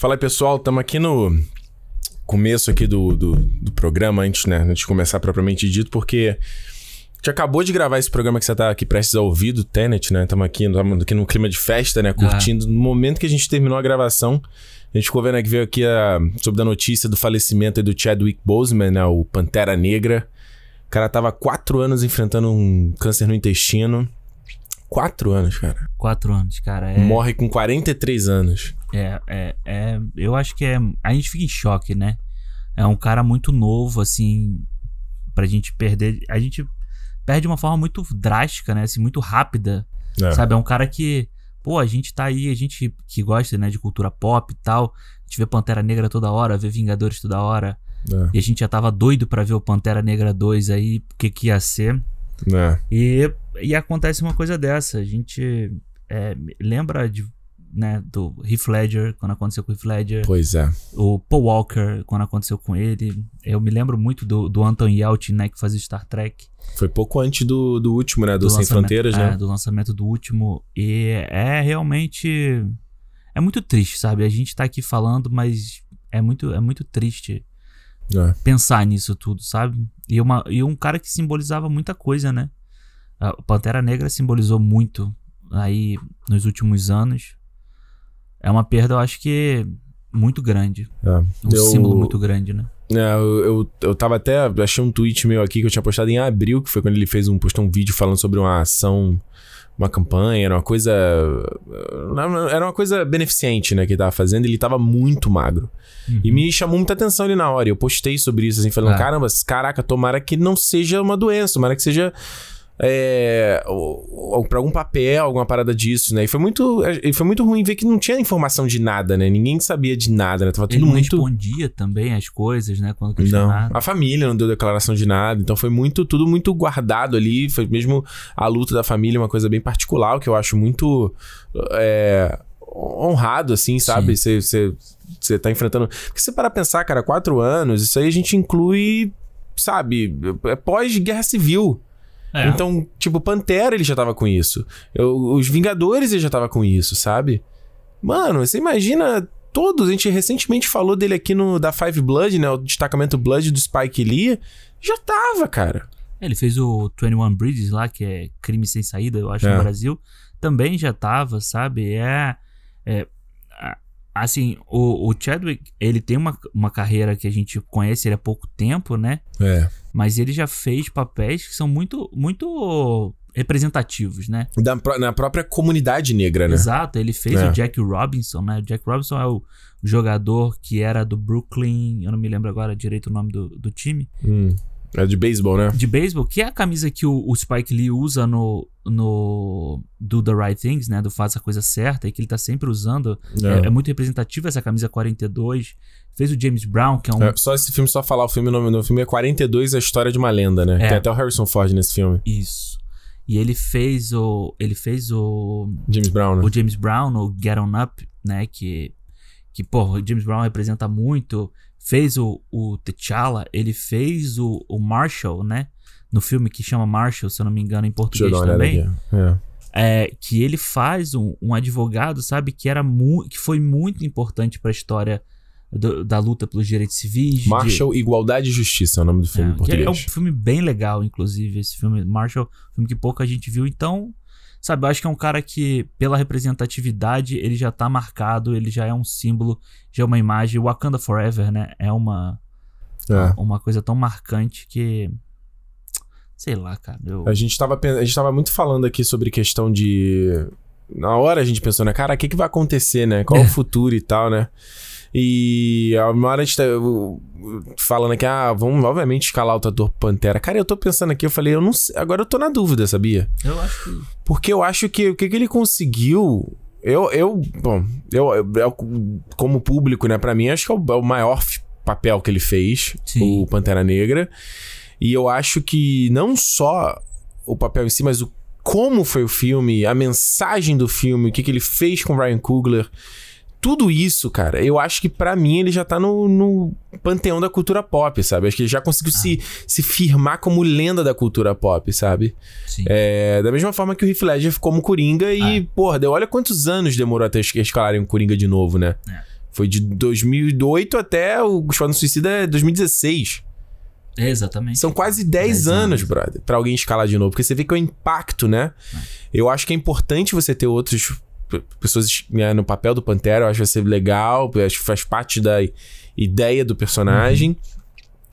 Fala aí, pessoal. Estamos aqui no começo aqui do, do, do, programa, antes, né? Antes de começar propriamente dito, porque a gente acabou de gravar esse programa que você tá aqui prestes a ouvir, do Tenet, né? Estamos aqui, aqui no clima de festa, né? Curtindo. Ah. No momento que a gente terminou a gravação, a gente ficou vendo aqui, veio aqui a, sobre a notícia do falecimento do Chadwick Boseman, né? O Pantera Negra. O cara tava quatro anos enfrentando um câncer no intestino. Quatro anos, cara. Quatro anos, cara. É... Morre com 43 anos. É, é, é. Eu acho que é. A gente fica em choque, né? É um cara muito novo, assim. Pra gente perder. A gente perde de uma forma muito drástica, né? Assim, muito rápida. É. Sabe? É um cara que. Pô, a gente tá aí, a gente que gosta, né, de cultura pop e tal. A gente vê Pantera Negra toda hora, vê Vingadores toda hora. É. E a gente já tava doido para ver o Pantera Negra 2 aí, o que que ia ser. É. E, e acontece uma coisa dessa. A gente é, lembra de, né, do Heath Ledger, quando aconteceu com o Heath Ledger. Pois é. O Paul Walker, quando aconteceu com ele. Eu me lembro muito do, do Anton Yelchin, né, que fazia Star Trek. Foi pouco antes do, do último, né? Do, do Sem Fronteiras, né? É, do lançamento do último. E é realmente... É muito triste, sabe? A gente tá aqui falando, mas é muito, é muito triste é. pensar nisso tudo, sabe? E, uma, e um cara que simbolizava muita coisa, né? A Pantera Negra simbolizou muito aí nos últimos anos. É uma perda, eu acho que muito grande. É. Um eu... símbolo muito grande, né? É, eu, eu, eu tava até. Achei um tweet meu aqui que eu tinha postado em abril, que foi quando ele fez um, postou um vídeo falando sobre uma ação uma campanha, era uma coisa. Era uma coisa beneficente, né, que ele tava fazendo. Ele tava muito magro. Uhum. E me chamou muita atenção ali na hora. Eu postei sobre isso, assim, falando: ah. caramba, caraca, tomara que não seja uma doença, tomara que seja é, para algum papel, alguma parada disso, né? E foi muito, e foi muito ruim ver que não tinha informação de nada, né? Ninguém sabia de nada, né? Tava tudo Ele não muito... respondia também as coisas, né? Quando Não, a família não deu declaração de nada, então foi muito, tudo muito guardado ali. Foi mesmo a luta da família, uma coisa bem particular, que eu acho muito é, honrado, assim, sabe? Você você tá enfrentando. Porque você para pensar, cara, quatro anos, isso aí a gente inclui, sabe, é pós-guerra civil. É. Então, tipo, Pantera ele já tava com isso. Eu, os Vingadores ele já tava com isso, sabe? Mano, você imagina todos. A gente recentemente falou dele aqui no da Five Blood, né? O destacamento Blood do Spike Lee. Já tava, cara. É, ele fez o 21 Bridges lá, que é crime sem saída, eu acho, é. no Brasil. Também já tava, sabe? É. é assim, o, o, Chadwick, ele tem uma, uma carreira que a gente conhece ele há pouco tempo, né? É. Mas ele já fez papéis que são muito, muito representativos, né? Da, na própria comunidade negra, né? Exato, ele fez é. o Jack Robinson, né? O Jack Robinson é o jogador que era do Brooklyn, eu não me lembro agora direito o nome do, do time. Hum. É de beisebol, né? De beisebol, que é a camisa que o, o, Spike Lee usa no, no Do The Right Things, né? Do Faça a Coisa Certa, e que ele tá sempre usando. É, é, é muito representativa essa camisa 42. Fez o James Brown, que é um. É, só esse filme, só falar o filme, o nome do filme é 42, a história de uma lenda, né? É. Tem até o Harrison Ford nesse filme. Isso. E ele fez o. Ele fez o. James Brown, né? O James Brown, o Get On Up, né? Que. Que, pô, o James Brown representa muito fez o, o T'Challa, ele fez o, o Marshall, né? No filme que chama Marshall, se eu não me engano, em português também. É. É, que ele faz um, um advogado, sabe, que era que foi muito importante para a história do, da luta pelos direitos civis. Marshall, de... Igualdade e Justiça é o nome do filme é, em português. É um filme bem legal, inclusive, esse filme. Marshall, filme que pouca gente viu, então Sabe, eu acho que é um cara que, pela representatividade, ele já tá marcado, ele já é um símbolo, já é uma imagem. Wakanda Forever, né? É uma, é. uma coisa tão marcante que. Sei lá, cara. Eu... A, gente tava, a gente tava muito falando aqui sobre questão de. Na hora a gente pensou, né, cara, o que, que vai acontecer, né? Qual é. o futuro e tal, né? E a uma hora a gente tá falando aqui, ah, vamos obviamente escalar o Tatuador Pantera. Cara, eu tô pensando aqui, eu falei, eu não sei, agora eu tô na dúvida, sabia? Eu acho que. Porque eu acho que o que, que ele conseguiu. Eu, eu, bom, eu, eu, como público, né, pra mim, acho que é o, é o maior papel que ele fez, Sim. o Pantera Negra. E eu acho que não só o papel em si, mas o como foi o filme, a mensagem do filme, o que, que ele fez com o Ryan Coogler tudo isso, cara, eu acho que para mim ele já tá no, no, panteão da cultura pop, sabe? Acho que ele já conseguiu ah. se, se firmar como lenda da cultura pop, sabe? Sim. É, da mesma forma que o Heath Ledger ficou como Coringa e, ah. porra, deu, olha quantos anos demorou até escalarem o Coringa de novo, né? É. Foi de 2008 até o Esquadrão Suicida é 2016. É, exatamente. São quase 10, 10 anos, anos. brother, pra alguém escalar de novo. Porque você vê que é o impacto, né? Eu acho que é importante você ter outras p- pessoas né, no papel do Pantera. Eu acho que vai ser legal. Acho que faz parte da ideia do personagem.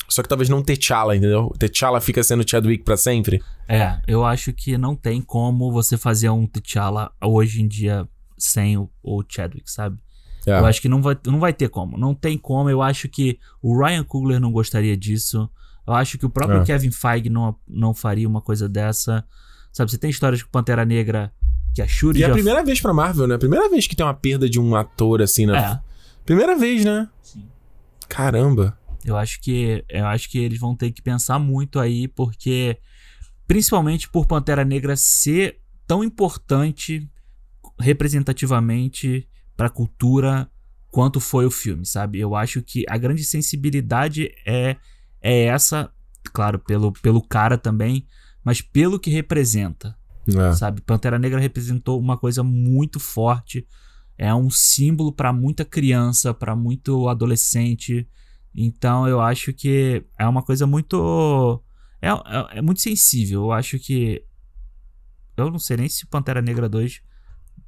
Só que talvez não T'Challa, entendeu? T'Challa fica sendo Chadwick pra sempre. É, eu acho que não tem como você fazer um T'Challa hoje em dia sem o, o Chadwick, sabe? É. Eu acho que não vai, não vai ter como. Não tem como. Eu acho que o Ryan Coogler não gostaria disso. Eu acho que o próprio É. Kevin Feige não, não faria uma coisa dessa. Sabe, você tem histórias com Pantera Negra que a Shuri E é a primeira vez pra Marvel, né? A primeira vez que tem uma perda de um ator assim, né? É, Primeira vez, né? Sim. Caramba. eu acho que eu acho que eles vão ter que pensar muito aí, porque principalmente por Pantera Negra ser tão importante representativamente pra cultura quanto foi o filme, sabe? Eu acho que a grande sensibilidade é é essa, claro, pelo pelo cara também, mas pelo que representa, É. sabe? Pantera Negra representou uma coisa muito forte. É um símbolo pra muita criança, pra muito adolescente. Então eu acho que é uma coisa muito. É, é, é muito sensível. Eu acho que. Eu não sei nem se Pantera Negra 2.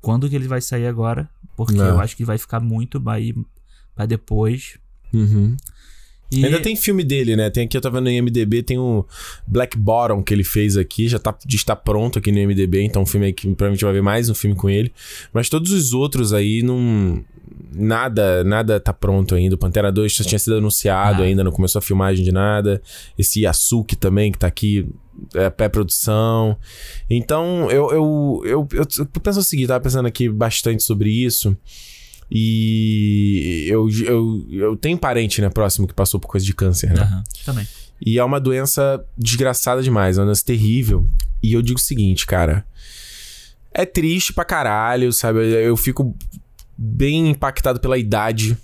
Quando que ele vai sair agora. Porque É. eu acho que vai ficar muito aí pra depois. Uhum. E Ainda tem filme dele, né? Tem aqui, eu tava no IMDB, tem o Black Bottom que ele fez aqui, já tá, está pronto aqui no IMDB, então o filme aí que provavelmente vai ver mais um filme com ele. Mas todos os outros aí não. Nada, nada tá pronto ainda. O Pantera 2 só tinha sido anunciado Ah. ainda, não começou a filmagem de nada. Esse Yasuki também, que tá aqui, é pré-produção. Então, eu, eu, eu, eu, eu penso o seguinte, tava pensando aqui bastante sobre isso. E eu, eu, eu tenho parente, né, próximo que passou por coisa de câncer, né? Aham, também. E é uma doença desgraçada demais, é uma doença terrível. E eu digo o seguinte, cara. É triste pra caralho, sabe? Eu fico bem impactado pela idade.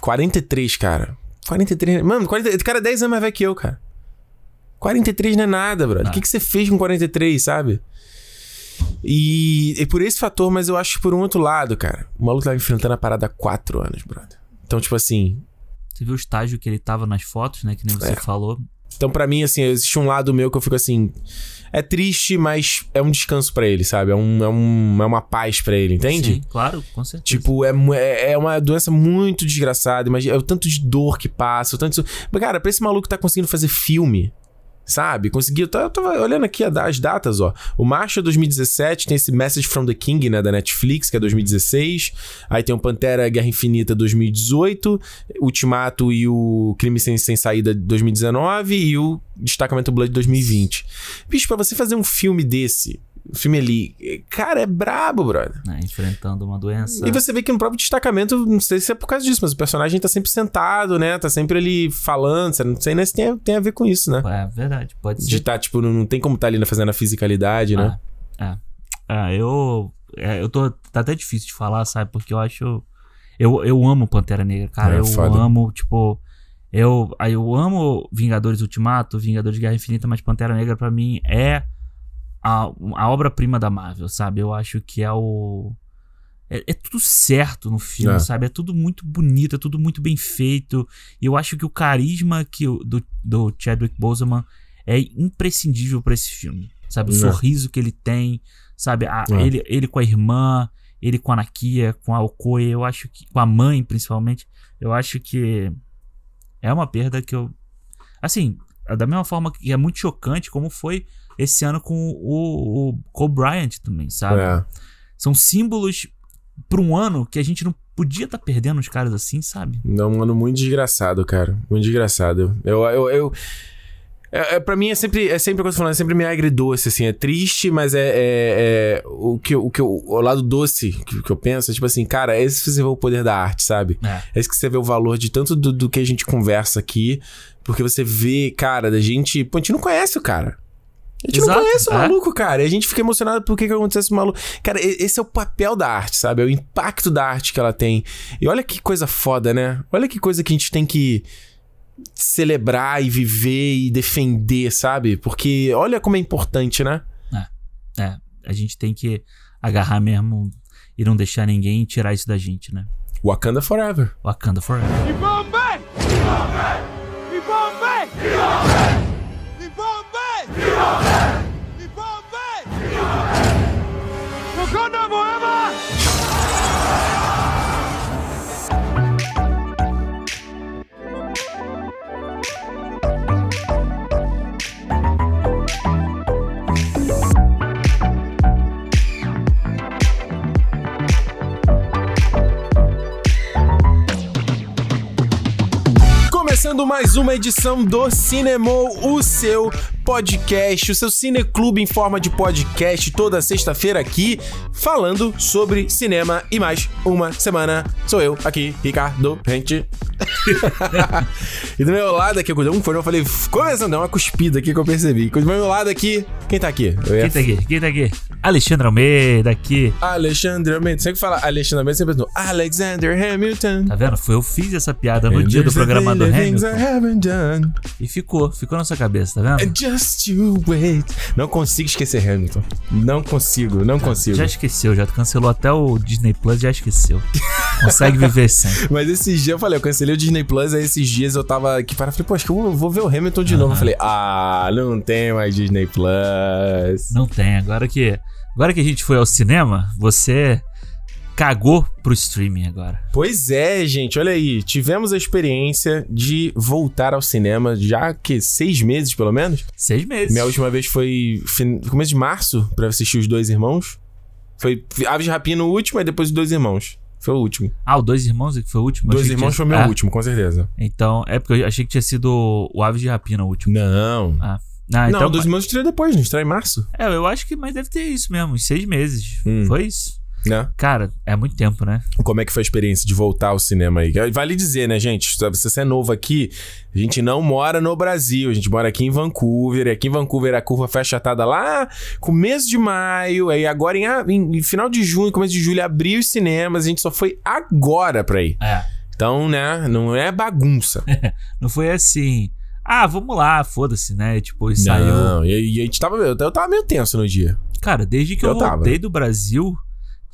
43, cara. 43. Mano, 40, esse cara é 10 anos mais velho que eu, cara. 43 não é nada, brother. O Ah. que, que você fez com 43, sabe? E, e por esse fator, mas eu acho que por um outro lado, cara. O maluco tava enfrentando a parada há 4 anos, brother. Então, tipo assim, Você viu o estágio que ele tava nas fotos, né? Que nem você É. falou. Então, pra mim, assim, existe um lado meu que eu fico assim. É triste, mas é um descanso pra ele, sabe? É, um, é, um, é uma paz pra ele, entende? Sim, claro, com certeza. Tipo, é, é é uma doença muito desgraçada. Imagina, é o tanto de dor que passa, o tanto de... Mas, cara, pra esse maluco tá conseguindo fazer filme, sabe? Conseguiu... Eu tava- eu tava olhando aqui as datas, ó. O Marcha é 2017 tem esse Message from the King, né? Da Netflix, que é 2016. Aí tem o Pantera Guerra Infinita 2018. Ultimato e o Crime Sem, Sem Saída 2019. E o Destacamento Blood 2020. Bicho, pra você fazer um filme desse... Um filme ali... Cara, é brabo, brother. né, enfrentando uma doença. E você vê que no próprio destacamento, não sei se é por causa disso, mas o personagem tá sempre sentado, né? Tá sempre ali falando, sabe? não sei nem se tem, tem a ver com isso, né? É verdade, pode ser. De tá, tipo, não, não tem como tá ali fazendo a fisicalidade, né? Ah, é. É, eu. é, eu tô. Tá até difícil de falar, sabe? Porque eu acho. Eu, eu amo Pantera Negra, cara. É, eu foda. amo, tipo. Eu, eu amo Vingadores Ultimato, Vingadores Guerra Infinita, mas Pantera Negra pra mim é a, a obra-prima da Marvel, sabe? Eu acho que é o. É, é tudo certo no filme, É. sabe? É tudo muito bonito, é tudo muito bem feito. E eu acho que o carisma que o, do, do Chadwick Boseman é imprescindível pra esse filme, sabe? O É. sorriso que ele tem, sabe? A- É. ele, ele com a irmã, ele com a Nakia, com a Okoye, eu acho que. Com a mãe, principalmente. Eu acho que é uma perda que eu. Assim, da mesma forma que é muito chocante, como foi esse ano com o, o Cole Bryant também, sabe? É. São símbolos pra um ano que a gente não podia estar perdendo os caras assim, sabe? É um ano muito desgraçado, cara. Muito desgraçado. Eu. eu, eu é, é, pra mim é sempre, é sempre o que eu tô falando, é sempre meio agridoce, assim. É triste, mas é. é- é- o, que, o, que eu- o lado doce que, que eu penso é tipo assim, cara, é esse que você vê o poder da arte, sabe? É. É esse que você vê o valor de tanto do, do que a gente conversa aqui, porque você vê, cara, da gente. Pô, a gente não conhece o cara. A gente Exato, não conhece o é. maluco, cara. E a gente fica emocionado por que que acontecesse com o maluco. Cara, e- esse é o papel da arte, sabe? É o impacto da arte que ela tem. E olha que coisa foda, né? Olha que coisa que a gente tem que celebrar e viver e defender, sabe? Porque olha como é importante, né? É. A gente tem que agarrar mesmo e não deixar ninguém tirar isso da gente, né? Wakanda Forever. Wakanda Forever. Bombay! Bombay! Bombay! Bombay! Bombay! Wakanda forever! Começando mais uma edição do Cinemou, o seu podcast, o seu cineclube em forma de podcast, toda sexta-feira aqui, falando sobre cinema e mais uma semana. Sou eu aqui, Ricardo Rente. e do meu lado aqui, um foi, eu falei, começando, é uma cuspida aqui que eu percebi. Do meu lado aqui, quem tá aqui? Ia Quem tá aqui? Quem tá aqui? Alexandre Almeida aqui. Alexandre Hamilton. Sempre que fala Alexandre Hamilton, sempre no Alexander Hamilton. Tá vendo? Foi eu fiz essa piada no dia do programa do Hamilton. E ficou, ficou na sua cabeça, tá vendo? Just you wait. Não consigo esquecer Hamilton. Não consigo, não consigo. Já esqueceu, já cancelou até o Disney Plus, já esqueceu. Consegue viver sem. Mas esses dias eu falei, eu cancelei o Disney Plus, aí esses dias eu tava aqui para falei, pô, acho que eu vou, ver o Hamilton de novo. Eu falei, ah, não tem mais Disney Plus. Não tem, agora que. Agora que a gente foi ao cinema, você cagou pro streaming agora. Pois é, gente, olha aí. Tivemos a experiência de voltar ao cinema já que seis meses, pelo menos. Seis meses. Minha última vez foi fin- começo de março pra assistir Os Dois Irmãos. Foi Aves de Rapina o último e depois Os Dois Irmãos. Foi o último. Ah, o Dois Irmãos que foi o último? Dois Irmãos foi tinha- meu Ah, último, com certeza. Então, é porque eu achei que tinha sido o Aves de Rapina o último. Não. Ah, ah não, então. Dois Irmãos estreia depois, não estreia em março. É, eu acho que, mas deve ter isso mesmo, uns seis meses. Hum. Foi isso. Né? Cara, é muito tempo, né? Como é que foi a experiência de voltar ao cinema aí? Vale dizer, né, gente? Se você é novo aqui, a gente não mora no Brasil, a gente mora aqui em Vancouver. E aqui em Vancouver a curva foi achatada lá começo de maio. Aí agora em, em- em final de junho, começo de julho, abriu os cinemas. A gente só foi agora pra ir. É. Então, né, não é bagunça. Não foi assim. Ah, vamos lá, foda-se, né? Tipo, e saiu. Não, e, e a gente tava. Eu, eu tava meio tenso no dia. Cara, desde que eu, Eu tava. voltei do Brasil,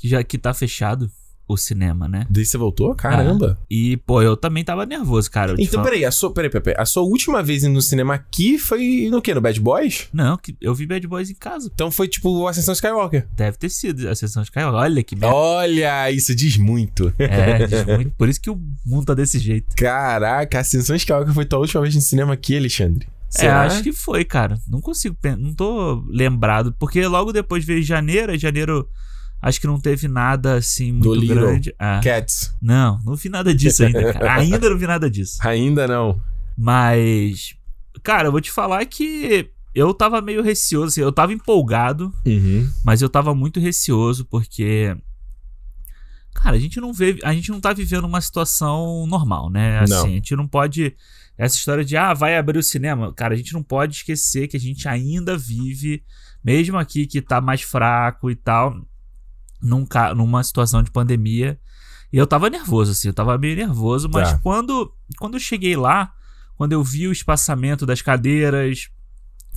já que tá fechado o cinema, né? Daí você voltou? Caramba. E, pô, eu também tava nervoso, cara. Então, peraí, a sua, peraí, peraí, peraí, a sua última vez indo no cinema aqui foi no quê? No Bad Boys? Não, eu vi Bad Boys em casa. Então foi tipo Ascensão Skywalker. Deve ter sido a sessão de Skywalker. Olha que merda. Olha, isso diz muito. É, diz muito. por isso que o mundo tá desse jeito. Caraca, Ascensão Skywalker foi tua última vez no cinema aqui, Alexandre? É, acho que foi, cara. Não consigo, não tô lembrado, porque logo depois veio janeiro, janeiro acho que não teve nada assim muito Little grande. Ah, Cats. não, não vi nada disso ainda, cara. Ainda não vi nada disso. Ainda não. Mas, cara, eu vou te falar que eu tava meio receoso, assim, eu tava empolgado, Uhum. mas eu tava muito receoso porque cara, a gente não vê, a gente não tá vivendo uma situação normal, né? Assim, Não. a gente não pode essa história de ah, vai abrir o cinema, cara, a gente não pode esquecer que a gente ainda vive mesmo aqui que tá mais fraco e tal, num, numa situação de pandemia. E eu tava nervoso assim, eu tava meio nervoso, mas Tá. quando quando eu cheguei lá, quando eu vi o espaçamento das cadeiras,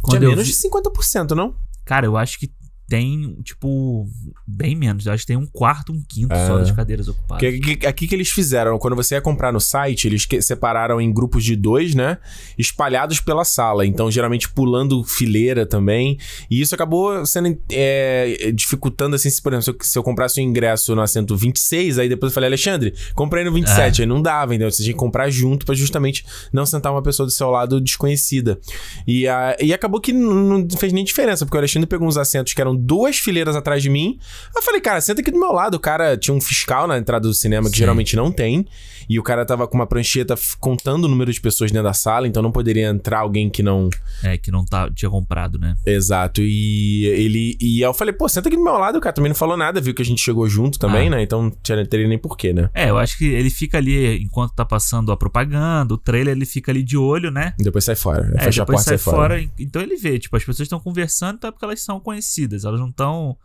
quando Tinha menos vi, de 50%, não? Cara, eu acho que tem, tipo, bem menos. Acho que tem um quarto, um quinto É. só das cadeiras ocupadas. Porque aqui, aqui que eles fizeram, quando você ia comprar no site, eles que- separaram em grupos de dois, né? Espalhados pela sala. Então, geralmente pulando fileira também. E isso acabou sendo é, dificultando, assim, se, por exemplo, se eu, se eu comprasse o ingresso no assento 26, aí depois eu falei, Alexandre, comprei no 27. Aí não dava, então você tinha que comprar junto pra justamente não sentar uma pessoa do seu lado desconhecida. E, a, e acabou que não, não fez nem diferença, porque o Alexandre pegou uns assentos que eram duas fileiras atrás de mim. Eu falei, cara, senta aqui do meu lado. O cara tinha um fiscal na entrada do cinema, que Sim. geralmente não tem. E o cara tava com uma prancheta contando o número de pessoas dentro da sala, então não poderia entrar alguém que não. É, que não tá, tinha comprado, né? Exato. E ele. E eu falei, pô, senta aqui do meu lado, o cara também não falou nada, viu que a gente chegou junto também, Ah. né? Então não tinha- teria nem porquê, né? É, eu acho que ele fica ali, enquanto tá passando a propaganda, o trailer, ele fica ali de olho, né? Depois sai fora. É, fecha a depois porta sai sai fora. fora. Então ele vê, tipo, as pessoas estão conversando, é porque elas são conhecidas. Elas não estão.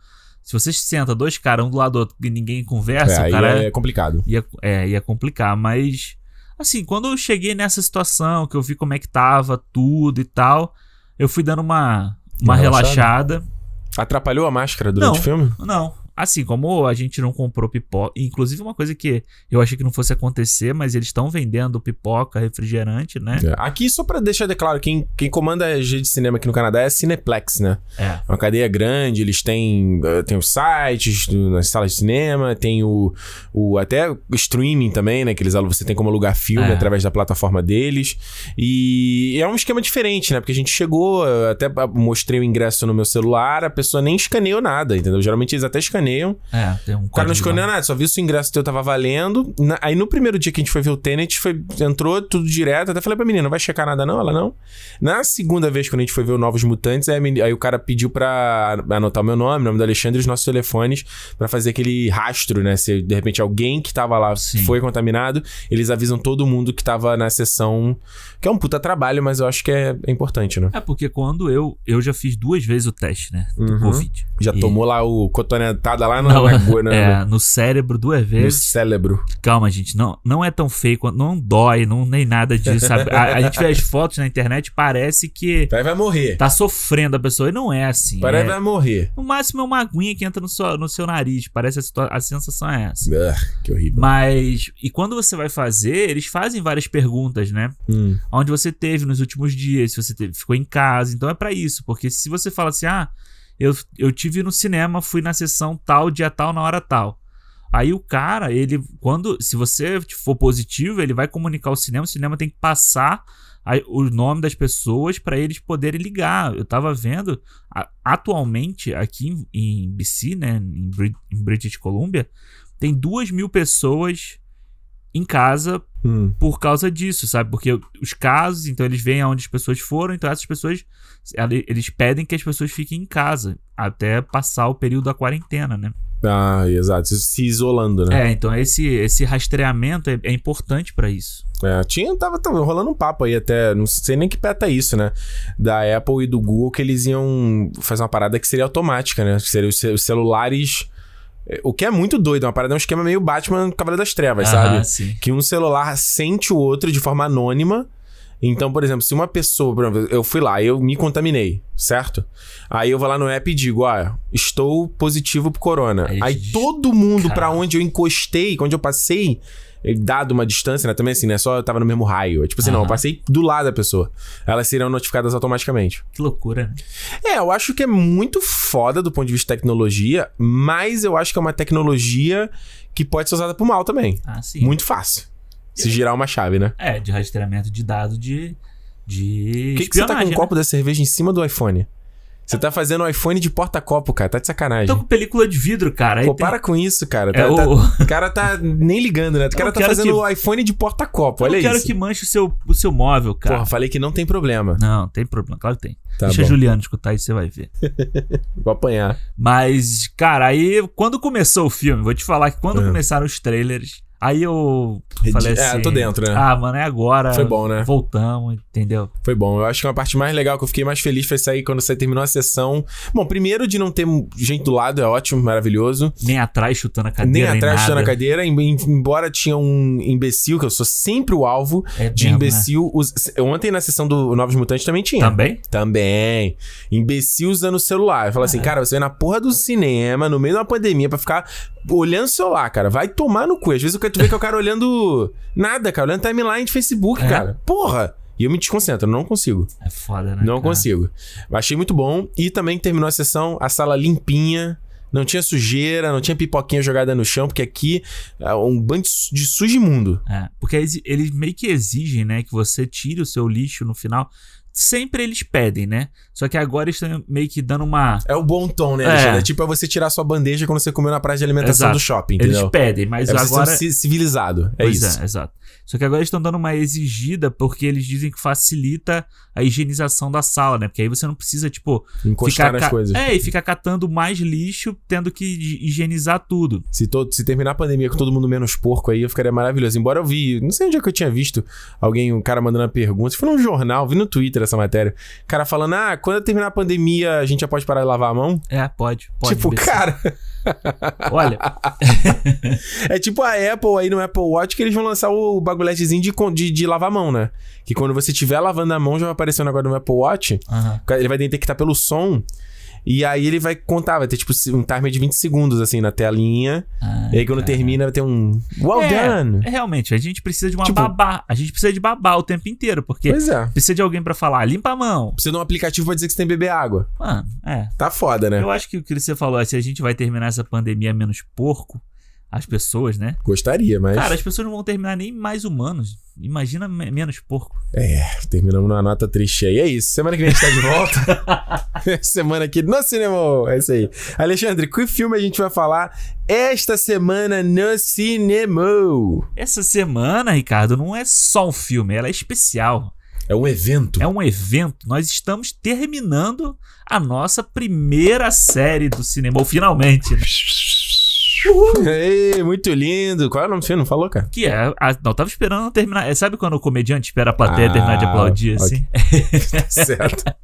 Se você senta dois caras, um do lado do outro, e ninguém conversa, É, o cara é complicado. ia, é, ia complicar, mas assim, quando eu cheguei nessa situação, que eu vi como é que tava tudo e tal, eu fui dando uma, uma Uma relaxada. Atrapalhou a máscara durante Não. o filme? Não, assim, como a gente não comprou pipoca, inclusive uma coisa que eu achei que não fosse acontecer, mas eles estão vendendo pipoca, refrigerante, né? É. Aqui, só pra deixar de claro, quem, quem comanda a rede de cinema aqui no Canadá é a Cineplex, né? É. É uma cadeia grande, eles têm, eh, têm os sites nas salas de cinema, tem o, o até o streaming também, né? Que eles alugam- você tem como alugar filme É. através da plataforma deles. E é um esquema diferente, né? Porque a gente chegou, eu até mostrei o ingresso no meu celular, a pessoa nem escaneou nada, entendeu? Geralmente eles até escaneiam. É, tem um O cara não escaneou nada, só viu se o ingresso teu tava valendo. Na- aí no primeiro dia que a gente foi ver o Tenet, foi, entrou tudo direto. Até falei pra menina, não vai checar nada não? Ela não. Na segunda vez, quando a gente foi ver o Novos Mutantes, aí, aí o cara pediu pra anotar o meu nome, o nome do Alexandre e os nossos telefones pra fazer aquele rastro, né? Se de repente alguém que tava lá Sim. foi contaminado, eles avisam todo mundo que tava na sessão. Que é um puta trabalho, mas eu acho que é, é importante, né? É porque quando eu eu já fiz duas vezes o teste, né, do Uhum. Covid. Já E- tomou lá o cotonetada lá na, Não, na, na- é, no cérebro duas no vezes. cérebro. Calma, gente, não, não é tão feio, quanto- não dói, não nem nada disso, sabe? A, a gente vê as fotos na internet, parece que Vai, vai morrer. tá sofrendo a pessoa, e não é assim. Parece é- vai morrer. no máximo é uma aguinha que entra no seu, no seu nariz, parece a, a sensação é essa. Ah, que horrível. Mas, e quando você vai fazer, eles fazem várias perguntas, né? Hum. Onde você teve nos últimos dias, se você teve- ficou em casa. Então é pra isso, porque se você fala assim, ah, eu, eu tive no cinema, fui na sessão tal, dia tal, na hora tal. Aí o cara, ele, quando, se você for positivo, ele vai comunicar ao cinema, o cinema tem que passar a- o nome das pessoas pra eles poderem ligar. Eu tava vendo, a- atualmente, aqui em, em BC, né, em, em British Columbia, tem duas mil pessoas em casa Hum. por causa disso, sabe? Porque os casos, então eles veem aonde as pessoas foram, então essas pessoas, eles pedem que as pessoas fiquem em casa até passar o período da quarentena, né? Ah, exato. Se- isolando, né? É, então esse, esse rastreamento é, é importante pra isso. É, tinha, tava, tava rolando um papo aí até, não sei nem que peta isso, né? Da Apple e do Google que eles iam fazer uma parada que seria automática, né? Que seria os, ce- os celulares. é, O que é muito doido, uma parada é um esquema meio Batman Cavaleiro das Trevas, Aham, sabe? sim. Que um celular sente o outro de forma anônima. Então, por exemplo, se uma pessoa, por exemplo, eu fui lá, eu me contaminei, certo? Aí eu vou lá no app e digo, ah, estou positivo pro corona. Aí Aí, todo mundo pra Caralho. onde eu encostei, onde eu passei, eh, dado uma distância, né? Também assim, né? Só eu tava no mesmo raio. É Tipo assim, não, eu passei do lado da pessoa. Elas serão notificadas automaticamente. Que loucura? É, eu acho que é muito foda do ponto de vista de tecnologia, mas eu acho que é uma tecnologia que pode ser usada pro mal também. Ah, sim. Muito fácil. Se girar uma chave, né? É, de rastreamento de dados de. De. Por que, que você tá com um né? copo da cerveja em cima do iPhone? Você tá fazendo o iPhone de porta-copo, cara. Tá de sacanagem. Tô com película de vidro, cara. Aí Pô, tem- para com isso, cara. É, Tá- o- tá- o cara tá nem ligando, né? O cara Eu tá quero fazendo que- o iPhone de porta-copo. Eu Olha não quero isso. que manche o seu, o seu móvel, cara. Porra, falei que não tem problema. Não, tem problema, claro que tem. Tá Deixa bom. a Juliana escutar isso, você vai ver. Vou apanhar. Mas, cara, aí quando começou o filme, vou te falar que quando É. começaram os trailers, aí eu falei É, assim. tô dentro, né? Ah, mano, é agora. Foi bom, né? Voltamos, entendeu? Foi bom. Eu acho que uma parte mais legal que eu fiquei mais feliz foi sair quando você terminou a sessão. Bom, primeiro de não ter gente do lado, é ótimo, maravilhoso. Nem atrás chutando a Nem cadeira. atrás nada. chutando a cadeira, em- em- embora tinha um imbecil, que eu sou sempre o alvo É de mesmo, né? imbecil. us- Ontem na sessão do Novos Mutantes também tinha. Também? Também. Imbecil usando o celular. Fala assim, cara, você vai na porra do cinema, no meio de uma pandemia, pra ficar olhando o celular, cara. Vai tomar no cu. Às vezes tu vê que é o cara olhando nada, cara. Olhando timeline de Facebook, É. cara. Porra! E eu me desconcentro, não consigo. É foda, né? Não cara? consigo. Achei muito bom. E também terminou a sessão, a sala limpinha. Não tinha sujeira, não tinha pipoquinha jogada no chão, porque aqui é um bando de su- de sujo imundo. É, porque eles, eles meio que exigem, né, que você tire o seu lixo no final. Sempre eles pedem, né? Só que agora eles estão meio que dando uma. É o bom tom, né, É. Alexandre? É tipo é você tirar sua bandeja quando você comeu na praia de alimentação Exato. do shopping, Eles entendeu? pedem, mas é você agora. ci- civilizado. É Pois isso. é, exato. Só que agora eles estão dando uma exigida porque eles dizem que facilita a higienização da sala, né? Porque aí você não precisa, tipo, Encostar nas ca- coisas. É, e ficar catando mais lixo, tendo que hi- higienizar tudo. Se, todo, se terminar a pandemia com todo mundo menos porco aí, eu ficaria maravilhoso. Embora eu vi, não sei onde é que eu tinha visto alguém, um cara mandando uma pergunta. Foi num jornal, vi no Twitter essa matéria. O cara falando, ah, quando terminar a pandemia, a gente já pode parar de lavar a mão? É, pode. pode tipo, cara, Olha, é tipo a Apple aí no Apple Watch que eles vão lançar o bagulhetezinho de, de, de lavar a mão, né? Que quando você estiver lavando a mão, já vai aparecer um negócio no Apple Watch. aham, Ele vai detectar pelo som. E aí ele vai contar, vai ter tipo um timer de 20 segundos, assim, na telinha. Ai, e aí quando cara. termina vai ter um. Well É, done! é, realmente, a gente precisa de uma Tipo- babá. A gente precisa de babá o tempo inteiro, porque é. precisa de alguém pra falar, limpa a mão. Precisa de um aplicativo pra dizer que você tem que beber água. Mano, é. Tá foda, né? Eu acho que o que você falou é se a gente vai terminar essa pandemia menos porco, as pessoas, né? Gostaria, mas. Cara, as pessoas não vão terminar nem mais humanos. Imagina me- menos porco. É, terminamos numa nota triste aí. É isso. Semana que vem a gente tá de volta. semana aqui no cinema. É isso aí. Alexandre, que filme a gente vai falar esta semana no cinema? Essa semana, Ricardo, não é só um filme, ela é especial. É um evento. É um evento. Nós estamos terminando a nossa primeira série do cinema, finalmente, né? Ei, muito lindo. Qual é o nome do filme? Não falou, cara? Que é. A, não, tava esperando terminar. É, sabe quando o comediante espera a plateia Ah, terminar de aplaudir, ok. assim? certo.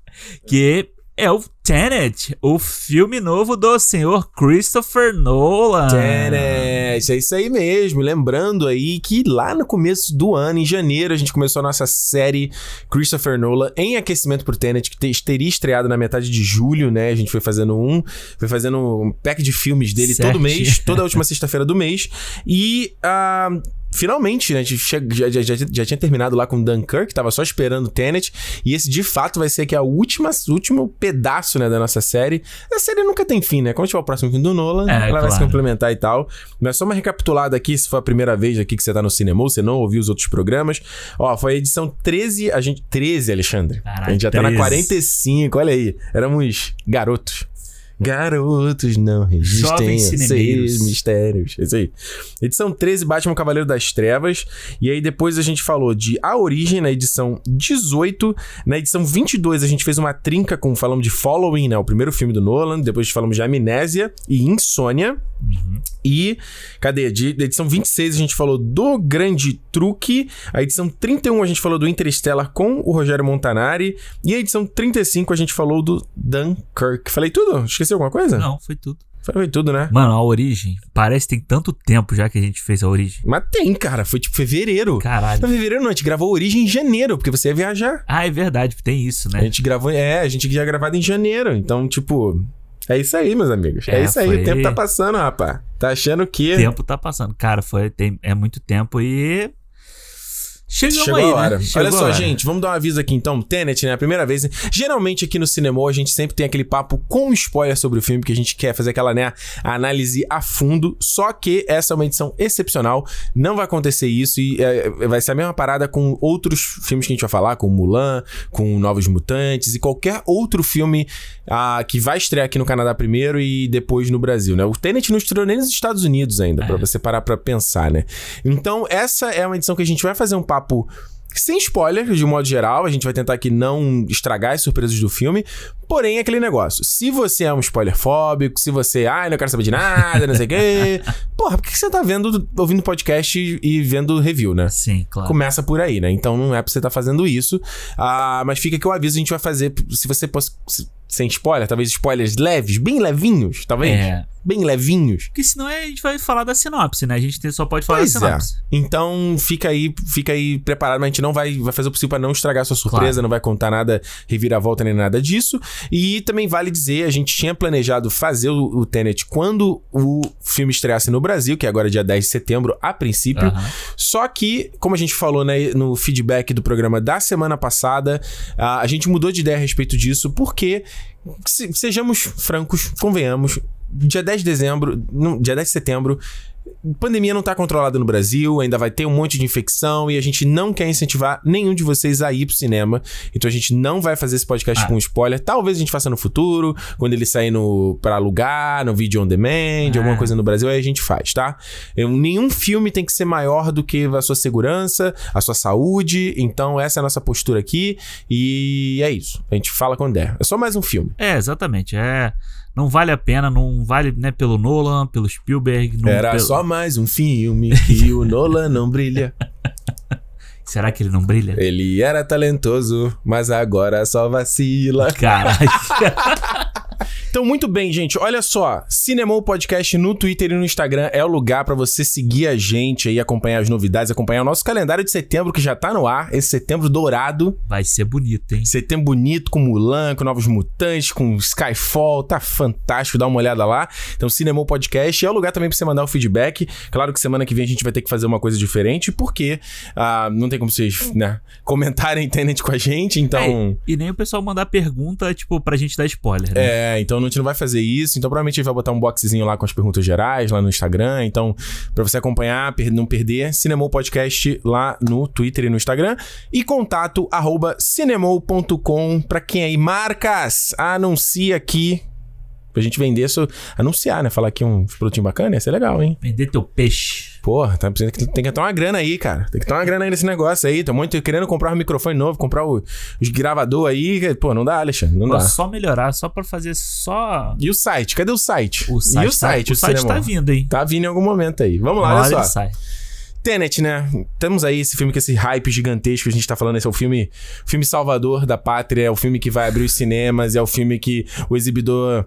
Que é o Tenet, o filme novo do senhor Christopher Nolan. Tenet, é isso aí mesmo. Lembrando aí que lá no começo do ano, em janeiro, a gente começou a nossa série Christopher Nolan em aquecimento pro Tenet, que te- teria estreado na metade de julho, né? A gente foi fazendo um, foi fazendo um pack de filmes dele todo Certo. mês, toda a última sexta-feira do mês. E ah, Finalmente, né? A gente já, já, já, já tinha terminado lá com Dunkirk, tava só esperando o Tenet. E esse, de fato, vai ser aqui a última, o último pedaço, né, da nossa série. A série nunca tem fim, né? Quando tiver o próximo filme do Nolan, É, ela vai se claro. complementar e tal. Mas só uma recapitulada aqui, se for a primeira vez aqui que você tá no cinema ou você não ouviu os outros programas. Ó, foi a edição 13, a gente... 13, Alexandre. Caralho, a gente já tá na 13. 45, olha aí. Éramos garotos. Garotos não resistem a seus mistérios. É isso aí. Edição 13, Batman Cavaleiro das Trevas. E aí depois a gente falou de A Origem na edição 18. Na edição 22 a gente fez uma trinca com falamos de Following, né? O primeiro filme do Nolan. Depois falamos de Amnésia e Insônia. E, cadê? De, da edição 26 a gente falou do Grande Truque. A edição 31 a gente falou do Interstellar com o Rogério Montanari. E a edição 35 a gente falou do Dunkirk. Falei tudo? Esqueci alguma coisa? Não, foi tudo. Foi tudo, né? Mano, a origem. Parece que tem tanto tempo já que a gente fez a origem. Mas tem, cara. Foi tipo fevereiro. Caralho. Não, fevereiro não, a gente gravou a Origem em janeiro, porque você ia viajar. Ah, é verdade, tem isso, A né? gente gravou, é, a gente já gravado em janeiro. Então, tipo, é isso aí, meus amigos. É, É, isso aí, foi- o tempo tá passando, rapaz. Tá achando que. O tempo tá passando. Cara, foi, tem, é muito tempo e. Chegamos Chegou aí, a hora. né? Chegou Olha só, hora. gente, vamos dar um aviso aqui então. Tenet, né? A primeira vez. Geralmente aqui no cinema a gente sempre tem aquele papo com spoiler sobre o filme, porque a gente quer fazer aquela, né, análise a fundo. Só que essa é uma edição excepcional. Não vai acontecer isso e é, vai ser a mesma parada com outros filmes que a gente vai falar, com Mulan, com Novos Mutantes e qualquer outro filme ah, que vai estrear aqui no Canadá primeiro e depois no Brasil, né? O Tenet não estreou nem nos Estados Unidos ainda, pra você parar pra pensar, né? Então, essa é uma edição que a gente vai fazer um papo sem spoilers, de modo geral. A gente vai tentar aqui não estragar as surpresas do filme. Porém, é aquele negócio. Se você é um spoiler fóbico, se você, ai, não quero saber de nada, não sei o quê. Porra, por que você tá vendo, ouvindo podcast e, vendo review, né? Sim, claro. Começa por aí, né? Então não é pra você estar fazendo isso. Ah, mas fica que o aviso a gente vai fazer. Se você poss- se- sem spoiler, talvez spoilers leves, bem levinhos, talvez. É. Bem levinhos. Porque senão a gente vai falar da sinopse, né? A gente só pode falar Pois da é. sinopse. Então fica aí, fica aí preparado, mas a gente não vai, vai fazer o possível pra não estragar sua surpresa, não vai contar nada reviravolta nem nada disso. E também vale dizer, a gente tinha planejado fazer o, o Tenet quando o filme estreasse no Brasil, que é agora dia 10 de setembro, a princípio. Aham. Só que, como a gente falou né, no feedback do programa da semana passada, a, a gente mudou de ideia a respeito disso, porque, sejamos francos, convenhamos, dia 10 de dezembro, não, dia 10 de setembro, pandemia não tá controlada no Brasil, ainda vai ter um monte de infecção e a gente não quer incentivar nenhum de vocês a ir pro cinema. Então a gente não vai fazer esse podcast Ah. com spoiler. Talvez a gente faça no futuro, quando ele sair no para alugar, no vídeo on demand, Ah. alguma coisa no Brasil, aí a gente faz, tá? Eu- nenhum filme tem que ser maior do que a sua segurança, a sua saúde. Então essa é a nossa postura aqui e é isso. A gente fala quando der. É só mais um filme. É, exatamente. É, não vale a pena, não vale, né, pelo Nolan, pelo Spielberg. Não, Era pelo- só mais um filme que o Nolan não brilha. Será que ele não brilha? Ele era talentoso, mas agora só vacila. Caralho. Então, muito bem, gente. Olha só. Cinemou Podcast no Twitter e no Instagram é o lugar pra você seguir a gente aí, acompanhar as novidades, acompanhar o nosso calendário de setembro, que já tá no ar. Esse setembro dourado. Vai ser bonito, hein? Setembro bonito, com Mulan, com Novos Mutantes, com Skyfall. Tá fantástico. Dá uma olhada lá. Então, Cinemou Podcast é o lugar também pra você mandar o feedback. Claro que semana que vem a gente vai ter que fazer uma coisa diferente, porque ah, não tem como vocês, né, comentarem Tenet com a gente, então... É, e nem o pessoal mandar pergunta, tipo, pra gente dar spoiler, né? É, então a gente não vai fazer isso. Então provavelmente a gente vai botar um boxzinho lá com as perguntas gerais lá no Instagram. Então, pra você acompanhar, não perder, Cinemou Podcast lá no Twitter e no Instagram. E contato arroba cinemou.com pra quem aí, marcas, anuncia aqui. Pra gente vender, anunciar, né? Falar aqui um produtinho bacana, ia ser legal, hein? Vender teu peixe. Porra, tá, precisando que- tem que ter uma grana aí, cara. Tem que ter uma grana aí nesse negócio aí. Tô muito querendo comprar um microfone novo, comprar o, os gravador aí. Pô, não dá, Alexandre, não Pra dá. só melhorar, só pra fazer só. E o site? Cadê o site? O site, e o site, tá, o site cinema? tá vindo, hein? Tá vindo em algum momento aí. Vamos lá, Uma olha só. Tenet, né? Temos aí esse filme com esse hype gigantesco que a gente tá falando. Esse é o filme, filme salvador da pátria. É o filme que vai abrir os cinemas. É o filme que o exibidor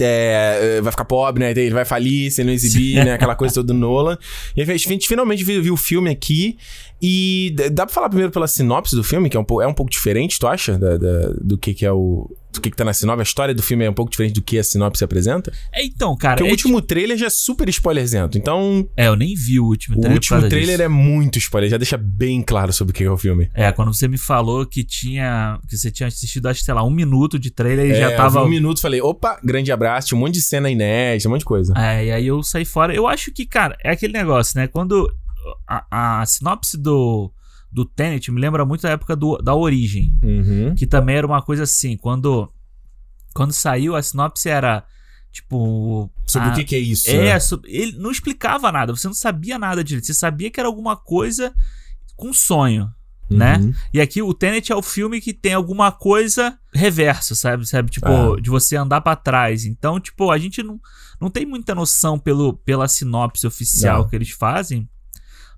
é, vai ficar pobre, né? Ele vai falir se ele não exibir, né? Aquela coisa toda do Nolan. E a gente finalmente viu, viu o filme aqui. E dá pra falar primeiro pela sinopse do filme, que é um, pou- é um pouco diferente, tu acha? Da- da- do que, que é o. Do que, que tá na sinopse? A história do filme é um pouco diferente do que a sinopse apresenta? É, então, cara. Porque é, o último trailer já é super spoilerzento. Então, é, eu nem vi o último o trailer. por último trailer disso. é muito spoiler, já deixa bem claro sobre o que é o filme. É, quando você me falou que tinha. Que você tinha assistido, acho que, sei lá, um minuto de trailer e É, já tava. um minuto falei, opa, grande abraço, tinha um monte de cena inédita, um monte de coisa. É, e aí eu saí fora. Eu acho que, cara, é aquele negócio, né? Quando a, a sinopse do, do Tenet me lembra muito da época do, da Origem. Uhum. Que também era uma coisa assim, quando. Quando saiu, a sinopse era. Tipo. Sobre a- o que, que é isso. É, né? so- ele não explicava nada, você não sabia nada direito. Você sabia que era alguma coisa com sonho, né? Uhum. E aqui o Tenet é o filme que tem alguma coisa reverso, sabe? Sabe? Tipo, Ah. de você andar pra trás. Então, tipo, a gente não, não tem muita noção pelo, pela sinopse oficial Não. que eles fazem.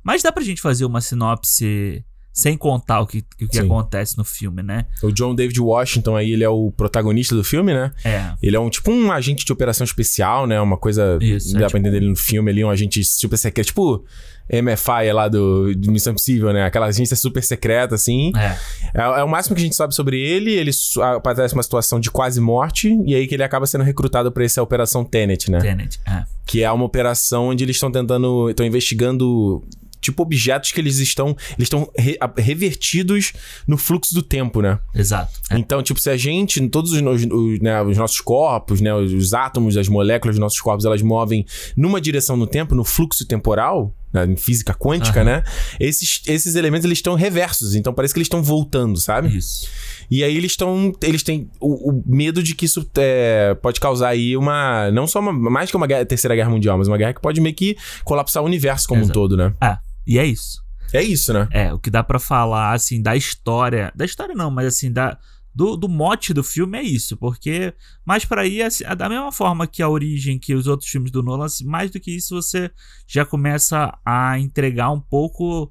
Mas dá pra gente fazer uma sinopse sem contar o que, o que Sim. acontece no filme, né? O John David Washington aí, ele é o protagonista do filme, né? É. Ele é um tipo um agente de operação especial, né? Uma coisa. Isso, Dá é pra tipo- entender ele no filme ali, um agente super secreto. Tipo MFI lá do, de Missão Impossível, né? Aquela agência super secreta, assim. É. É, é o máximo que a gente sabe sobre ele. Ele aparece uma situação de quase morte. E aí que ele acaba sendo recrutado pra essa operação Tenet, né? Tenet. É. Que é uma operação onde eles estão tentando. estão investigando. Tipo, objetos que eles estão. Eles estão re- revertidos no fluxo do tempo, né? Exato. É. Então, tipo, se a gente, todos os, os- né, os nossos corpos, né, os, os átomos, as moléculas dos nossos corpos, elas movem numa direção no tempo, no fluxo temporal, né, em física quântica, Aham. né? Esses, esses elementos, eles estão reversos, então parece que eles estão voltando, sabe? Isso. E aí eles estão, eles têm o, o medo de que isso é, pode causar aí uma, não só uma, mais que uma guerra- terceira guerra mundial, mas uma guerra que pode meio que colapsar o universo como um Exato. todo, né? Ah, e é isso. É isso, né? É, o que dá pra falar, assim, da história. Da história não, mas assim, da, do, do mote do filme é isso. Porque, mais pra aí, assim, da mesma forma que a origem, que os outros filmes do Nolan, assim, mais do que isso, você já começa a entregar um pouco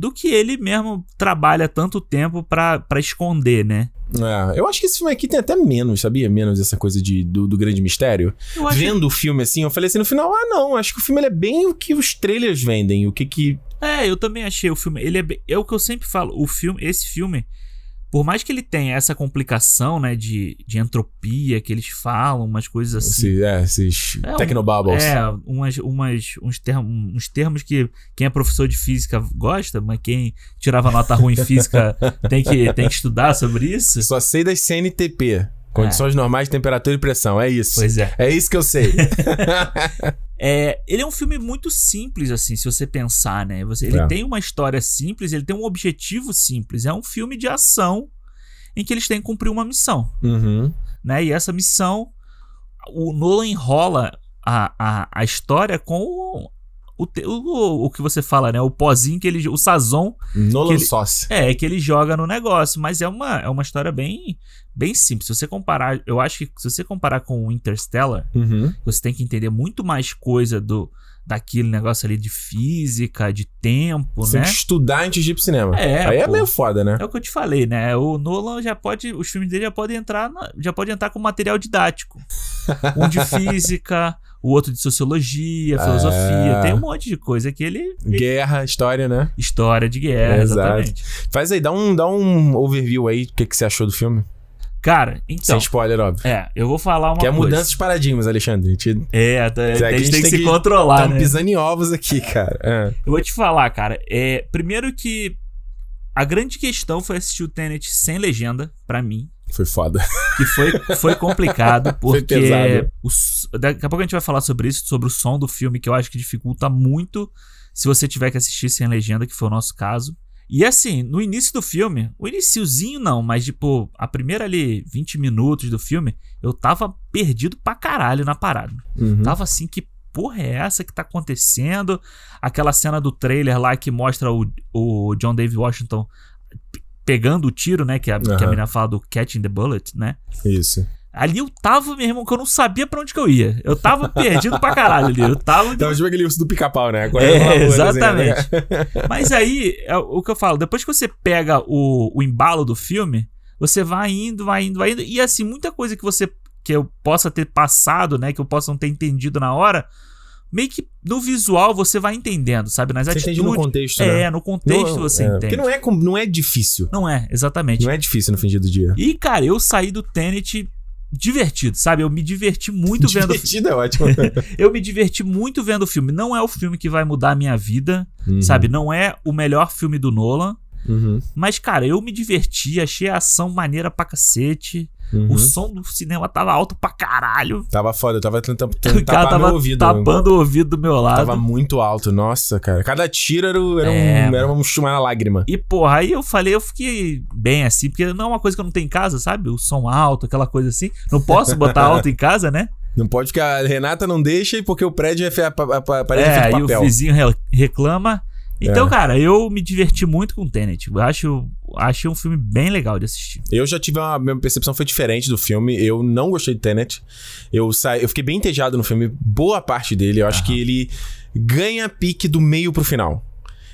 do que ele mesmo trabalha tanto tempo pra, pra esconder, né? É, eu acho que esse filme aqui tem até menos, sabia? Menos essa coisa de, do, do grande mistério. Vendo o filme assim, eu falei assim no final, ah não, acho que o filme é bem o que os trailers vendem, o que que... É, eu também achei o filme. Ele é, bem- é o que eu sempre falo. O filme, esse filme, por mais que ele tenha essa complicação, né, de, de entropia que eles falam, umas coisas assim. Esse, é, esses É um- technobubbles. É, umas, umas, uns, termos, uns termos que quem é professor de física gosta, mas quem tirava nota ruim em física tem que, tem que estudar sobre isso. Só sei das CNTP, condições normais de temperatura e pressão, é isso. Pois é. É isso que eu sei. É, ele é um filme muito simples, assim, se você pensar, né? Você, ele É. tem uma história simples, ele tem um objetivo simples. É um filme de ação em que eles têm que cumprir uma missão, uhum. né? E essa missão, o Nolan enrola a, a, a história com o, o, o, que você fala, né? O pozinho que ele... O sazon Nolan ele- Sauce. É, que ele joga no negócio, mas é uma, é uma história bem, bem simples. Se você comparar, eu acho que se você comparar com o Interstellar, Uhum. você tem que entender muito mais coisa do, daquele negócio ali de física, de tempo, Você tem né? que estudar antes de ir pro cinema. É, Aí é pô. meio foda, né? É o que eu te falei, né? O Nolan já pode. Os filmes dele já podem entrar. na- já pode entrar com material didático. Um de física, o outro de sociologia, filosofia. É. Tem um monte de coisa que ele. Guerra, história, né? História de guerra, Exato. exatamente. Faz aí, dá um, dá um overview aí, o que, que você achou do filme. Cara, então. Sem spoiler, óbvio. É, eu vou falar uma que é coisa. mudança de paradigmas, Alexandre. Gente É, tá- a, que a gente tem que se que- controlar, tá né? pisando em ovos aqui, cara. É. Eu vou te falar, cara. É, primeiro que a grande questão foi assistir o Tenet sem legenda, pra mim. Foi foda. Que foi, foi complicado, Foi porque. pesado. s- daqui a pouco a gente vai falar sobre isso, sobre o som do filme, que eu acho que dificulta muito se você tiver que assistir sem legenda, que foi o nosso caso. E assim, no início do filme, o iniciozinho não, mas tipo, a primeira ali 20 minutos do filme, eu tava perdido pra caralho na parada. Uhum. Tava assim, que porra é essa que tá acontecendo? Aquela cena do trailer lá que mostra o, o John David Washington pegando o tiro, né? Que a, que a menina fala do catching the bullet, né? Isso. Ali eu tava, meu irmão, que eu não sabia pra onde que eu ia. Eu tava perdido pra caralho ali. Eu tava. Então, tipo aquele urso do pica-pau, né? Agora É, numa rua, né? exatamente. Mas aí, é o que eu falo, depois que você pega o, o embalo do filme, você vai indo, vai indo, vai indo. E assim, muita coisa que você. que eu possa ter passado, né? Que eu possa não ter entendido na hora. Meio que no visual você vai entendendo, sabe? Nas Você atitudes. entende no contexto, né? É, no contexto Não, você é, entende. Porque não é, não é difícil. Não é, exatamente. Não é difícil no fim do dia. E, cara, eu saí do Tenet divertido, sabe? Eu me diverti muito vendo. Divertido é ótimo. Eu me diverti muito vendo o filme. Não é o filme que vai mudar a minha vida, Uhum. sabe? Não é o melhor filme do Nolan. Uhum. Mas, cara, eu me diverti, achei a ação maneira pra cacete. Uhum. O som do cinema tava alto pra caralho. Tava foda, eu tava tentando, tapar tava meu ouvido. tapando o ouvido do meu lado. Tava muito alto, nossa, cara. Cada tiro era, era, É, um, era uma, uma lágrima. E, porra, aí eu falei, eu fiquei bem assim, porque não é uma coisa que eu não tenho em casa, sabe? O som alto, aquela coisa assim. Não posso botar alto em casa, né? Não pode que a Renata não deixa e porque o prédio é a, a, a parede é, É, de papel. o vizinho re- reclama. Então, É. cara, eu me diverti muito com o Tenet. Eu acho, achei um filme bem legal de assistir. Eu já tive uma. Minha percepção foi diferente do filme. Eu não gostei de Tenet. Eu, sa... eu fiquei bem entediado no filme, boa parte dele. Eu acho que ele ganha pique do meio pro final.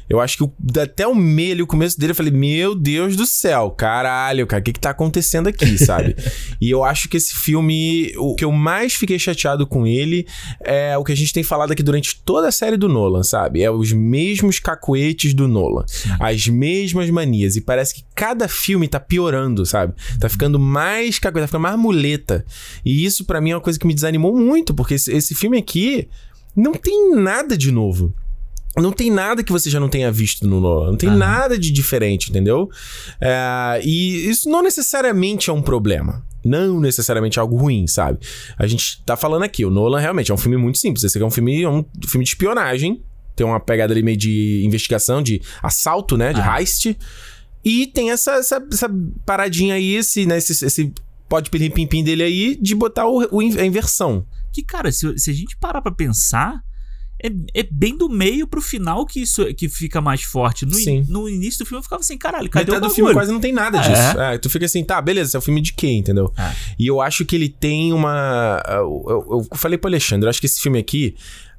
Eu acho que o- até o meio, ali, o começo dele, eu falei, meu Deus do céu, caralho, cara, o que que tá acontecendo aqui, sabe? e eu acho que esse filme, o que eu mais fiquei chateado com ele é o que a gente tem falado aqui durante toda a série do Nolan, sabe? É os mesmos cacuetes do Nolan, as mesmas manias, e parece que cada filme tá piorando, sabe? Tá ficando mais cacuete, tá ficando mais muleta. E isso pra mim é uma coisa que me desanimou muito, porque esse, esse filme aqui não tem nada de novo. Não tem nada que você já não tenha visto no Nolan. Não tem Aham. nada de diferente, entendeu? É, e isso não necessariamente é um problema. Não necessariamente é algo ruim, sabe? A gente tá falando aqui, o Nolan realmente é um filme muito simples. Esse aqui é um filme, é um filme de espionagem. Tem uma pegada ali meio de investigação, de assalto, né? De Ah. heist. E tem essa, essa, essa paradinha aí, esse, né? Esse, esse pode pilim pim pim dele aí, de botar o, o a inversão. Que, cara, se, se a gente parar pra pensar, é, é bem do meio pro final que isso que fica mais forte. No, Sim. no início do filme eu ficava assim, caralho, cadê Metade o do filme quase não tem nada É. disso. É, tu fica assim, tá, beleza, esse é um filme de quê, entendeu? É. E eu acho que ele tem uma. Eu, eu- eu falei pro Alexandre, eu acho que esse filme aqui.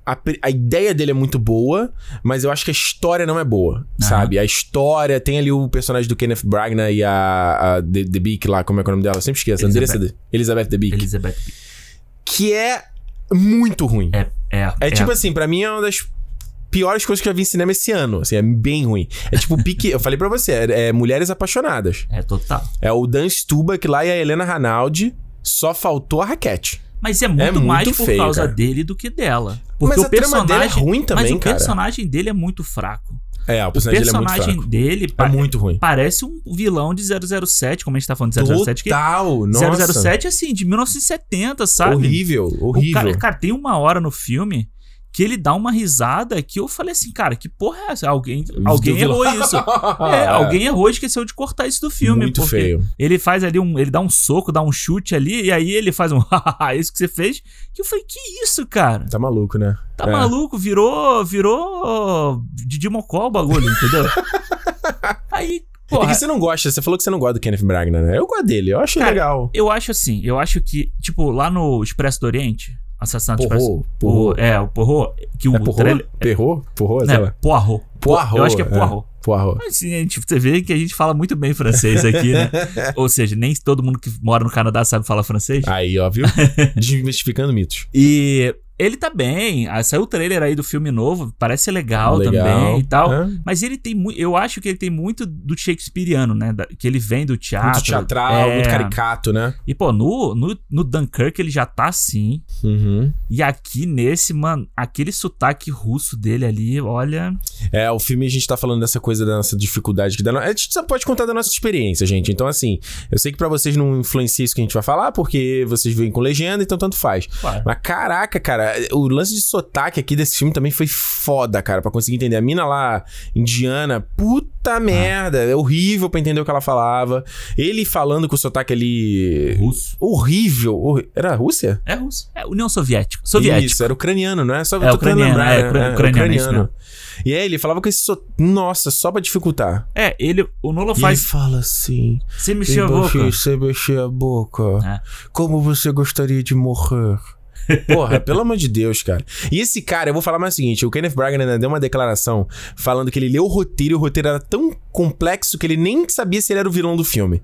A, a ideia dele é muito boa, mas eu acho que a história não é boa, Aham. sabe? A história tem ali o personagem do Kenneth Branagh e a, a The, The Beak lá, como é que é o nome dela? Eu sempre esqueço. Elizabeth. Andressa De- Elizabeth The Beak. Elizabeth. Que é muito ruim. É, é, É tipo assim, pra mim é uma das piores coisas que eu já vi em cinema esse ano. Assim, é bem ruim. É tipo pique. eu falei pra você, é, é Mulheres Apaixonadas. É total. É o Dan Stubach lá e a Helena Ranaldi. Só faltou a raquete. Mas é muito, muito mais por feio, causa cara. dele do que dela. Porque Mas o a trama dela é personagem ruim também, mas o cara. personagem dele é muito fraco. É, o O personagem, dele é muito personagem dele É muito ruim. parece um vilão de 007, como a gente tá falando de 007, que Total, nossa. 007 assim, de 1970, sabe? Horrível, O horrível. cara, cara, tem uma hora no filme que ele dá uma risada que eu falei assim, cara, que porra é essa? Alguém, alguém errou isso. É, alguém errou e esqueceu de cortar isso do filme. Muito porque feio. Ele faz ali um. Ele dá um soco, dá um chute ali, e aí ele faz um isso que você fez. Que eu falei, que isso, cara? Tá maluco, né? Tá É. maluco? Virou. Virou. Didi Mocó o bagulho, entendeu? aí, porra. que você não gosta, você falou que você não gosta do Kenneth Branagh, né? Eu gosto dele, eu acho Cara, legal. Eu acho assim, eu acho que, tipo, lá no Expresso do Oriente, Assassinato de Porro, Presidente. Porro. O- É, o Porro. Que o É porro? trailer. Perro? Porro, É, lá. Poirot. Poirot. Eu acho que é Poirot. Poirot. Mas sim, a gente, você vê que a gente fala muito bem francês aqui, né? Ou seja, nem todo mundo que mora no Canadá sabe falar francês. Aí, ó, viu? Desmistificando mitos. E ele tá bem. Ah, Saiu o trailer aí do filme novo, parece legal, Legal. também e tal. É. Mas ele tem muito. Eu acho que ele tem muito do Shakespeareano, né? Da- que ele vem do teatro. Muito teatral, É. muito caricato, né? E, pô, no, no, no Dunkirk ele já tá assim. Uhum. E aqui nesse, mano, aquele sotaque russo dele ali, olha. É, o filme a gente tá falando dessa coisa da nossa dificuldade. Que dá no- A gente só pode contar da nossa experiência, gente. Então, assim, eu sei que pra vocês não influencia isso que a gente vai falar, porque vocês vêm com legenda, então tanto faz. Claro. Mas caraca, cara, o lance de sotaque aqui desse filme também foi foda, cara, pra conseguir entender. A mina lá, indiana, puta merda, é horrível pra entender o que ela falava. Ele falando com o sotaque ali. Russo. Horrível. horri- Era Rússia? É russo. É União Soviética. Soviético. Isso, era ucraniano, não é? Só É, tô tentando ucraniano, lembrar, é, né? ucra- ucraniano, é isso. E aí ele falava com esse so... Nossa, só pra dificultar. É, ele. O Nolan E ele faz. fala assim. Você mexeu a boca. Você mexeu a boca. É. Como você gostaria de morrer? Porra, pelo amor de Deus, cara. E esse cara, eu vou falar mais o seguinte: o Kenneth Branagh ainda deu uma declaração falando que ele leu o roteiro e o roteiro era tão complexo que ele nem sabia se ele era o vilão do filme.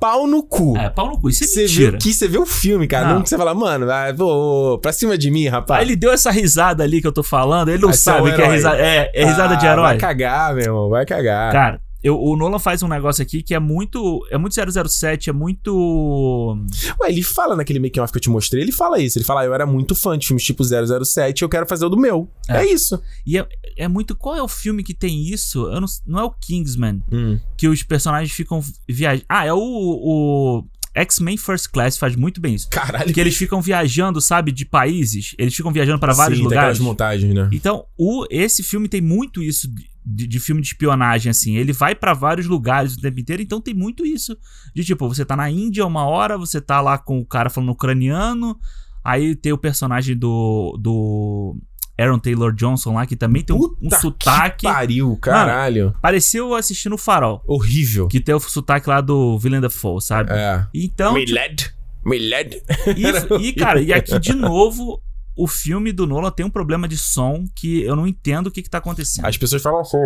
Pau no cu. É, pau no cu. Isso é Você vê mentira. que você vê o filme, cara. Não. Não, que você fala, mano, vai, pô, pra cima de mim, rapaz. Aí ele deu essa risada ali que eu tô falando, ele não Vai ser um sabe que é risada. É, é risada de Ah, herói. Vai cagar, meu irmão, vai cagar. Cara, eu- o Nolan faz um negócio aqui que é muito. É muito 007, é muito. Ué, ele fala naquele make-off que eu te mostrei, ele fala isso. Ele fala, ah, eu era muito fã de filmes tipo 007 eu quero fazer o do meu. É. É, isso. E é, é muito. Qual é o filme que tem isso? Eu não, não é o Kingsman, Hum. que os personagens ficam viajando. Ah, é o, o X-Men First Class faz muito bem isso. Caralho. Que eles ficam viajando, sabe, de países. Eles ficam viajando pra vários Sim, tem lugares. aquelas montagens, né? Então, o, esse filme tem muito isso de, de filme de espionagem, assim. Ele vai pra vários lugares o tempo inteiro, então tem muito isso. De tipo, você tá na Índia uma hora, você tá lá com o cara falando ucraniano, aí tem o personagem do. do Aaron Taylor Johnson lá, que também tem um, um Puta sotaque. Que pariu, caralho. Pareceu assistindo o Farol, Horrível. que tem o sotaque lá do Willem Dafoe, sabe? É. Então, Milad. Milad. E, e, cara, e aqui de novo, o filme do Nolan tem um problema de som que eu não entendo o que, que tá acontecendo. As pessoas falam assim,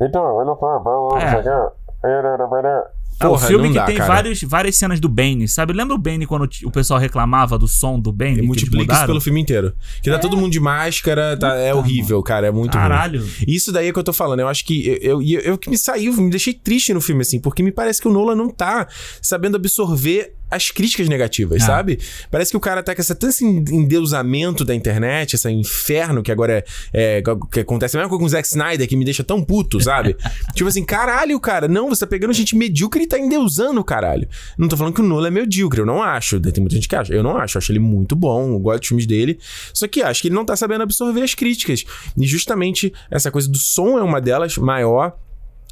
Então, olha só, vamos É. É o porra, filme que dá, tem cara. vários, várias cenas do Bane, sabe? Lembra o Bane quando o pessoal reclamava do som do Bane? E multiplica isso pelo filme inteiro. Que tá todo mundo de máscara, tá, é Puta, horrível, cara. É muito ruim. Caralho. Isso daí é que eu tô falando. Eu acho que eu, eu, eu, eu que me saiu, me deixei triste no filme, assim, porque me parece que o Nolan não tá sabendo absorver as críticas negativas, Ah. sabe? Parece que o cara tá com essa tanto endeusamento da internet, esse inferno que agora é, é que acontece a mesma coisa com o Zack Snyder, que me deixa tão puto, sabe? tipo assim, caralho, cara, não, você tá pegando gente medíocre e tá endeusando o caralho. Não tô falando que o Nolan é medíocre, eu não acho. Tem muita gente que acha. Eu não acho, eu acho ele muito bom, eu gosto dos filmes dele. Só que acho que ele não tá sabendo absorver as críticas. E justamente essa coisa do som é uma delas, maior.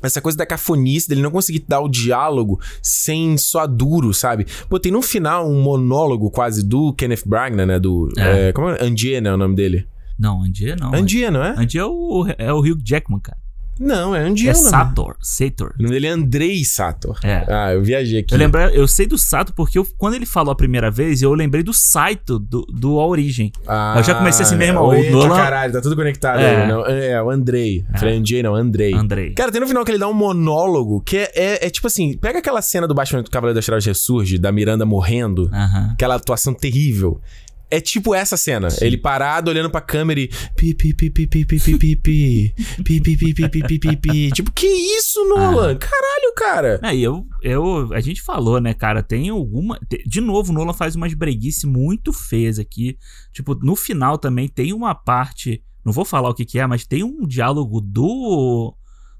Essa coisa da cafonice, dele não conseguir dar o diálogo sem soar duro, sabe? Pô, tem no final um monólogo quase do Kenneth Branagh, né? Do. É. é, como é? Andier, né? O nome dele. Não, Andier não. Andier, não é? Andier é o, é o Hugh Jackman, cara. Não, é Andier. É. Sator. Sator. O nome dele é Andrei Sator. É. Ah, eu viajei aqui. Eu, lembro, eu sei do Sato porque eu- quando ele falou a primeira vez, eu lembrei do Saito, do, do A Origem. Ah, Eu já comecei assim mesmo, o eita, Nolan- caralho, tá tudo conectado É. aí. Não, é, o Andrei. Falei Andier, não, Andrei. Andrei. Cara, tem no final que ele dá um monólogo que é, é, é tipo assim: pega aquela cena do Batman do Cavaleiro das Trevas Ressurge, da Miranda morrendo, Aham. aquela atuação terrível. É tipo essa cena. Ele parado olhando pra câmera e. Pi, pi, pi, pi, pi, pi, pi, pi, pi. Pi, pi, pi, pi, pi, pi, pi. Tipo, que isso, Nolan? Caralho, cara. Aí eu, eu, a gente falou, né, cara, tem alguma. De novo, o Nolan faz umas breguices muito feias aqui. Tipo, no final também tem uma parte. Não vou falar o que, que é, mas tem um diálogo do.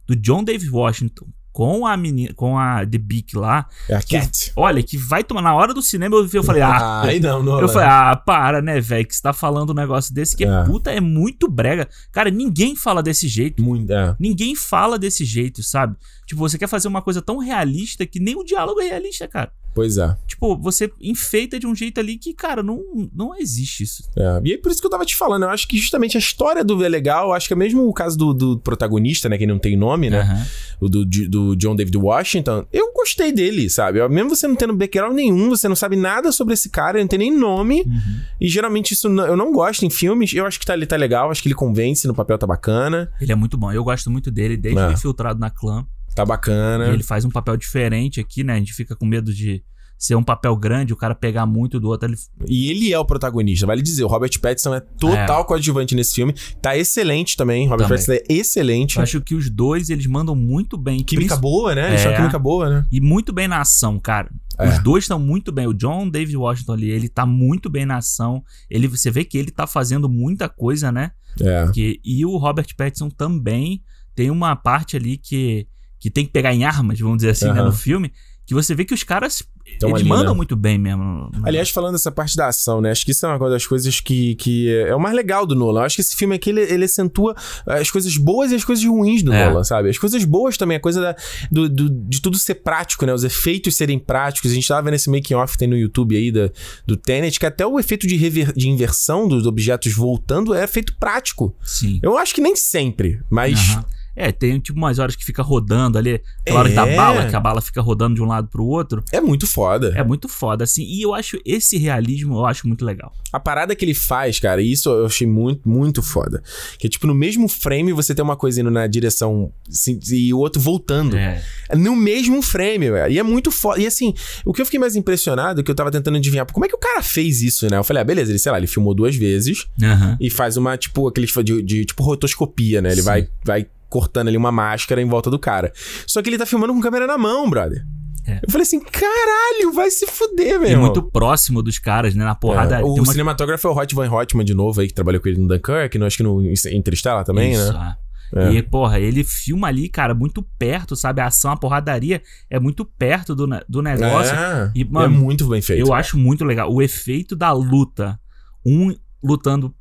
Do John David Washington com a menina. Com a The Beak lá. É a Que, Cat. olha, que vai tomar. Na hora do cinema eu, eu falei, ah. Ai, não, Nolan. Eu falei, ah, para, né, velho, que você tá falando um negócio desse que, É. puta, é muito brega. Cara, ninguém fala desse jeito. Muito, é. Ninguém fala desse jeito, sabe? Tipo, você quer fazer uma coisa tão realista que nem o diálogo é realista, cara. Pois é. Tipo, você enfeita de um jeito ali que, cara, não, não existe isso. É, E é por isso que eu tava te falando. Eu acho que justamente a história do é legal. Eu acho que é mesmo o caso do, do protagonista, né? Que não tem nome, né? Aham. O do, do John David Washington. Eu gostei dele, sabe? Eu- Mesmo você não tendo background nenhum, você não sabe nada sobre esse cara, não tem nem nome. Uhum. E geralmente isso não- eu não gosto em filmes. Eu acho que tá, ele tá legal, acho que ele convence, no papel tá bacana. Ele é muito bom. Eu gosto muito dele desde É. Infiltrado na Clã. Tá bacana. E ele faz um papel diferente aqui, né? A gente fica com medo de ser um papel grande, o cara pegar muito do outro. Ele... E ele é o protagonista, vale dizer. O Robert Pattinson é total coadjuvante nesse filme. Tá excelente também. Robert Também. Pattinson é excelente. Eu acho que os dois, eles mandam muito bem. Química princi- boa, né? Eles É. química boa, né? E muito bem na ação, cara. É. Os dois estão muito bem. O John David Washington ali, ele tá muito bem na ação. Ele, você vê que ele tá fazendo muita coisa, né? É. Que, e o Robert Pattinson também tem uma parte ali que, que tem que pegar em armas, vamos dizer assim, né, Aham. no filme. Que você vê que os caras, Tão eles ali, mandam né? muito bem mesmo. Aliás, falando dessa parte da ação, né? Acho que isso é uma das coisas que, que é o mais legal do Nolan. Acho que esse filme aqui, ele, ele acentua as coisas boas e as coisas ruins do É. Nolan, sabe? As coisas boas também, a coisa da- do, do- de tudo ser prático, né? Os efeitos serem práticos. A gente tava vendo esse making-off tem no YouTube aí da, do Tenet, que até o efeito de, rever- de inversão dos objetos voltando é feito prático. Sim. Eu acho que nem sempre, mas... Aham. É, tem tipo umas horas que fica rodando ali. Hora É. da bala, que a bala fica rodando de um lado pro outro. É muito foda. É muito foda, assim. E eu acho esse realismo, eu acho muito legal. A parada que ele faz, cara, isso eu achei muito, muito foda. Que é tipo, no mesmo frame você tem uma coisa indo na direção assim, e o outro voltando. É. No mesmo frame, velho. E é muito foda. E assim, o que eu fiquei mais impressionado, que eu tava tentando adivinhar, como é que o cara fez isso, né? Eu falei, ah, beleza, ele, sei lá, ele filmou duas vezes Aham. e faz uma, tipo, aqueles de, de tipo rotoscopia, né? Ele Sim. vai, vai cortando ali uma máscara em volta do cara. Só que ele tá filmando com câmera na mão, brother. É. Eu falei assim, caralho, vai se fuder, meu E irmão. muito próximo dos caras, né? Na porrada. É, o uma- cinematógrafo é o Hot Van Hotman de novo aí, que trabalhou com ele no Dunkirk, no, acho que no Interstellar também, Isso, né? é. É. E, porra, ele filma ali, cara, muito perto, sabe? A ação, a porradaria é muito perto do, do negócio. É, E, é mano, muito bem feito. Eu acho muito legal. O efeito da luta. Um lutando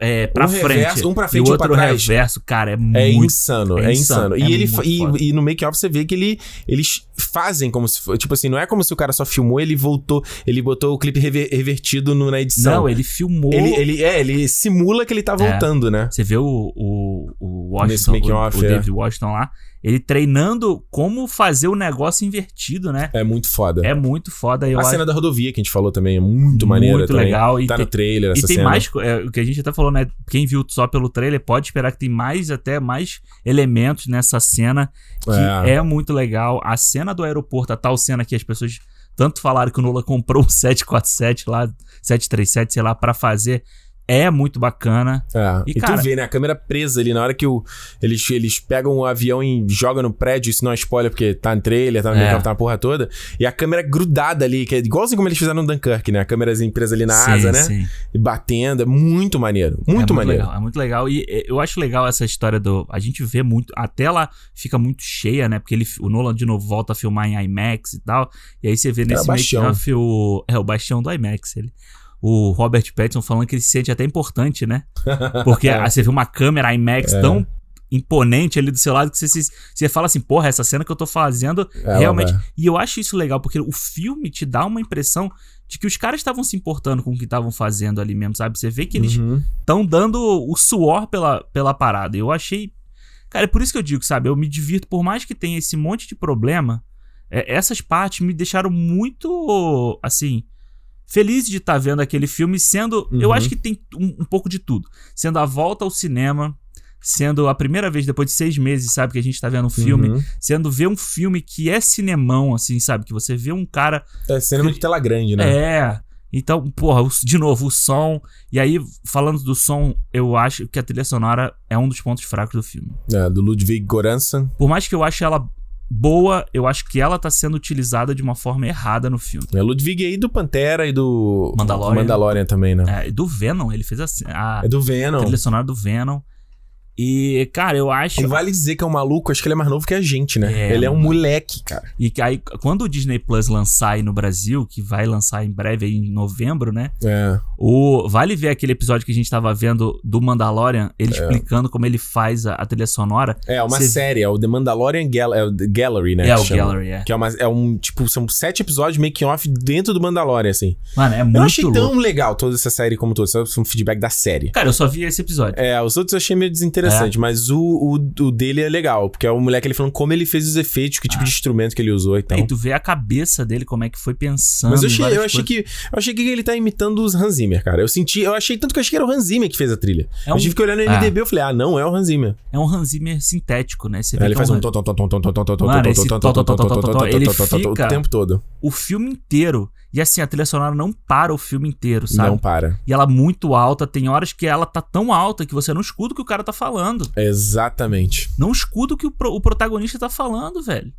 é, pra Um frente. reverso, um pra frente e o um pra outro trás. reverso, cara, é, É muito. insano, é é insano. insano, E, é ele, e, e no make-off você vê que ele, eles fazem como se. Tipo assim, não é como se o cara só filmou, ele voltou. Ele botou o clipe rever- revertido no- na edição. Não, ele filmou. ele, ele, é, ele simula que ele tá voltando, né? Você vê o, o, o Washington, o, o é. David Washington lá, ele treinando como fazer o negócio invertido, né? É muito foda. É muito foda. Eu a acho cena da rodovia que a gente falou também é muito, Muito maneira. também. legal, e tá tem- no trailer E essa tem cena. mais, é, o que a gente até falou, né? Quem viu só pelo trailer pode esperar que tem mais, até mais elementos nessa cena que É. é, muito legal. A cena do aeroporto, a tal cena que as pessoas tanto falaram que o Nola comprou um 747 lá, 737, sei lá, pra fazer, é muito bacana. É. E, E, cara- tu vê, né? A câmera presa ali na hora que o, eles, eles pegam o avião e jogam no prédio. Isso não é spoiler, porque tá em trailer, tá no É. make-up, tá na porra toda. E a câmera grudada ali, que é igualzinho como eles fizeram no Dunkirk, né? A câmera presa ali na Sim, asa, né? sim. E batendo. É muito maneiro. Muito, é muito maneiro. legal, é muito legal. E é, eu acho legal essa história do. A gente vê muito. A tela fica muito cheia, né? Porque ele, o Nolan de novo volta a filmar em IMAX e tal. E aí você vê nesse o Bastião. make-off o. É, o bastião do IMAX. Ele. O Robert Pattinson falando que ele se sente até importante, né? Porque aí você vê uma câmera IMAX É. tão imponente ali do seu lado que você, se- você fala assim, porra, essa cena que eu tô fazendo Ela realmente. E eu acho isso legal, porque o filme te dá uma impressão de que os caras estavam se importando com o que estavam fazendo ali mesmo, sabe? Você vê que eles Uhum. estão dando o suor pela, pela parada. Eu achei. Cara, é por isso que eu digo, sabe? Eu me divirto, por mais que tenha esse monte de problema, é, essas partes me deixaram muito, assim, feliz de estar vendo aquele filme sendo. Eu Uhum. acho que tem um, um pouco de tudo. Sendo a volta ao cinema. Sendo a primeira vez depois de seis meses, sabe, que a gente tá vendo um filme. Uhum. Sendo ver um filme que é cinemão, assim, sabe? Que você vê um cara É cinema de tela grande, né? é. Então, porra, o- de novo, o som. E aí, falando do som, eu acho que a trilha sonora é um dos pontos fracos do filme. É, do Ludwig Göransson. Por mais que eu ache ela boa, eu acho que ela tá sendo utilizada de uma forma errada no filme. É Ludwig aí do Pantera e do Mandalorian. Mandalorian também, né? É, e do Venom, ele fez assim, a É, do Venom. trilha sonora do Venom. E, cara, eu acho. E vale dizer que é um maluco, acho que ele é mais novo que a gente, né? É, ele é um mano. moleque, cara. E aí, quando o Disney Plus lançar aí no Brasil, que vai lançar em breve aí em novembro, né? É. O, vale ver aquele episódio que a gente tava vendo do Mandalorian, ele É. explicando como ele faz a, a trilha sonora. É uma Cê- série, é o The Mandalorian Gal é The Gallery, né? É, o chama. Gallery, é. Que é, uma, é um, tipo, são sete episódios making off dentro do Mandalorian, assim. Mano, é eu muito achei louco. tão legal toda essa série como toda, só um feedback da série. Cara, eu só vi esse episódio. É, os outros eu achei meio desinteressante interessante, é. mas o, o, o, dele é legal, porque é o moleque ele falando como ele fez os efeitos, que tipo de instrumento que ele usou e tal. E tu vê a cabeça dele, como é que foi pensando. Mas eu achei, eu achei que eu achei que ele tá imitando os Hans Zimmer, cara. Eu senti, eu achei tanto que eu achei que era o Hans Zimmer que fez a trilha. É um... Eu tive que olhar no MDB e eu falei, ah, não, é o Hans Zimmer. É um Hans Zimmer sintético, né? Você vê é, ele faz um o tempo todo. O filme inteiro e assim, a trilha sonora não para o filme inteiro, sabe? Não para. E ela muito alta, tem horas que ela tá tão alta que você não escuta o que o cara tá falando. Exatamente. Não escuta o que o, pro- o protagonista tá falando, velho.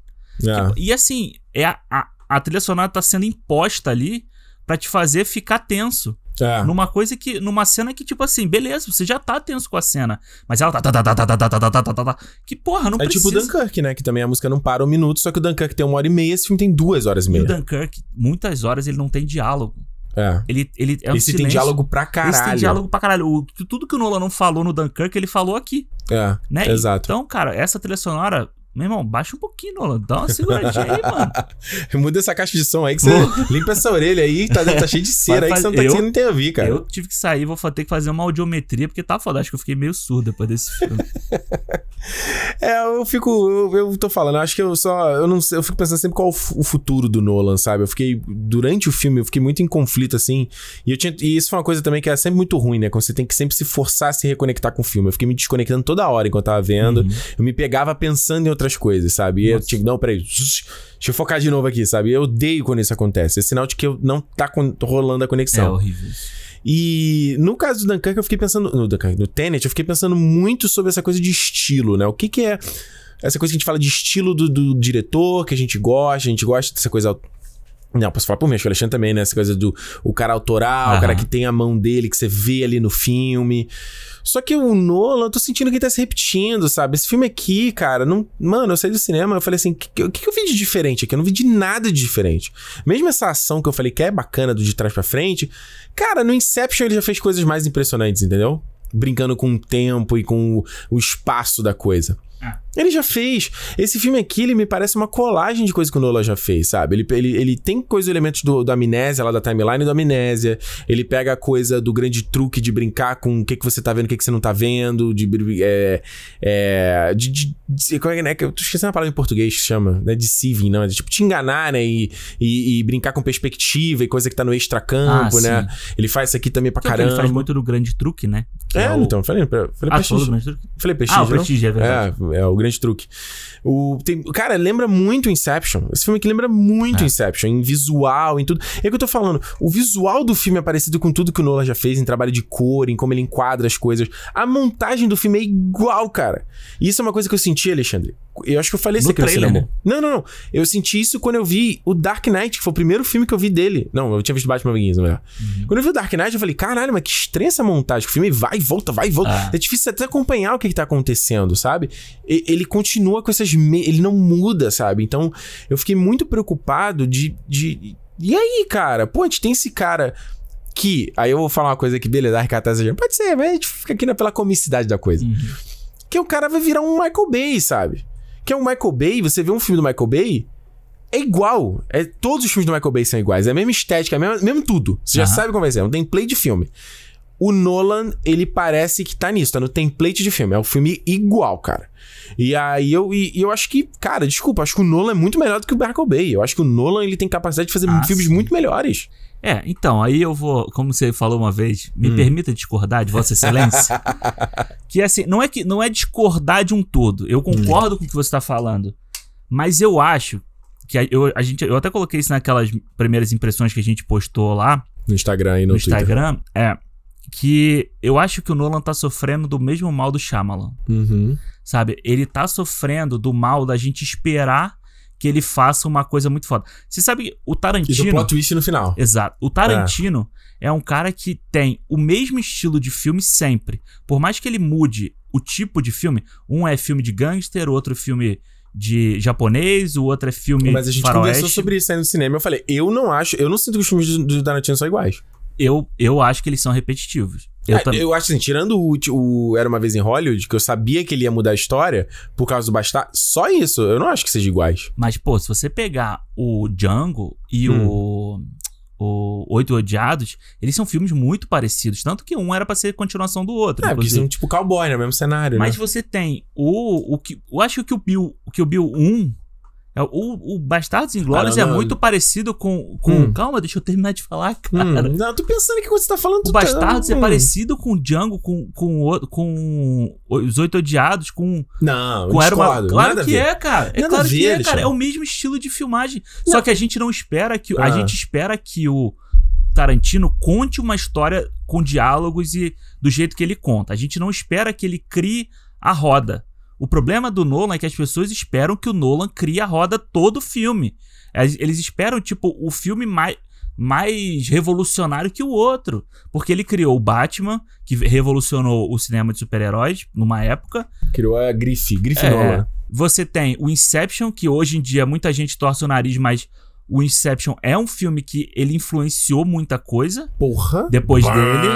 É. E assim, é a, a, a trilha sonora tá sendo imposta ali pra te fazer ficar tenso. É. Numa coisa que. Numa cena que, tipo assim, beleza, você já tá tenso com a cena. Mas ela tá. tá, tá, tá, tá, tá, tá, tá, tá, tá, tá, tá, Que porra, não É tipo precisa. o Dunkirk, né? Que também a música não para um minuto, só que o Dunkirk tem uma hora e meia, esse filme tem duas horas e E o meia. Dunkirk, muitas horas ele não tem diálogo. É. Ele, ele é um Esse tem silêncio. diálogo pra caralho. Esse tem diálogo pra caralho. O- tudo que o Nolan não falou no Dunkirk, ele falou aqui, É, né? exato. Então, cara, essa trilha sonora, meu irmão, baixa um pouquinho, Nolan. Dá uma seguradinha aí, mano. Muda essa caixa de som aí que você limpa essa orelha aí, tá, tá cheio de cera aí que você não tá Eu- conseguindo ouvir, cara. Eu tive que sair, vou ter que fazer uma audiometria, porque tá foda. Acho que eu fiquei meio surdo depois desse filme. É, eu fico. Eu, eu tô falando, eu acho que eu só. Eu não sei, eu fico pensando sempre qual o o futuro do Nolan, sabe? Eu fiquei. Durante o filme, eu fiquei muito em conflito, assim. E, eu tinha, e isso foi uma coisa também que é sempre muito ruim, né? Quando você tem que sempre se forçar a se reconectar com o filme. Eu fiquei me desconectando toda hora enquanto eu tava vendo. Eu me pegava pensando em outras coisas, sabe? E eu tinha que. Não, peraí. Deixa eu focar de novo aqui, sabe? Eu odeio quando isso acontece. É sinal de que eu não tá rolando a É conexão. horrível. isso. E no caso do Dunkirk, eu fiquei pensando. No Dunkirk, no Tenet, eu fiquei pensando muito sobre essa coisa de estilo, né? O que, que é essa coisa que a gente fala de estilo do, do diretor, que a gente gosta, a gente gosta dessa coisa. Não, posso falar por mim, acho que o Alexandre também, né? Essa coisa do o cara autoral, o cara que tem a mão dele, que você vê ali no filme. Só que o Nolan, eu tô sentindo que ele tá se repetindo, sabe? Esse filme aqui, cara, não. Mano, eu saí do cinema, eu falei assim: o que, que que eu vi de diferente aqui? Eu não vi de nada de diferente. Mesmo essa ação que eu falei que é bacana do de trás pra frente, cara, no Inception ele já fez coisas mais impressionantes, entendeu? Brincando com o tempo e com o espaço da coisa. Ah. Ele já fez. Esse filme aqui, ele me parece uma colagem de coisas que o Nolan já fez, sabe? Ele, ele, ele tem coisas, elementos do, do Amnésia, lá da timeline do Amnésia. Ele pega a coisa do grande truque de brincar com o que, que você tá vendo, o que, que você não tá vendo. De. É, é, de, de, de- como é que é, que eu tô esquecendo a palavra em português que chama. Não é deceiving, não. É tipo te enganar, né? E, e, e brincar com perspectiva e coisa que tá no extracampo, Ah, né? Ele faz isso aqui também pra Que é caramba. ele faz muito no grande truque, né? Que É, o- então, falei, falei Ah, falou do truque? Falei prestígio. Ah, o não? Prestígio, é verdade. É, é o grande truque. O, tem, cara, lembra muito Inception. Esse filme aqui lembra muito É. Inception, em visual, em tudo. É o que eu tô falando. O visual do filme é parecido com tudo que o Nolan já fez em trabalho de cor, em como ele enquadra as coisas. A montagem do filme é igual, cara. E isso é uma coisa que eu senti, Alexandre. Eu acho que eu falei no trailer, né? Não, não, não. Eu senti isso quando eu vi o Dark Knight, que foi o primeiro filme que eu vi dele. Não, eu tinha visto Batman Begins, na verdade. Uhum. Quando eu vi o Dark Knight, eu falei, caralho, mas que estranha essa montagem. O filme vai e volta, vai e volta. Ah. É difícil até acompanhar o que, que tá acontecendo, sabe? E- ele continua com essas. me- Ele não muda, sabe? Então, eu fiquei muito preocupado de. de... E aí, cara? Pô, a gente tem esse cara que. Aí eu vou falar uma coisa aqui, beleza, arrecatar essa gente. Pode ser, mas a gente fica aqui na- pela comicidade da coisa. Uhum. Que o cara vai virar um Michael Bay, sabe? Que é um Michael Bay, você vê um filme do Michael Bay. É igual. É, todos os filmes do Michael Bay são iguais. É a mesma estética, é a mesma, mesmo tudo. Você já Aham. sabe como vai ser. É um template de filme. O Nolan, ele parece que tá nisso, tá no template de filme. É um filme igual, cara. E aí eu, e eu acho que, cara, desculpa, acho que o Nolan é muito melhor do que o Michael Bay. Eu acho que o Nolan ele tem capacidade de fazer Ah, filmes sim. muito melhores. É, então, aí eu vou, como você falou uma vez, Hum. me permita discordar de Vossa Excelência. que assim, não é que não é discordar de um todo. Eu concordo com o que você tá falando. Mas eu acho que a, eu, a gente, eu até coloquei isso naquelas primeiras impressões que a gente postou lá No Instagram e no, no, Twitter. Instagram. É. Que eu acho que o Nolan tá sofrendo do mesmo mal do Shyamalan. Uhum. Sabe? Ele tá sofrendo do mal da gente esperar que ele faça uma coisa muito foda. Você sabe, o E do Tarantino. plot twist no final. Exato. O Tarantino é. um cara que tem o mesmo estilo de filme sempre. Por mais que ele mude o tipo de filme, um é filme de gangster, o outro filme de japonês, o outro é filme Mas a gente faroeste. conversou sobre isso aí no cinema. Eu falei, eu não acho, eu não sinto que os filmes do, do Tarantino são iguais. Eu, eu acho que eles são repetitivos. Eu É, eu acho assim, tirando o, o Era Uma Vez em Hollywood, que eu sabia que ele ia mudar a história por causa do Bastar, só isso, eu não acho que seja iguais. Mas, pô, se você pegar o Django e Hum. o. o Oito Odiados, eles são filmes muito parecidos. Tanto que um era pra ser continuação do outro. É, porque inclusive. são tipo cowboy, né? Mesmo cenário, Mas né? você tem o, o que. Eu acho que o Bill, que o Bill 1. É, o, o Bastardos Inglórios Ah, é não, não. muito parecido com. com Hum. Calma, deixa eu terminar de falar, Hum, cara. não, eu tô pensando que você tá falando O tu Bastardos tá- é hum. parecido com o Django, com, com, com os Oito Odiados, com. Não, com Era uma-. Claro nada a que ver. é, cara. É Nada claro a que ver, é, cara. Alexandre. É o mesmo estilo de filmagem. Só que a gente não espera que. A Ah. gente espera que o Tarantino conte uma história com diálogos e do jeito que ele conta. A gente não espera que ele crie a roda. O problema do Nolan é que as pessoas esperam que o Nolan crie a roda todo o filme. Eles esperam, tipo, o filme mais, mais revolucionário que o outro. Porque ele criou o Batman, que revolucionou o cinema de super-heróis numa época. Criou a grife, grife É, Nolan. Você tem o Inception, que hoje em dia muita gente torce o nariz, mas o Inception é um filme que ele influenciou muita coisa Porra. depois Bah, dele.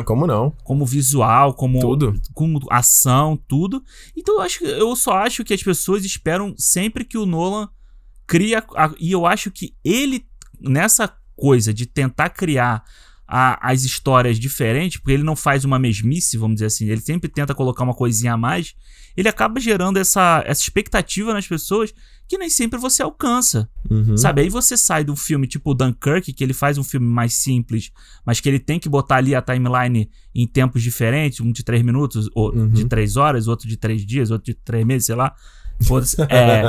É, Como não? como visual, como, Tudo. como ação, tudo. Então eu acho que- eu só acho que as pessoas esperam sempre que o Nolan cria a- e eu acho que ele nessa coisa de tentar criar a- as histórias diferentes, porque ele não faz uma mesmice, vamos dizer assim, ele sempre tenta colocar uma coisinha a mais, ele acaba gerando essa, essa expectativa nas pessoas que nem sempre você alcança. Uhum. Sabe, aí você sai de um filme tipo Dunkirk, que ele faz um filme mais simples, mas que ele tem que botar ali a timeline em tempos diferentes, um de três minutos, ou Uhum. de três horas, outro de três dias, outro de três meses, sei lá. É.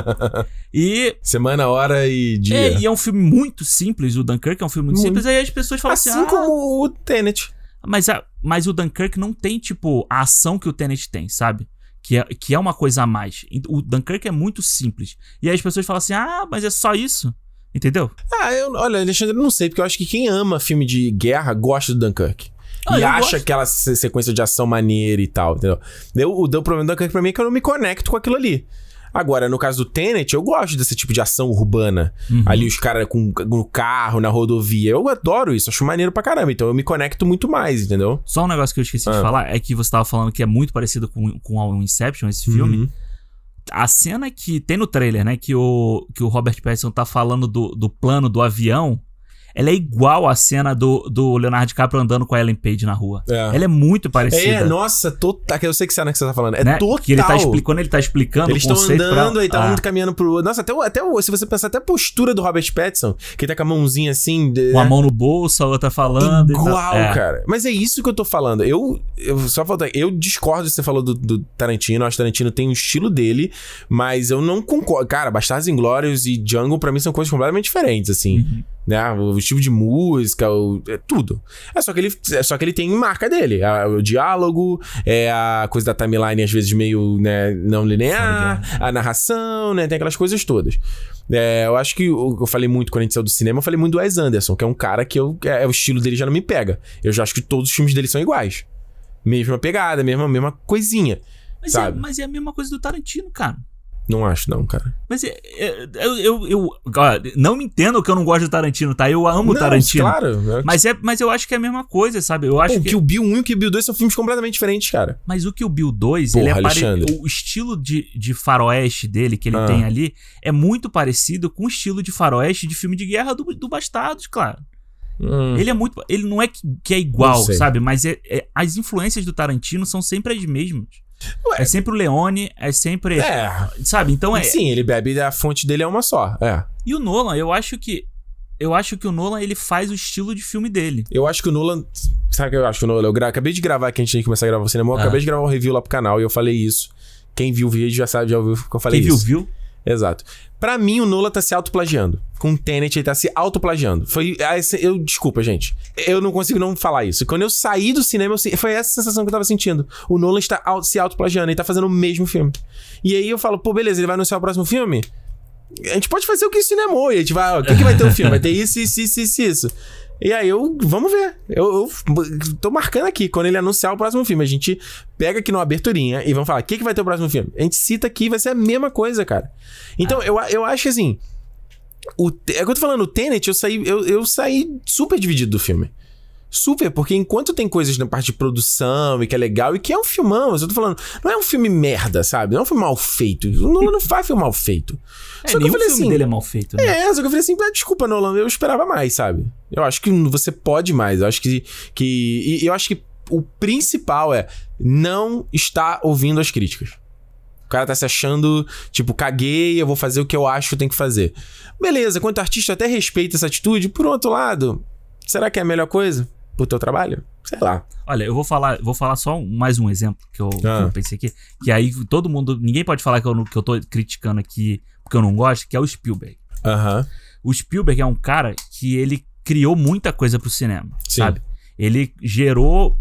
E, Semana, hora e dia. é, e é um filme muito simples, o Dunkirk é um filme muito, Muito. simples, aí as pessoas falam assim assim, ah, como o Tenet. mas, a- mas o Dunkirk não tem, tipo, a ação que o Tenet tem, sabe? Que é, que é uma coisa a mais. O Dunkirk é muito simples. E aí as pessoas falam assim, ah, mas é só isso. Entendeu? Ah, eu, olha, Alexandre, eu não sei, porque eu acho que quem ama filme de guerra gosta do Dunkirk. Ah, e acha gosto. aquela se- sequência de ação maneira e tal, entendeu? Eu, o, o problema do Dunkirk pra mim é que eu não me conecto com aquilo ali. Agora, no caso do Tenet, eu gosto desse tipo de ação urbana. Uhum. Ali os caras com no carro, na rodovia. Eu adoro isso, acho maneiro pra caramba. Então eu me conecto muito mais, entendeu? Só um negócio que eu esqueci de Ah. falar é que você tava falando que é muito parecido com, com o Inception, esse filme. Uhum. A cena que tem no trailer, né? Que o, que o Robert Pattinson tá falando do, do plano do avião. Ela é igual à cena do, do Leonardo DiCaprio andando com a Ellen Page na rua. É. Ela é muito parecida. É, nossa, total. Eu sei que cena que você tá falando. É né? total. Que ele tá expli- quando ele tá explicando Eles estão conceito pra- andando e tá Ah, um caminhando pro outro. Nossa, até, o- até o- se você pensar, até a postura do Robert Pattinson, que ele tá com a mãozinha assim. de- Uma mão no bolso, a outra falando. Igual, É. cara. Mas é isso que eu tô falando. Eu, eu só falta, eu discordo de você falou do, do Tarantino. Eu acho que Tarantino tem o estilo dele, mas eu não concordo. Cara, Bastardos Inglórios e Django pra mim são coisas completamente diferentes, assim. Uhum. Né? O estilo de música, o, é tudo. É só que ele, é só que ele tem marca dele. A- o diálogo, é a coisa da timeline às vezes meio né, não linear, a narração, né? Tem aquelas coisas todas. É, eu acho que que eu falei muito quando a gente saiu do cinema, eu falei muito do Wes Anderson, que é um cara que eu, é, o estilo dele já não me pega. Eu já acho que todos os filmes dele são iguais. Mesma pegada, mesma, mesma coisinha. Mas, é, sabe? mas é a mesma coisa do Tarantino, cara. Não acho, não, cara. Mas é- é- eu, eu, eu- não me entendam que eu não gosto do Tarantino, tá? Eu amo o não, Tarantino. Claro. é- Mas, é, mas eu acho que é a mesma coisa, sabe? Eu acho Pô, o que. Kill Bill 1 e o Kill Bill 2 são filmes completamente diferentes, cara. Mas o que o Bill 2, Porra, ele é pare... Alexandre. o estilo de, de faroeste dele que ele Ah. tem ali é muito parecido com o estilo de faroeste de filme de guerra do, do Bastardos, claro. Hum. Ele é muito. Ele não é que, que é igual, sabe? Mas é, é- as influências do Tarantino são sempre as mesmas. Ué. É sempre o Leone, é sempre. É. Sabe? Então é. Sim, ele bebe, a fonte dele é uma só. É. E o Nolan, eu acho que. Eu acho que o Nolan ele faz o estilo de filme dele. Eu acho que o Nolan. Sabe o que eu acho que o Nolan? Eu gra- acabei de gravar que a gente tinha que começar a gravar o cinema. Eu Ah. acabei de gravar um review lá pro canal e eu falei isso. Quem viu o vídeo já sabe, já ouviu que eu falei Quem viu, isso. viu? Exato. Pra mim, o Nolan tá se autoplagiando. Com o Tenet, ele tá se autoplagiando. Foi. ah, Eu, desculpa, gente. Eu não consigo não falar isso. Quando eu saí do cinema, eu foi essa sensação que eu tava sentindo. O Nolan está se autoplagiando, ele tá fazendo o mesmo filme. E aí eu falo, pô, beleza, ele vai anunciar o próximo filme? A gente pode fazer o que o cinema e a gente vai, o que, que vai ter o filme? Vai ter isso, isso, isso, isso, isso. E aí eu, vamos ver. Eu, eu tô marcando aqui, quando ele anunciar o próximo filme, a gente pega aqui numa aberturinha e vamos falar, o que, que vai ter o próximo filme? A gente cita aqui, vai ser a mesma coisa, cara. Então, eu, eu acho assim, o, é o que eu tô falando, o Tenet, eu saí, eu, eu saí super dividido do filme. Super, porque enquanto tem coisas na parte de produção e que é legal e que é um filmão, eu tô falando, não é um filme merda, sabe? Não é um filme mal feito. O Nolan não faz filme mal feito. É, Só que eu falei filme assim, dele é mal feito, né? é, só que eu falei assim, ah, desculpa, Nolan, eu esperava mais, sabe? Eu acho que você pode mais. Eu acho que. que e eu acho que o principal é não estar ouvindo as críticas. O cara tá se achando, tipo, caguei, eu vou fazer o que eu acho que eu tenho que fazer. Beleza, quanto artista até respeita essa atitude. Por outro lado, será que é a melhor coisa pro teu trabalho? Sei lá. Olha, eu vou falar, vou falar só mais um exemplo que eu, que Ah. eu pensei aqui. Que aí todo mundo. Ninguém pode falar que eu, que eu tô criticando aqui porque eu não gosto, que é o Spielberg. Aham. O Spielberg é um cara que ele criou muita coisa pro cinema, Sim. sabe? Ele gerou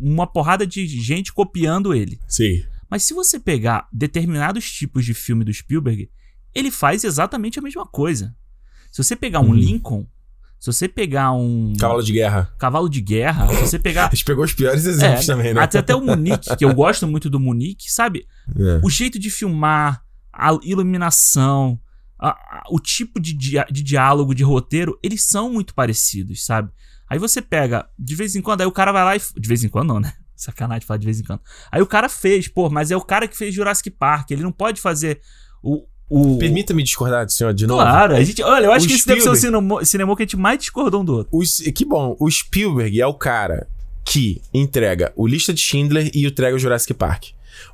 uma porrada de gente copiando ele. Sim. Mas se você pegar determinados tipos de filme do Spielberg, ele faz exatamente a mesma coisa. Se você pegar um Uhum. Lincoln, se você pegar um Cavalo de guerra. cavalo de guerra, se você pegar A gente pegou os piores exemplos é, também, né? até, até o Munique, que eu gosto muito do Munique, sabe? É. O jeito de filmar, a iluminação, a- a- o tipo de, dia- de diálogo, de roteiro, eles são muito parecidos, sabe? Aí você pega, de vez em quando, aí o cara vai lá e. De vez em quando não, né? Sacanagem falar de vez em quando. Aí o cara fez, pô, mas é o cara que fez Jurassic Park, ele não pode fazer o. o Permita-me discordar do senhor de novo. Claro, a gente, olha, eu acho O que esse deve ser o Spielberg- cinema, cinema que a gente mais discordou um do outro. Que bom, o Spielberg é o cara que entrega o Lista de Schindler e entrega o Jurassic Park.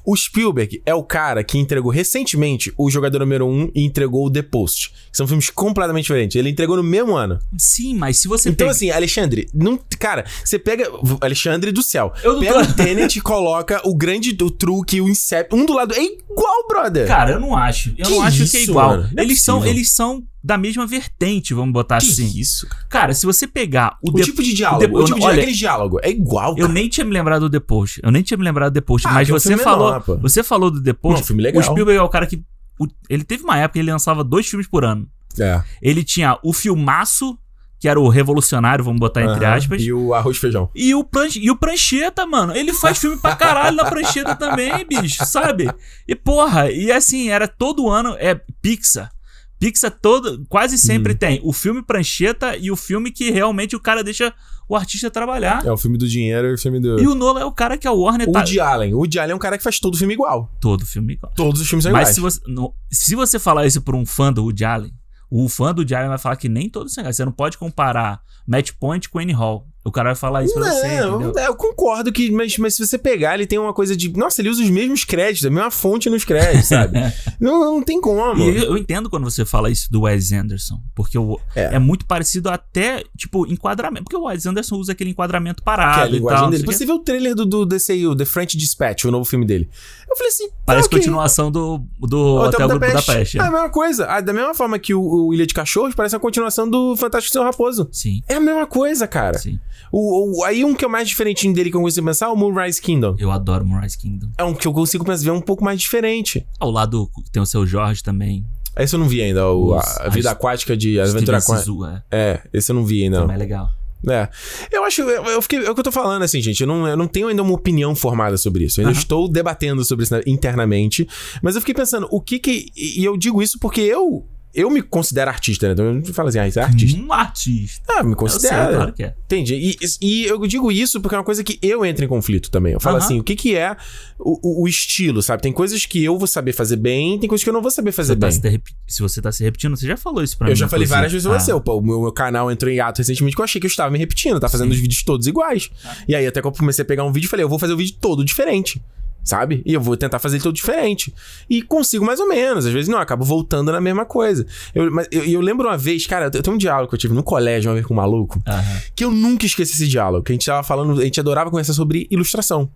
O Spielberg é o cara que entregou recentemente o Jogador Número 1 e entregou o The Post. São filmes completamente diferentes. Ele entregou no mesmo ano. Sim, mas se você Então, pega- assim, Alexandre, não, cara, você pega. Alexandre do céu. Eu não pega tô- o Tenet e coloca o grande o truque, o Incept. Um do lado. É igual, brother. Cara, eu não acho. Eu Que não acho que é isso, igual. mano? Não é eles, são, eles são da mesma vertente, vamos botar que assim. isso, cara. Se você pegar o, O tipo de diálogo. The- O, tipo de olha, aquele diálogo. É igual, Eu cara. nem tinha me lembrado do The Post. Eu nem tinha me lembrado do The Post. Ah, mas é você falou. menor, você falou do The Post. Não, filme legal. O Spielberg é o cara que. o- ele teve uma época que ele lançava dois filmes por ano. É. Ele tinha o filmaço, que era o revolucionário, vamos botar entre Aham. aspas. E o arroz e feijão. E o, pranch, e o Prancheta, mano. Ele faz filme pra caralho na Prancheta também, bicho, sabe? E porra, e assim, era todo ano. É Pixar. Pixar todo, quase sempre Hum. tem o filme Prancheta e o filme que realmente o cara deixa o artista trabalhar. É o filme do dinheiro e o filme do. E o Nolan é o cara que a Warner O tá. Woody Allen. O Woody Allen é um cara que faz todo filme igual. Todo filme igual. Todos os filmes são Mas iguais. se você, no- se você falar isso pra um fã do Woody Allen, o fã do Woody Allen vai falar que nem todos são iguais. Você não pode comparar Match Point com Annie Hall. O cara vai falar isso pra você, Não, entendeu? é, eu concordo que, mas, mas se você pegar, ele tem uma coisa de. Nossa, ele usa os mesmos créditos, a mesma fonte nos créditos, sabe? não, não tem como. Eu, eu entendo quando você fala isso do Wes Anderson, porque o, É. é. muito parecido até, tipo, enquadramento. Porque o Wes Anderson usa aquele enquadramento Que é a parado e tal. dele. não o Você viu o trailer do, do DCU, The French Dispatch, o novo filme dele. Eu falei assim. Parece ok. continuação do, do Hotel Budapeste. É a mesma coisa. Ah, da mesma forma que o, o Ilha de Cachorros parece a continuação do Fantástico Senhor Raposo. Sim, É a mesma coisa, cara. sim. O, o- aí um que é o mais diferentinho dele que eu consigo pensar é o Moonrise Kingdom. Eu adoro Moonrise Kingdom. É um que eu consigo pensar, ver um pouco mais diferente. Ao lado tem o seu Jorge também. Esse eu não vi ainda, o, a, Os- a Vida as- Aquática de Aventura Aquática. É. É, esse eu não vi ainda. Também é legal. É. Eu acho. Eu, eu fiquei, é o que eu tô falando, assim, gente. Eu não, eu não tenho ainda uma opinião formada sobre isso. Eu ainda Aham. estou debatendo sobre isso internamente. Mas eu fiquei pensando, o que que. E eu digo isso porque eu. Eu me considero artista, né? Então eu não falo assim, ah, isso é artista. Um artista. Ah, me Eu sei, considero. claro que é. Entendi. E, e eu digo isso porque é uma coisa que eu entro em conflito também. Eu falo Aham. assim, o que que é o, o- estilo, sabe? Tem coisas que eu vou saber fazer bem, tem coisas que eu não vou saber fazer Você tá bem. se, repi- se você tá se repetindo, você já falou isso pra mim. Eu já falei várias vezes pra Ah, você. Pô, o meu, meu canal entrou em ato recentemente que eu achei que eu estava me repetindo. Tá fazendo Sim. os vídeos todos iguais. E aí até que eu comecei a pegar um vídeo e falei, eu vou fazer o vídeo todo diferente. Sabe? E eu vou tentar fazer ele todo diferente. E consigo mais ou menos. Às vezes não, eu acabo voltando na mesma coisa. Eu, mas eu, eu lembro uma vez, cara, eu tenho um diálogo que eu tive no colégio uma vez com um maluco, aham. que eu nunca esqueci esse diálogo. Que a gente tava falando, a gente adorava conversar sobre ilustração.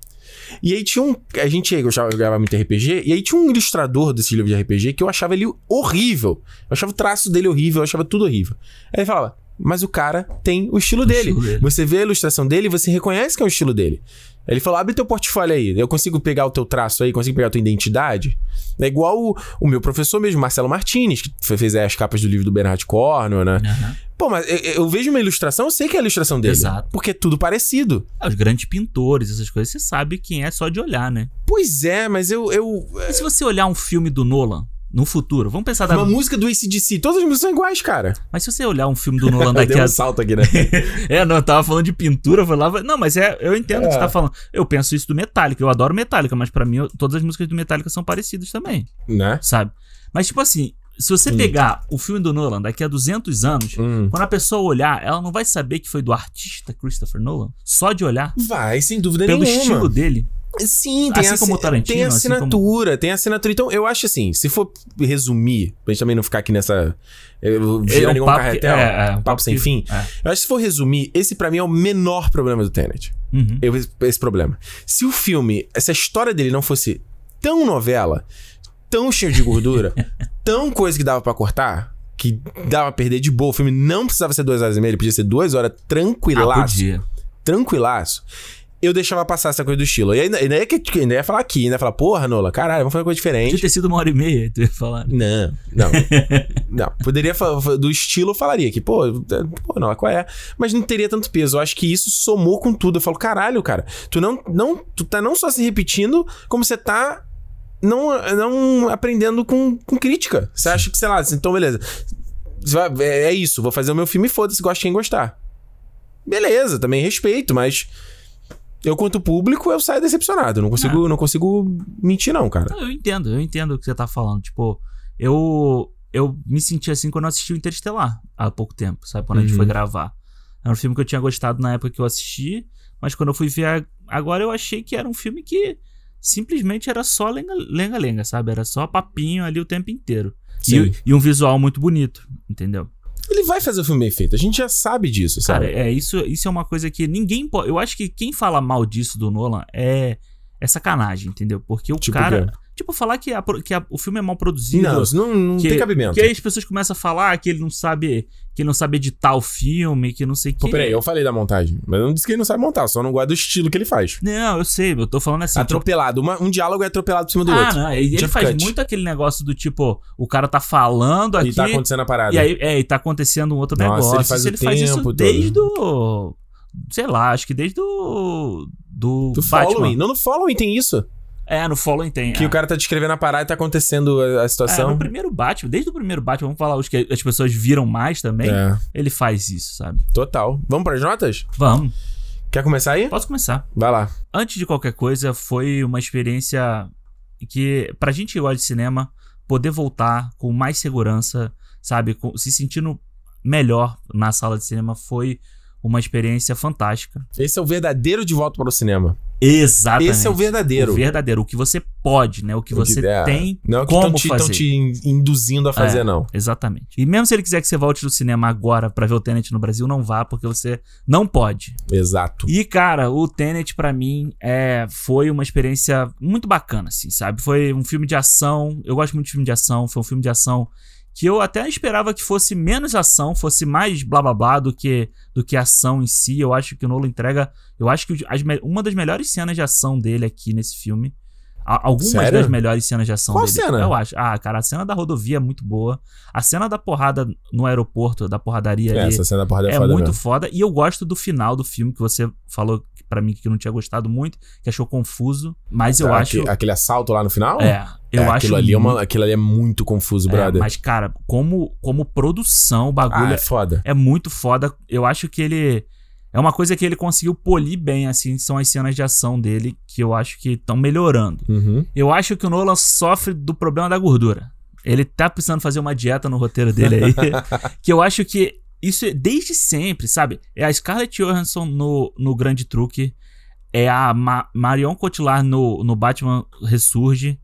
E aí tinha um. A gente de gravar muito RPG, e aí tinha um ilustrador desse livro de RPG que eu achava ele horrível. Eu achava o traço dele horrível, eu achava tudo horrível. Aí ele falava, mas o cara tem o estilo, dele. estilo dele. Você vê a ilustração dele e você reconhece que é o estilo dele. Ele falou: abre teu portfólio aí. Eu consigo pegar o teu traço aí, consigo pegar a tua identidade. É igual o, o meu professor mesmo, Marcelo Martinez, que fe- fez as capas do livro do Bernard Cornwell, né? aham. Pô, mas eu, eu vejo uma ilustração, eu sei que é a ilustração dele. Exato. Porque é tudo parecido. Os grandes pintores, essas coisas, você sabe quem é só de olhar, né? Pois é, mas eu. eu se você olhar um filme do Nolan, no futuro, vamos pensar da. Uma música do ACDC, todas as músicas são iguais, cara. Mas se você olhar um filme do Nolan daqui Deu um a. salto aqui, né? É, não, eu tava falando de pintura, eu falava. Não, mas é, eu entendo o que você tá falando. Eu penso isso do Metallica, eu adoro Metallica, mas pra mim eu- todas as músicas do Metallica são parecidas também, né? sabe? Mas tipo assim, se você pegar o filme do Nolan daqui a 200 anos, Hum. quando a pessoa olhar, ela não vai saber que foi do artista Christopher Nolan, só de olhar Vai, sem dúvida pelo nenhuma. estilo dele. Sim, tem Assim a, como Tarantino, tem a assim como- assinatura, tem a assinatura. Então, eu acho assim, se for resumir, pra gente também não ficar aqui nessa. É girando um igual um papo que- carretel, é, é, um papo, papo sem que- fim. é. Eu acho que se for resumir, esse pra mim é o menor problema do Tenet. Uhum. Eu, esse problema. Se o filme, essa história dele não fosse tão novela, tão cheio de gordura, tão coisa que dava pra cortar, que dava pra perder de boa, o filme não precisava ser duas horas e meia, ele podia ser duas horas Ah, tranquilaço podia. tranquilaço, eu deixava passar essa coisa do estilo. E ainda, ainda, ia, que- ainda ia falar aqui, ainda ia falar, porra, Nola, caralho, vamos fazer uma coisa Podia diferente. ter sido uma hora e meia, tu ia falar. Não, não. não. Poderia falar do estilo, eu falaria que, pô, pô, Nola, qual é? Mas não teria tanto peso. Eu acho que isso somou com tudo. Eu falo, caralho, cara, tu não, não, tu tá não só se repetindo, como você tá não, não aprendendo com, com crítica. Você acha que, sei lá, assim, então beleza. Vai- É, é isso, vou fazer o meu filme e foda-se, gosta quem gostar. Beleza, também respeito, mas eu, quanto público, eu saio decepcionado. Eu Não consigo, não consigo mentir, não, cara. Não, eu entendo, eu entendo o que você tá falando. Tipo, eu eu me senti assim quando eu assisti o Interestelar há pouco tempo, sabe? Quando a gente Uhum. foi gravar. Era um filme que eu tinha gostado na época que eu assisti, mas quando eu fui ver agora eu achei que era um filme que simplesmente era só lenga- lenga-lenga, sabe? Era só papinho ali o tempo inteiro. Sim. E, e um visual muito bonito, entendeu? Ele vai fazer o filme bem feito. A gente já sabe disso, Cara, sabe? é isso, isso é uma coisa que ninguém pode. Eu acho que quem fala mal disso do Nolan é, é sacanagem, entendeu? Porque o Tipo cara. quê? Tipo, falar que, a que a- o filme é mal produzido. não, isso não, não que, tem cabimento. que aí as pessoas começam a falar que ele não sabe. Que ele não sabe editar o filme, que não sei o que. peraí, eu falei da montagem. Mas eu não disse que ele não sabe montar, só não gosta do estilo que ele faz. Não, eu sei, eu tô falando assim. atropelado. Uma- um diálogo é atropelado por cima do ah, outro. não. Ele, ele faz muito aquele negócio do tipo, o cara tá falando aqui. E tá acontecendo a parada. E aí, é, e tá acontecendo um outro Nossa, negócio. ele faz ele faz isso todo. desde o. Sei lá, acho que desde o. Do, Do Batman. following. Não, no following tem isso. É, no Following tem. Que é. o cara tá descrevendo a parada e tá acontecendo a, a É, situação. no primeiro Batman, desde o primeiro Batman, vamos falar os que as pessoas viram mais também. É, Ele faz isso, sabe? total. Vamos pras notas? Vamos, Quer começar aí? posso começar. Vai lá. Antes de qualquer coisa, foi uma experiência que, pra gente que gosta de cinema, poder voltar com mais segurança, sabe? Com- se sentindo melhor na sala de cinema foi uma experiência fantástica. Esse é o verdadeiro de volta para o cinema. Exatamente. Esse é o verdadeiro. O verdadeiro, o que você pode, né? O que O que você der. tem Não é o que como estão te, fazer. te in- induzindo a fazer, É. não. Exatamente. E mesmo se ele quiser que você volte do cinema agora pra ver o Tenet no Brasil, não vá, porque você não pode. Exato. E, cara, o Tenet, pra mim, é, foi uma experiência muito bacana, assim, sabe? Foi um filme de ação. Eu gosto muito de filme de ação. Foi um filme de ação que eu até esperava que fosse menos ação, fosse mais blá blá blá do que, do que ação em si. Eu acho que o Nolan entrega. Eu acho que as uma das melhores cenas de ação dele aqui nesse filme. A- Algumas Sério? das melhores cenas de ação Qual dele. cena? Eu acho. Ah, cara, a cena da rodovia é muito boa. A cena da porrada no aeroporto, da porradaria É, ali. essa cena da porrada é, É foda muito mesmo. foda. E eu gosto do final do filme, que você falou pra mim que não tinha gostado muito, que achou confuso. Mas eu Ah, acho. aque- Aquele assalto lá no final? É, eu É, acho. aquilo ali é, uma- muito- aquilo ali é muito confuso, é, brother. mas, cara, como, como produção, o bagulho ah, é é, foda. é muito foda. Eu acho que ele. É uma coisa que ele conseguiu polir bem, assim, são as cenas de ação dele, que eu acho que estão melhorando. Uhum. Eu acho que o Nolan sofre do problema da gordura. Ele tá precisando fazer uma dieta no roteiro dele aí. que eu acho que isso é desde sempre, sabe? É a Scarlett Johansson no, no Grande Truque. É a Ma Marion Cotillard no, no Batman Ressurge.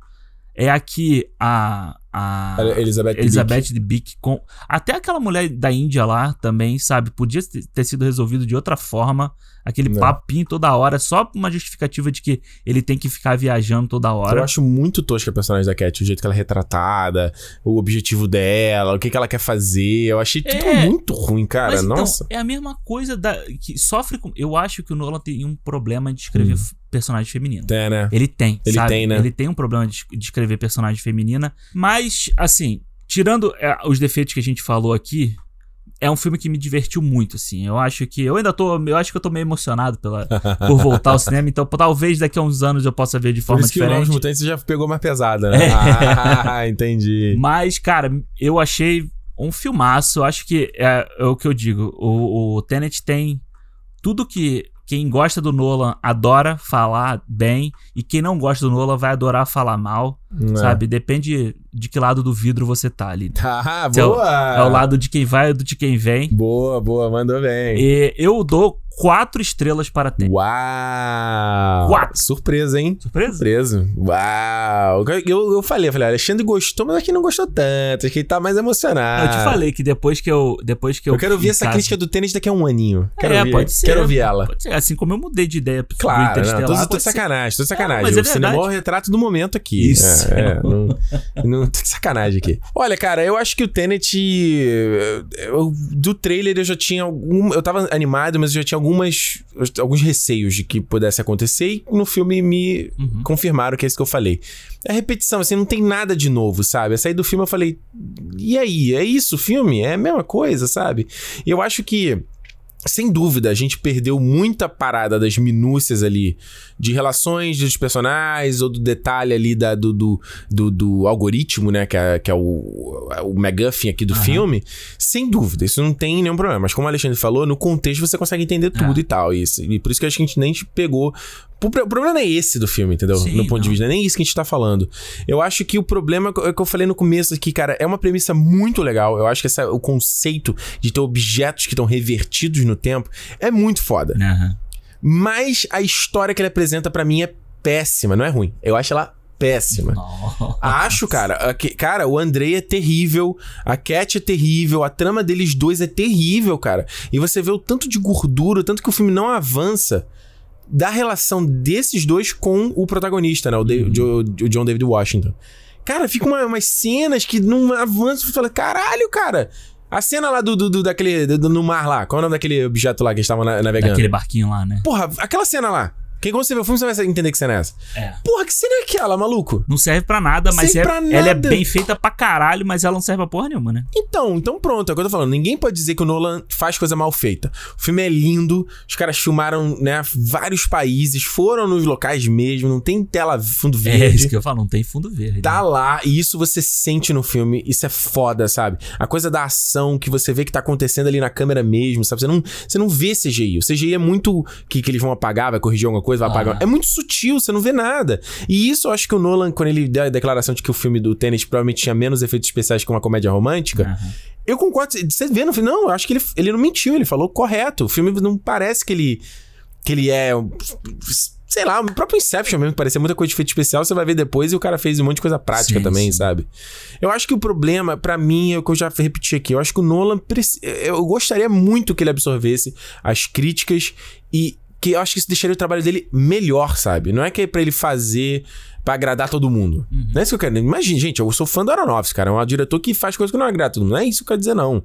É aqui a. a Elizabeth. Elizabeth Debicki com até aquela mulher da Índia lá também, sabe? Podia ter sido resolvido de outra forma, aquele Não. papinho toda hora, só uma justificativa de que ele tem que ficar viajando toda hora. Eu acho muito tosca a personagem da Cat, o jeito que ela é retratada, o objetivo dela, o que, que ela quer fazer. Eu achei tudo É. muito ruim, cara. Mas então, Nossa. é a mesma coisa da que sofre com, eu acho que o Nolan tem um problema de escrever f- personagem feminino. É, né? Ele tem, Hum. Ele sabe? tem, né? Ele tem um problema de, de escrever personagem feminina, mas assim, tirando é, os defeitos que a gente falou aqui, é um filme que me divertiu muito, assim. Eu acho que. Eu ainda tô. Eu acho que eu tô meio emocionado pela, por voltar ao cinema. Então, talvez daqui a uns anos eu possa ver de Por forma isso que o Novos diferente. Mutantes já pegou mais pesada, né? É. Ah, entendi. Mas, cara, eu achei um filmaço. Eu acho que é, é o que eu digo. O, o Tenet tem tudo que quem gosta do Nolan adora falar bem. E quem não gosta do Nolan vai adorar falar mal. É. Sabe? Depende de que lado do vidro você tá ali. Tá, Se é o- boa. É o lado de quem vai ou de quem vem. Boa, boa, mandou bem. E eu dou quatro estrelas para Tenet. Uau! Quatro. Surpresa, hein? Surpresa? Surpresa. Uau! Eu, eu falei, eu falei, Alexandre gostou, mas aqui não gostou tanto. Acho que ele tá mais emocionado. Eu te falei que depois que eu. Depois que eu, Eu quero ouvir essa casa- crítica do tênis daqui a um aninho. Quero é, ouvir, pode ser. Quero ouvir ela. Pode ser. Assim como eu mudei de ideia Claro, não, tô, tô de sacanagem, tô de sacanagem. mas é o cinema é o retrato do momento aqui. Isso. É, é, não, não, tô de sacanagem aqui. Olha, cara, eu acho que o Tenet. eu- do trailer eu já tinha algum. Eu tava animado, mas eu já tinha algumas. alguns receios de que pudesse acontecer e no filme me Uhum. confirmaram que é isso que eu falei. É repetição, assim, não tem nada de novo, sabe? Eu saí do filme eu falei, e aí? É isso o filme? É a mesma coisa, sabe? E eu acho que. Sem dúvida, a gente perdeu muita parada das minúcias ali de relações dos personagens ou do detalhe ali da, do, do, do, do algoritmo, né? Que é, que é o, o McGuffin aqui do Aham. filme. Sem dúvida, isso não tem nenhum problema. Mas como o Alexandre falou, no contexto você consegue entender tudo É. e tal. E, e por isso que acho que a gente nem pegou. O pro- o problema não é esse do filme, entendeu? Sim, no ponto de não. vista, não é nem isso que a gente tá falando. Eu acho que o problema é o que eu falei no começo aqui, cara, é uma premissa muito legal. Eu acho que essa, o conceito de ter objetos que estão revertidos no tempo é muito foda. Aham. Mas a história que ele apresenta pra mim é péssima, não é ruim. Eu acho ela péssima. Nossa. Acho, cara. a Cara, o Andrei é terrível, a Cat é terrível, a trama deles dois é terrível, cara. E você vê o tanto de gordura, o tanto que o filme não avança da relação desses dois com o protagonista, né? O, Dave- Jo- o John David Washington. Cara, fica uma- umas cenas que não avançam. Você fala, caralho, cara. A cena lá do, do, do- daquele. do- no mar lá. Qual é o nome daquele objeto lá que eles estavam na- navegando? Daquele barquinho lá, né? Porra, aquela cena lá. Que quando você vê o filme, você vai entender que cena é essa. É. Porra, que cena é aquela, maluco? Não serve pra nada, mas Serve é, pra ela é nada. bem feita pra caralho, mas ela não serve pra porra nenhuma, né? Então, então pronto, é o que eu tô falando. Ninguém pode dizer que o Nolan faz coisa mal feita. O filme é lindo, os caras filmaram, né, vários países, foram nos locais mesmo, não tem tela fundo É verde. isso que eu falo, não tem fundo verde. Tá lá, e isso você sente no filme, isso é foda, sabe? A coisa da ação que você vê que tá acontecendo ali na câmera mesmo, sabe? Você não, você não vê CGI. O CGI é muito que, que eles vão apagar, vai corrigir alguma coisa, vai apagar. Ah. É muito sutil, você não vê nada. E isso eu acho que o Nolan, quando ele deu a declaração de que o filme do Tenet provavelmente tinha menos efeitos especiais que uma comédia romântica, Aham. eu concordo. Você vê no filme, não, eu acho que ele, ele não mentiu, ele falou correto. O filme não parece que ele. que ele é. Sei lá, o próprio Inception mesmo, que parecia muita coisa de efeito especial, você vai ver depois e o cara fez um monte de coisa prática Sim, também, sim. sabe? Eu acho que o problema, pra mim, é o que eu já repeti aqui. Eu acho que o Nolan. Eu gostaria muito que ele absorvesse as críticas e que eu acho que isso deixaria o trabalho dele melhor, sabe? Não é que é pra ele fazer pra agradar todo mundo. Não é isso que eu quero. Imagina, gente, eu sou fã do Aronofsky, cara. É um diretor que faz coisas que não agrada todo mundo. Não é isso que eu quero dizer, não.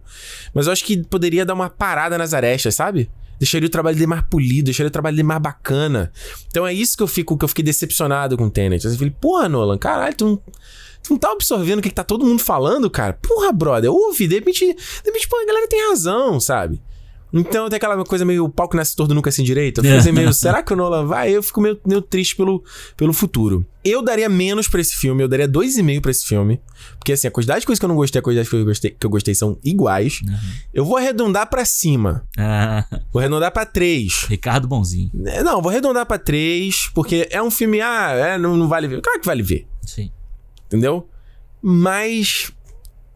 Mas eu acho que poderia dar uma parada nas arestas, sabe? Deixaria o trabalho dele mais polido, deixaria o trabalho dele mais bacana. Então é isso que eu fico, que eu fiquei decepcionado com o Tenet. Eu falei, porra, Nolan, caralho, tu não, tu não tá observando o que, que tá todo mundo falando, cara? Porra, brother, ouve, de repente, de repente, pô, a galera tem razão, sabe? Então tem aquela coisa meio o palco nasce torto nunca sem direito. Eu assim, meio, será que o Nolan vai? Eu fico meio, meio triste pelo, pelo futuro. Eu daria menos pra esse filme, eu daria 2,5 pra esse filme. Porque assim, a quantidade de coisas que eu não gostei, a quantidade de coisas que eu gostei, que eu gostei são iguais. Eu vou arredondar pra cima. Ah, Vou arredondar pra 3. Ricardo Bonzinho. Não, vou arredondar pra 3, porque é um filme, ah, é, não, não vale ver. Claro que vale ver, Sim. entendeu? Mas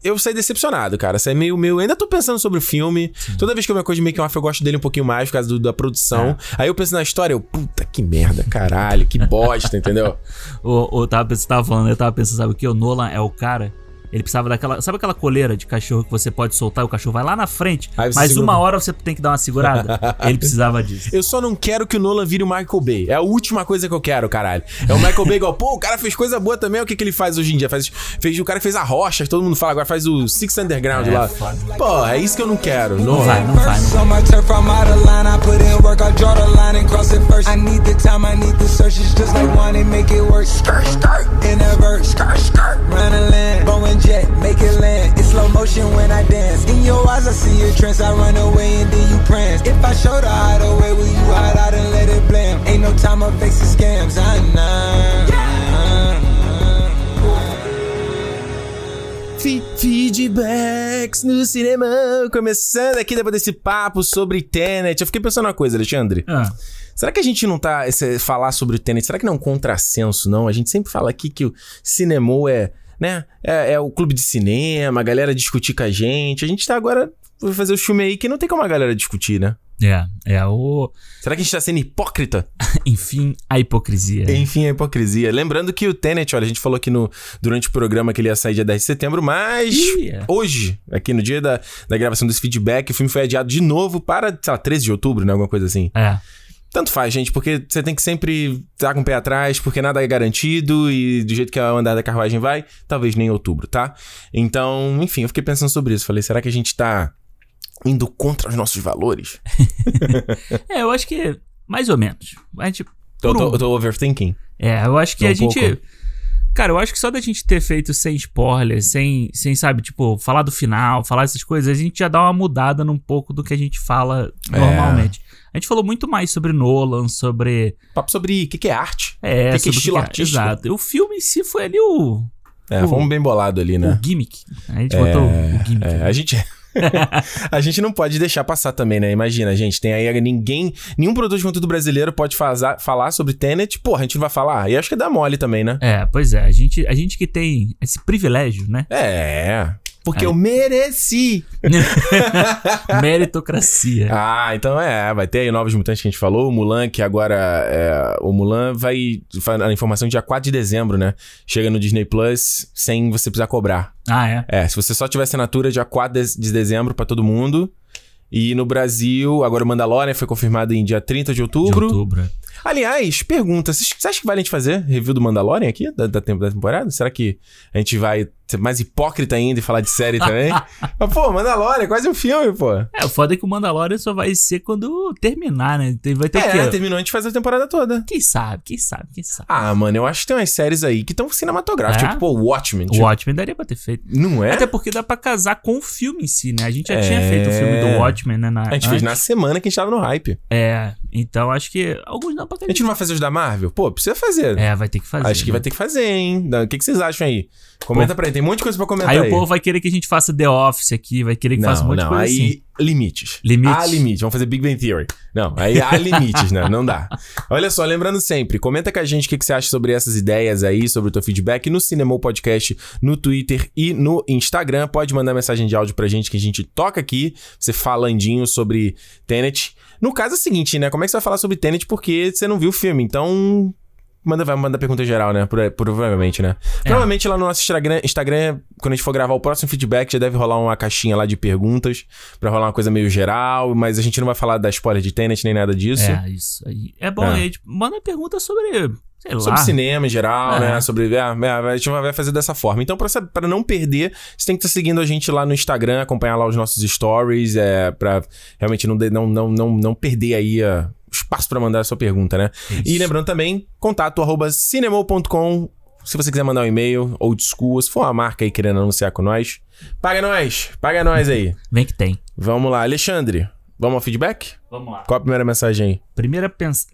eu saí decepcionado, cara. Saí meio, meio. Ainda tô pensando sobre o filme. Toda vez que eu vejo coisa de make off, eu gosto dele um pouquinho mais por causa do- da produção. Aí eu penso na história, eu, puta que merda, caralho, que bosta, entendeu? O, o, tava, você tava falando, eu tava pensando, sabe o que? O Nolan é o cara. Ele precisava daquela. Sabe aquela coleira de cachorro que você pode soltar e o cachorro vai lá na frente? Mas segura- uma hora você tem que dar uma segurada? Ele precisava disso. Eu só não quero que o Nolan vire o Michael Bay. É a última coisa que eu quero, caralho. É o Michael Bay igual, pô, o cara fez coisa boa também. O que, que ele faz hoje em dia? Faz, fez, o cara fez a rocha, todo mundo fala, agora faz o Six Underground É, lá. foda. Pô, é isso que eu não quero. Não Nolan. vai, não vai, não vai. Jet, make it land. It's slow ocean when I dance. In your eyes, I see a trance. I run away and then you prance. If I show the hideaway, will you hide out and let it blam? Ain't no time of fixing scams. I know. Fe- Feedbacks no cinema. Começando aqui depois desse papo sobre Tenet. Eu fiquei pensando uma coisa, Alexandre. Ah, Será que a gente não tá. esse- falar sobre o Tenet, será que não é um contrassenso, não? A gente sempre fala aqui que o cinema é. Né? É, é o clube de cinema, a galera discutir com a gente. A gente tá agora. Vou fazer o filme aí que não tem como a galera discutir, né? é, é o. Será que a gente tá sendo hipócrita? Enfim, a hipocrisia. Enfim, a hipocrisia. Lembrando que o Tenet, olha, a gente falou aqui no, durante o programa que ele ia sair dia 10 de setembro, mas é. hoje, aqui no dia da, da gravação desse feedback, o filme foi adiado de novo para, sei lá, 13 de outubro, né? Alguma coisa assim. É. Tanto faz, gente, porque você tem que sempre estar com o pé atrás, porque nada é garantido e do jeito que a andar da carruagem vai, talvez nem em outubro, tá? Então, enfim, eu fiquei pensando sobre isso. Falei, será que a gente tá indo contra os nossos valores? É, eu acho que. Mais ou menos. A gente. Tô, tô, um- eu tô overthinking? É, eu acho que um a gente. pouco. Cara, eu acho que só da gente ter feito sem spoiler, sem, sem, sabe, tipo, falar do final, falar essas coisas, a gente já dá uma mudada num pouco do que a gente fala É. A gente falou muito mais sobre Nolan, sobre. Papo sobre o que, que é arte. É, que que é sobre o estilo é- artístico? Exato. O filme em si foi ali o. É, O- fomos bem bolado ali, O né? gimmick. A gente botou o gimmick. É, a gente. a gente não pode deixar passar também, né? Imagina, gente, tem aí ninguém. Nenhum produtor de conteúdo brasileiro pode faza- falar sobre Tenet. Porra, a gente não vai falar. E acho que é dar mole também, né? É, pois é. A gente, a gente que tem esse privilégio, né? É. Porque Aí. eu mereci. Meritocracia. Ah, então é. Vai ter aí Novos Mutantes que a gente falou. O Mulan, que agora. é, o Mulan vai. A informação dia 4 de dezembro, né? Chega no Disney Plus sem você precisar cobrar. Ah, é. É, se você só tiver assinatura dia 4 de de dezembro pra todo mundo. E no Brasil, agora o Mandalorian foi confirmado em dia 30 de De outubro. outubro. é. Aliás, pergunta: você acha que vale a gente fazer review do Mandalorian aqui, da, da temporada? Será que a gente vai ser mais hipócrita ainda e falar de série também? Mas, pô, Mandalorian, é quase um filme, pô. É, o foda é que o Mandalorian só vai ser quando terminar, né? Vai ter o É, quê? terminou, a gente faz a temporada toda. Quem sabe, quem sabe, quem sabe. Ah, mano, eu acho que tem umas séries aí que estão cinematográficas. É? Tipo, pô, Watchmen. O Tipo, Watchmen daria pra ter feito. não é? Até porque dá pra casar com o filme em si, né? A gente já É. tinha feito o filme do Watchmen, né? Na, A gente fez na antes. semana que a gente tava no hype. É, então acho que alguns dá pra A gente não vai fazer os da Marvel? Pô, precisa fazer. É, vai ter que fazer. Acho que vai ter que fazer, hein? O que, que vocês acham aí? Comenta pra aí, tem um monte de coisa pra comentar Aí aí. o povo vai querer que a gente faça The Office aqui, vai querer que faça um não, monte de não, coisa aí assim. limites. Limites. Há limites. Vamos fazer Big Bang Theory. Não, aí há limites, né? Não dá. Olha só, lembrando sempre, comenta com a gente o que, que você acha sobre essas ideias aí, sobre o teu feedback no Cinemou Podcast, no Twitter e no Instagram. Pode mandar mensagem de áudio pra gente que a gente toca aqui. Você falandinho sobre Tenet. No caso é o seguinte, né? Como é que você vai falar sobre Tenet porque você não viu o filme? Então, Manda, vai mandar pergunta geral, né? Pro- provavelmente, né? Provavelmente lá no nosso Instagram, Instagram, quando a gente for gravar o próximo feedback, já deve rolar uma caixinha lá de perguntas pra rolar uma coisa meio geral, mas a gente não vai falar da spoiler de Tenet nem nada disso. É, isso aí. É bom, É. aí, tipo, manda pergunta sobre, sei lá. Sobre cinema em geral, É. né? Sobre. É, é, a gente vai fazer dessa forma. Então, pra não perder, você tem que estar seguindo a gente lá no Instagram, acompanhar lá os nossos stories, é, pra realmente não, de- não, não, não, não perder aí a- espaço pra mandar a sua pergunta, né? E lembrando também, contato arroba cinemou.com. Se você quiser mandar um e-mail, old school, se for uma marca aí querendo anunciar com nós, paga nós, paga nós aí. Vem que tem. Vamos lá, Alexandre, vamos ao feedback? Vamos lá. Qual a primeira mensagem aí? Primeira pens...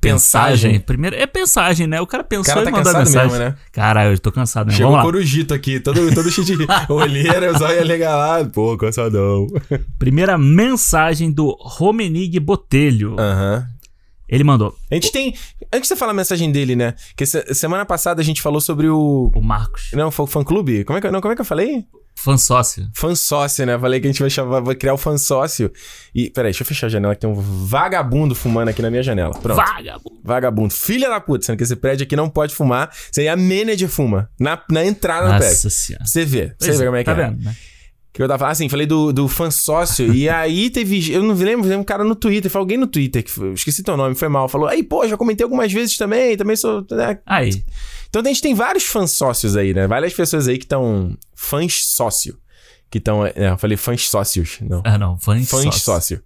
Pensagem? pensagem. Primeira... É pensagem, né? O cara pensou O cara tá e mandou mensagem. mesmo, né? Caralho, eu tô cansado mesmo. Chegou o Vamos lá. corujito aqui, todo, todo cheio de olheira, os olhos legalado. Pô, cansadão. Primeira mensagem do Romenig Botelho. Aham. Ele mandou. A gente tem. Antes de você falar a mensagem dele, né? Que se- semana passada a gente falou sobre o. O Marcos. Não, foi o fã clube? Como é que, não, como é que eu falei? Fã sócio. Fã sócio, né? Falei que a gente vai, chamar, vai criar o fã sócio. E. Peraí, deixa eu fechar a janela que tem um vagabundo fumando aqui na minha janela. Pronto. Vagabundo. Vagabundo. Filha da puta, sendo que esse prédio aqui não pode fumar. Isso aí é a manager fuma. Na, na entrada do prédio. Nossa senhora. Você vê. Você vê como é que tá é. vendo, né? Que eu tava falando, assim, falei do, do fã sócio, e aí teve, eu não lembro, teve um cara no Twitter, foi alguém no Twitter, que foi- esqueci teu nome, foi mal, falou, aí, pô, já comentei algumas vezes também, também sou, né? Aí. Então a gente tem vários fãs sócios aí, né? Várias pessoas aí que estão, fãs sócio, que estão, é, eu falei fãs sócios, não. Ah, não. Fãs, Fãs sócio. sócio.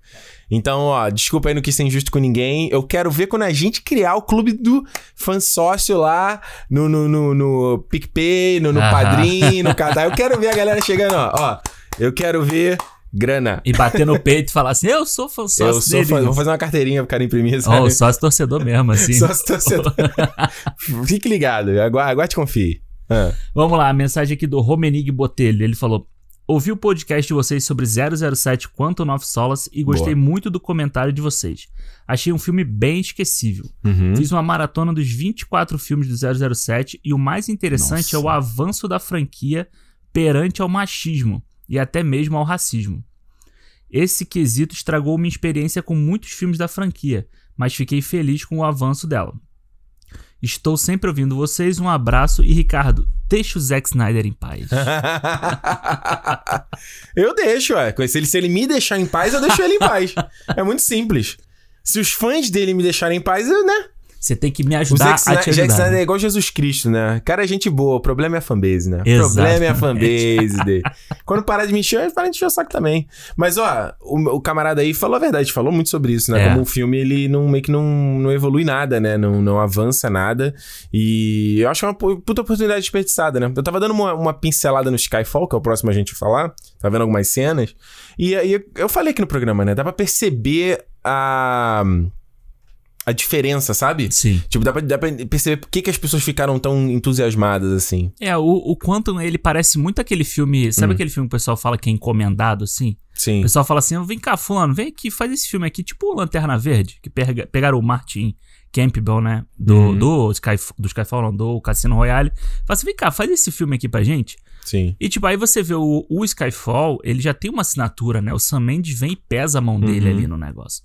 Então, ó, desculpa aí não quis ser injusto com ninguém. Eu quero ver quando a gente criar o clube do fã sócio lá no, no, no, no PicPay, no, no Aham. Padrim, no Cadar. Eu quero ver a galera chegando, ó. ó Eu quero ver grana. E bater no peito e falar assim, eu sou fã sócio Eu sou fã, vou fazer uma carteirinha pro cara imprimir, Ó, sabe? o sócio torcedor mesmo, assim. Sócio torcedor. Fique ligado, agu- aguarde e confie. Ah. Vamos lá, a mensagem aqui do Romenig Botelho. Ele falou: Ouvi o podcast de vocês sobre 007 Quantum of Solace e gostei muito do comentário de vocês. Achei um filme bem esquecível. Uhum. Fiz uma maratona dos 24 filmes do 007 e o mais interessante é o avanço da franquia perante ao machismo e até mesmo ao racismo. Esse quesito estragou minha experiência com muitos filmes da franquia, mas fiquei feliz com o avanço dela. Estou sempre ouvindo vocês, um abraço e Ricardo, deixa o Zack Snyder em paz. eu deixo, ué. Se ele, se ele me deixar em paz, eu deixo ele em paz. É muito simples. Se os fãs dele me deixarem em paz, eu, né? Você tem que me ajudar Zack a te Snyder, Zack ajudar. Snyder é igual Jesus Cristo, né? Cara é gente boa, o problema é a fanbase, né? O problema é a fanbase dele. Quando parar de me encher, para de encher o saco também. Mas, ó, o, o camarada aí falou a verdade, falou muito sobre isso, né? É. Como o filme, ele não, meio que não, não evolui nada, né? Não, não avança nada. E eu acho é uma pu- puta oportunidade desperdiçada, né? Eu tava dando uma, uma pincelada no Skyfall, que é o próximo a gente falar. Tá vendo algumas cenas. E aí eu falei aqui no programa, né? Dá pra perceber a... A diferença, sabe? Sim. Tipo, dá pra, dá pra perceber por que, que as pessoas ficaram tão entusiasmadas assim. É, o, o Quantum, ele parece muito aquele filme. Sabe Hum. aquele filme que o pessoal fala que é encomendado, assim? Sim. O pessoal fala assim: vem cá, Fulano, vem aqui, faz esse filme aqui, tipo o Lanterna Verde, que pega- pegaram o Martin Campbell, né? Do, Uhum. do, Sky, do Skyfall, não, do Cassino Royale. Fala assim: vem cá, faz esse filme aqui pra gente. Sim. E tipo, aí você vê o, o Skyfall, ele já tem uma assinatura, né? O Sam Mendes vem e pesa a mão dele Uhum. ali no negócio.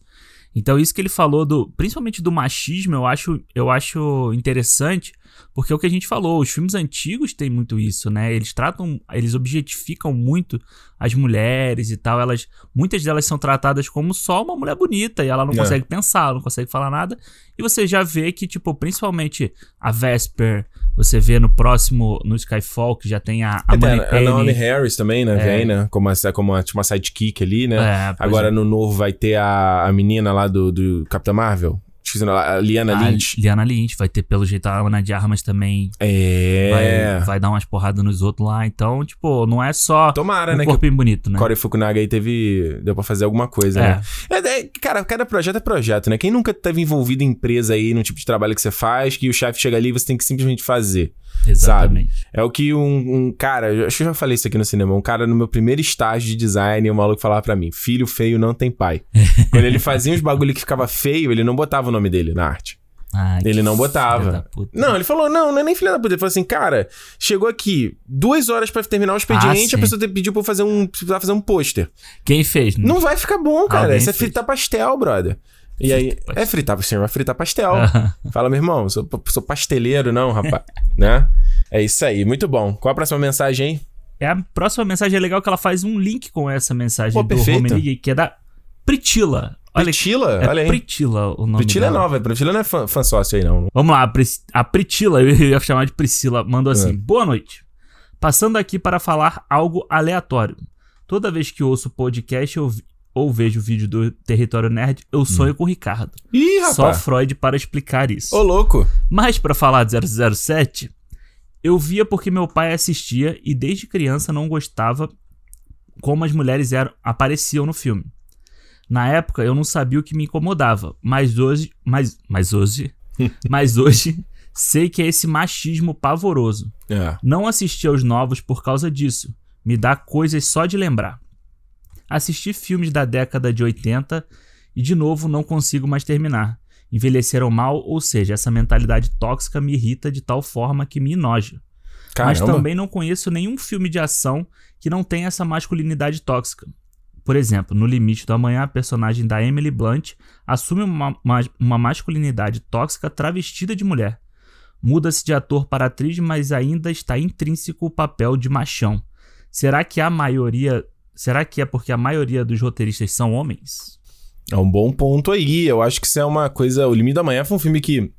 Então, isso que ele falou do. Principalmente do machismo, eu acho, eu acho interessante, porque é o que a gente falou, os filmes antigos têm muito isso, né? Eles tratam. Eles objetificam muito as mulheres e tal. Elas. Muitas delas são tratadas como só uma mulher bonita, e ela não É. consegue pensar, não consegue falar nada. E você já vê que, tipo, principalmente a Vesper, você vê no próximo, no Skyfall, que já tem a, a Até Money a Naomi Penny. Harris também, né? Vem, né? Como, uma, como tipo uma sidekick ali, né? É, Agora é. no novo vai ter a, a menina lá do, do Capitão Marvel. Esqueci a Liana A Lynch. Liana Lynch vai ter, pelo jeito, a Ana de Armas também. É. Vai, vai dar umas porradas nos outros lá. Então, tipo, não é só Tomara, um né? Corpinho bonito, né? Corey Fukunaga aí teve. Deu pra fazer alguma coisa, É. né? É, é, cara, cada projeto é projeto, né? Quem nunca teve envolvido em empresa aí, no tipo de trabalho que você faz, que o chefe chega ali e você tem que simplesmente fazer. Exatamente. É o que um, um cara, acho que eu já falei isso aqui no cinema, um cara no meu primeiro estágio de design, o maluco falava pra mim: filho feio não tem pai. Quando ele fazia uns bagulho que ficava feio, ele não botava o nome dele na arte. Ai, Ele não botava. da puta. Não, ele falou: não, não é nem filha da puta. Ele falou assim: cara, chegou aqui duas horas pra terminar o expediente, sim. a pessoa te pediu pra eu fazer um, pra fazer um pôster. Quem fez? né? Não vai ficar bom, cara. Alguém Isso é fez. fritar pastel, brother. E aí, é fritar, você vai fritar pastel. Fala, meu irmão, sou, sou pasteleiro, não, rapaz. né? É isso aí, muito bom. Qual a próxima mensagem, hein? É a próxima mensagem é legal que ela faz um link com essa mensagem Pô, do que é da Pritila. Olha Pritila? É Olha aí. Pritila o nome Pritila é dela. nova, Pritila não é fã, fã sócio aí, não. Vamos lá, a Pris- a Pritila, eu ia chamar de Priscila, mandou assim: É. Boa noite. Passando aqui para falar algo aleatório. Toda vez que ouço podcast vi- ou vejo vídeo do Território Nerd, eu sonho com o Ricardo. Ih, Só Hum. rapaz. Freud para explicar isso. Ô, louco. Mas para falar de 007, eu via porque meu pai assistia e desde criança não gostava como as mulheres eram, apareciam no filme. Na época eu não sabia o que me incomodava, mas hoje, mas, mas hoje, mas hoje sei que é esse machismo pavoroso. É. Não assisti aos novos por causa disso. Me dá coisas só de lembrar. Assisti filmes da década de 80 e de novo não consigo mais terminar. Envelheceram mal, ou seja, essa mentalidade tóxica me irrita de tal forma que me enoja. Mas Caramba. também não conheço nenhum filme de ação que não tenha essa masculinidade tóxica. Por exemplo, no Limite do Amanhã, a personagem da Emily Blunt assume uma, uma, uma masculinidade tóxica travestida de mulher. Muda-se de ator para atriz, mas ainda está intrínseco o papel de machão. Será que a maioria. Será que é porque a maioria dos roteiristas são homens? É um bom ponto aí. Eu acho que isso é uma coisa. O Limite da Manhã foi um filme que.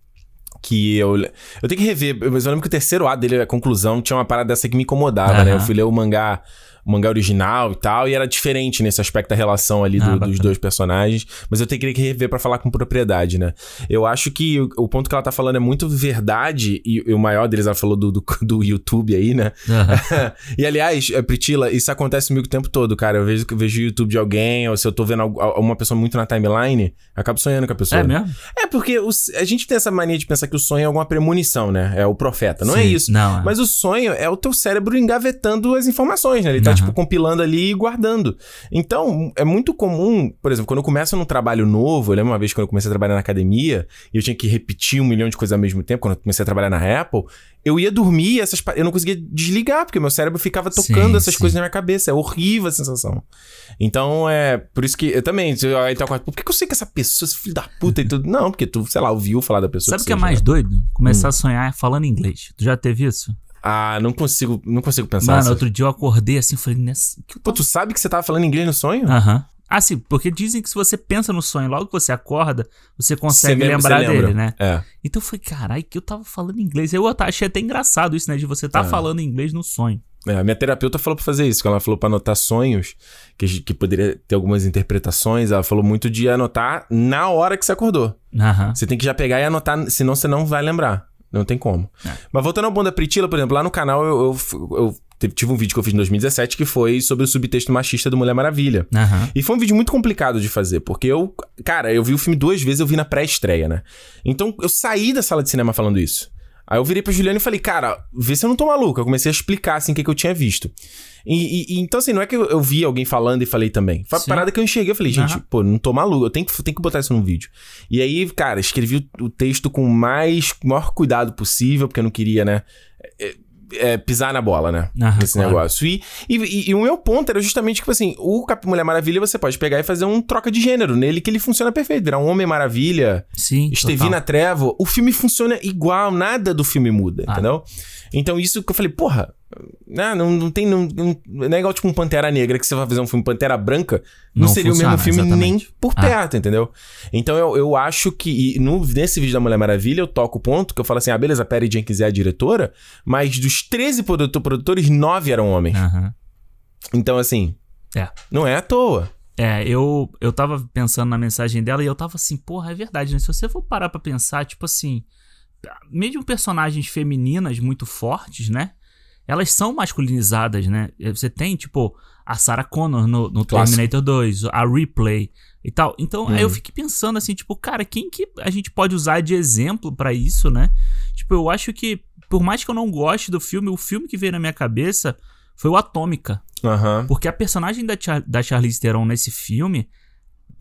Que eu. Eu tenho que rever, mas eu lembro que o terceiro ato dele, a conclusão, tinha uma parada dessa que me incomodava, Aham. né? Eu fui ler o mangá o mangá original e tal, e era diferente nesse aspecto da relação ali do- Ah, dos dois personagens. Mas eu teria que rever pra falar com propriedade, né? Eu acho que o, o ponto que ela tá falando é muito verdade, e, e o maior deles, ela falou do, do, do YouTube aí, né? Aham. e aliás, é, Pritila, isso acontece comigo o tempo todo, cara. Eu vejo, eu vejo o YouTube de alguém, ou se eu tô vendo uma pessoa muito na timeline, eu acabo sonhando com a pessoa. É mesmo? É, porque os- a gente tem essa mania de pensar que o sonho é alguma premonição, né? É o profeta. Não é Sim. isso. Não, é. Mas o sonho é o teu cérebro engavetando as informações, né? Ele tá, Aham. tipo, compilando ali e guardando. Então, é muito comum, por exemplo, quando eu começo num trabalho novo, eu lembro uma vez quando eu comecei a trabalhar na academia, e eu tinha que repetir um milhão de coisas ao mesmo tempo, quando eu comecei a trabalhar na Apple, eu ia dormir e essas, eu não conseguia desligar, porque meu cérebro ficava tocando Sim, essas sim. coisas na minha cabeça. É horrível a sensação. Então, é por isso que eu também, eu- aí tá a- por que, que eu sei que essa pessoa, esse filho da puta e tudo? Não, porque tu, sei lá, ouviu falar da pessoa. Sabe o que é seja, mais né? doido? Começar a sonhar falando inglês. Tu já teve isso? Ah, não consigo, não consigo pensar. Mano, assim. outro dia eu acordei assim e falei, nessa. Que Pô, tu sabe que você tava falando inglês no sonho? Aham. Ah, sim, porque dizem que se você pensa no sonho, logo que você acorda, você consegue mesmo- lembrar você lembra. dele, né? É. Então eu falei, caralho, que eu tava falando inglês. Eu achei até engraçado isso, né? De você tá É. falando inglês no sonho. É, a minha terapeuta falou pra fazer isso, que ela falou pra anotar sonhos, que, que poderia ter algumas interpretações. Ela falou muito de anotar na hora que você acordou. Aham. Você tem que já pegar e anotar, senão você não vai lembrar. Não tem como. É. Mas voltando ao bom da Pritila, por exemplo, lá no canal eu, eu, eu tive um vídeo que eu fiz em 2017 que foi sobre o subtexto machista do Mulher Maravilha. Aham. E foi um vídeo muito complicado de fazer, porque eu, cara, eu vi o filme duas vezes, eu vi na pré-estreia, né? Então eu saí da sala de cinema falando isso. Aí eu virei pra Juliana e falei, cara, vê se eu não tô maluco. Eu comecei a explicar, assim, o que, que eu tinha visto. E, e- então, assim, não é que eu, eu vi alguém falando e falei também. Foi Sim. parada que eu enxerguei. Eu falei, gente, Aham. pô, não tô maluco. Eu tenho que, tenho que botar isso num vídeo. E aí, cara, escrevi o, o texto com o mais, maior cuidado possível, porque eu não queria, né? É, pisar na bola, né? Nesse claro. negócio. E, e, e o meu ponto era justamente, tipo assim, o Cap Mulher Maravilha você pode pegar e fazer um troca de gênero nele que ele funciona perfeito. Virar um Homem Maravilha, Sim. Estevina Trevo, o filme funciona igual, nada do filme muda, Ah. entendeu? Então isso que eu falei, porra, né, não, não tem. Não, não, não é igual tipo um Pantera Negra que você vai fazer um filme Pantera Branca, não, Não seria o funciona, mesmo filme nem exatamente. por Ah. perto, entendeu? Então eu, eu acho que. no, nesse vídeo da Mulher Maravilha eu toco o ponto que eu falo assim: ah, beleza, a Perry Jenkins é a diretora, mas dos 13 produtor- produtores, 9 eram homens. Aham. Então, assim, É. não é à toa. É, eu, eu tava pensando na mensagem dela e eu tava assim, porra, é verdade, né? Se você for parar pra pensar, tipo assim, mesmo personagens femininas muito fortes, né? Elas são masculinizadas, né? Você tem, tipo, a Sarah Connor no, no. Terminator 2, a Ripley e tal. Então, aí eu Uhum. fiquei pensando assim, tipo, cara, quem que a gente pode usar de exemplo pra isso, né? Tipo, eu acho que, por mais que eu não goste do filme, o filme que veio na minha cabeça foi o Atômica. Aham. Porque a personagem da, Char da Charlize Theron nesse filme,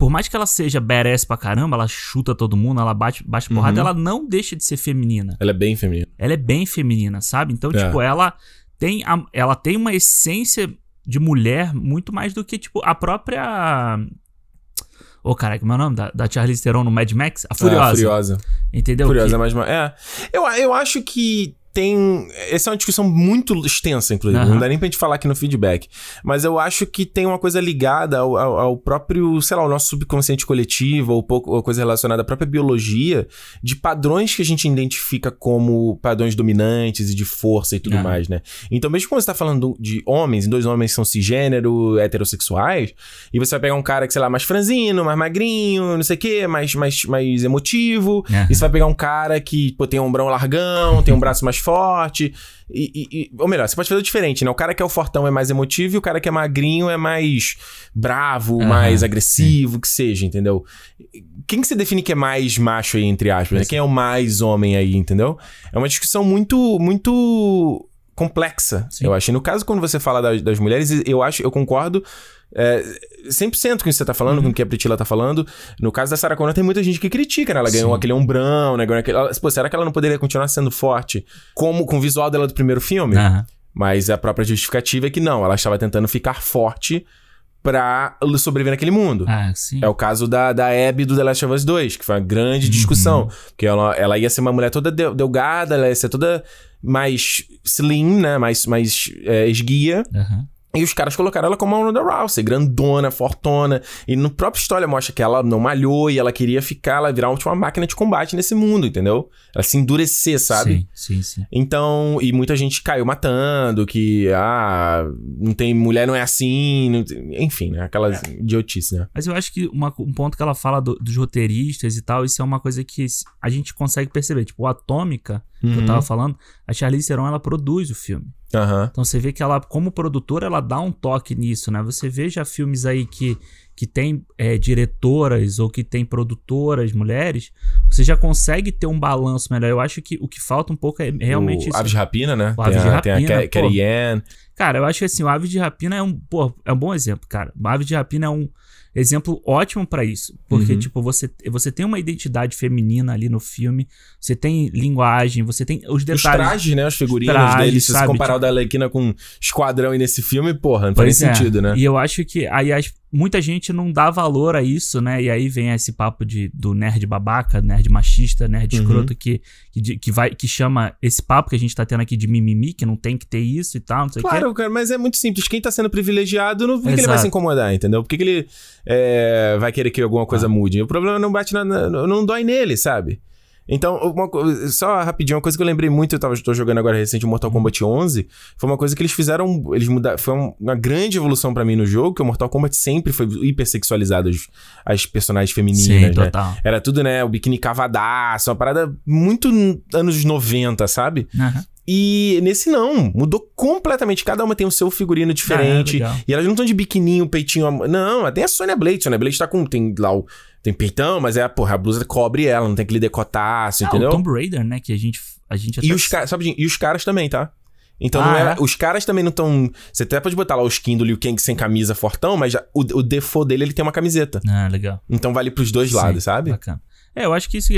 por mais que ela seja badass pra caramba, ela chuta todo mundo, ela bate, bate porrada, Uhum. ela não deixa de ser feminina. Ela é bem feminina. Ela é bem feminina, sabe? Então, É. tipo, ela tem, a- ela tem uma essência de mulher muito mais do que, tipo, a própria... Ô, caralho, como é o nome da, da Charlize Theron no Mad Max? A Furiosa. Ah, Furiosa. Entendeu? Furiosa Que- é mais. ma- É. Eu, eu acho que tem. Essa é uma discussão muito extensa, inclusive. Aham. Não dá nem pra gente falar aqui no feedback. Mas eu acho que tem uma coisa ligada ao, ao- ao próprio, sei lá, o nosso subconsciente coletivo, ou pouco, ou coisa relacionada à própria biologia, de padrões que a gente identifica como padrões dominantes e de força e tudo Aham. mais, né? Então, mesmo quando você tá falando de homens, dois homens são cisgênero, heterossexuais, e você vai pegar um cara que, sei lá, mais franzino, mais magrinho, não sei o quê, mais, mais, mais emotivo, Aham. e você vai pegar um cara que pô, tem um ombrão largão, tem um braço mais forte. E, e- e- ou melhor, você pode fazer diferente, né? O cara que é o fortão é mais emotivo e o cara que é magrinho é mais bravo, Aham, mais agressivo, que seja, entendeu? Quem que você define que é mais macho aí, entre aspas? Né? Quem é o mais homem aí, entendeu? É uma discussão muito, muito complexa, Sim. eu acho. E no caso, quando você fala das, das mulheres, eu acho, eu concordo é, 100% com o que você tá falando, Uhum. com o que a Priscila tá falando. No caso da Sarah Connor, tem muita gente que critica, né? Ela ganhou Sim. aquele ombrão, né? Ganhou aquele... Pô, será que ela não poderia continuar sendo forte como com o visual dela do primeiro filme? Aham. Mas a própria justificativa é que não, ela estava tentando ficar forte pra sobreviver naquele mundo. Ah, sim. É o caso da, da Abby do The Last of Us 2, que foi uma grande Uhum. discussão. Porque ela, ela ia ser uma mulher toda del- delgada, ela ia ser toda mais slim, né? Mais, mais é, esguia. Aham. E os caras colocaram ela como a Ronda Rousey, grandona, fortona. E no próprio história mostra que ela não malhou e ela queria ficar, ela virar uma máquina de combate nesse mundo, entendeu? Ela se endurecer, sabe? Sim, sim, sim. Então, e muita gente caiu matando, que, ah, não tem, mulher não é assim, não tem- enfim, né? Aquelas idiotices, né? Mas eu acho que uma- um ponto que ela fala do- dos roteiristas e tal, isso é uma coisa que a gente consegue perceber. Tipo, o Atômica, que eu Uhum. tava falando, a Charlize Theron, ela produz o filme. Aham. Então você vê que ela, como produtora, ela dá um toque nisso, né? Você vê já filmes aí que, que tem é, diretoras ou que tem produtoras mulheres, você já consegue ter um balanço melhor. Eu acho que o que falta um pouco é realmente o isso. Aves de Rapina, né? O tem, Aves de a, tem a Rapina, Ca- Carrie. Ann. Cara, eu acho que assim, o Ave de Rapina é um, pô, é um bom exemplo, cara. O Ave de Rapina é um exemplo ótimo pra isso, porque Uhum. tipo, você você tem uma identidade feminina ali no filme, você tem linguagem, você tem os Os detalhes. trajes, né? Os figurinos trajes, dele. Se você comparar o Tipo- da Alequina com Esquadrão e nesse filme, porra, não faz Pois é. sentido, né? E eu acho que aí as- muita gente não dá valor a isso, né? E aí vem esse papo de, do nerd babaca, nerd machista, nerd Uhum. escroto que, que, que vai que chama esse papo que a gente tá tendo aqui de mimimi, que não tem que ter isso e tal, não sei o. Claro, cara, mas é muito simples. Quem tá sendo privilegiado, não, por que que ele vai se incomodar, entendeu? Por que, que ele é, vai querer que alguma Ah. coisa mude? O problema não bate na, na- não dói nele, sabe? Então, uma só rapidinho, uma coisa que eu lembrei muito, eu tava, tô jogando agora recente o Uhum. Mortal Kombat 11, foi uma coisa que eles fizeram, eles mudaram, foi um- uma grande evolução pra mim no jogo, que o Mortal Kombat sempre foi hipersexualizado as, as personagens femininas, Sim, né? total. Era tudo, né, o biquíni cavadaço, uma parada muito anos 90, sabe? Aham. E nesse não, mudou completamente. Cada uma tem o seu figurino diferente. Ah, legal. e elas não estão de biquininho, peitinho. Não, tem a Sonya Blade. Sonya Blade tá com. Tem lá o. Tem peitão, mas é, porra, a blusa cobre ela, não tem aquele decotaço, Ah, entendeu? o Tomb Raider, né? Que a gente, a gente até E os, ca- sabe, e os caras também, tá? Então Ah, é, é? os caras também não estão. Você até pode botar lá o skin do Liu Kang sem camisa fortão, mas já- o, o default dele ele tem uma camiseta. Ah, legal. Então vale pros dois Sim, lados, sabe? Bacana. É, eu acho que isso.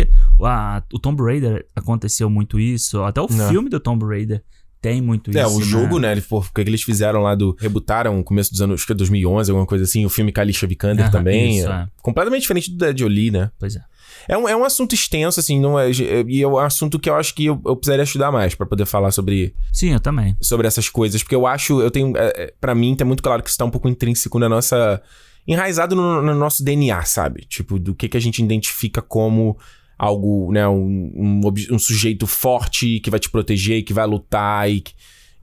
a- o Tomb Raider aconteceu muito isso. Até o Não. filme do Tomb Raider tem muito É, isso. o jogo, né? Eles, pô, o que eles fizeram lá do. Rebutaram no começo dos anos, acho que é 2011, alguma coisa assim. O filme com a Alicia Vikander Aham, também. isso, é é. Completamente diferente do Dead Jolie, né? Pois é. É um, é um assunto extenso, assim, não é, e é um assunto que eu acho que eu, eu precisaria estudar mais pra poder falar sobre, Sim, eu também. sobre essas coisas, porque eu acho, eu tenho, é, é, para mim, tá muito claro que isso tá um pouco intrínseco na nossa, enraizado no, no nosso DNA, sabe? Tipo, do que que a gente identifica como algo, né, um, um, um sujeito forte que vai te proteger que vai lutar e, que-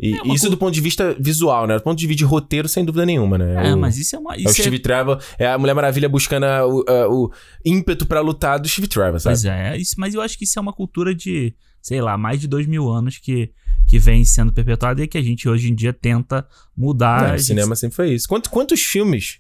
e É isso co- do ponto de vista visual, né? Do ponto de vista de roteiro, sem dúvida nenhuma, né? É, o- mas isso é uma. é o Isso é, Steve Trevor, é a Mulher Maravilha buscando a- o, a- o ímpeto pra lutar do Steve Trevor, sabe? Pois é, isso, mas eu acho que isso é uma cultura de, sei lá, mais de dois mil anos que, que vem sendo perpetuada e que a gente hoje em dia tenta mudar. É, o gente- cinema sempre foi isso. Quanto- quantos filmes?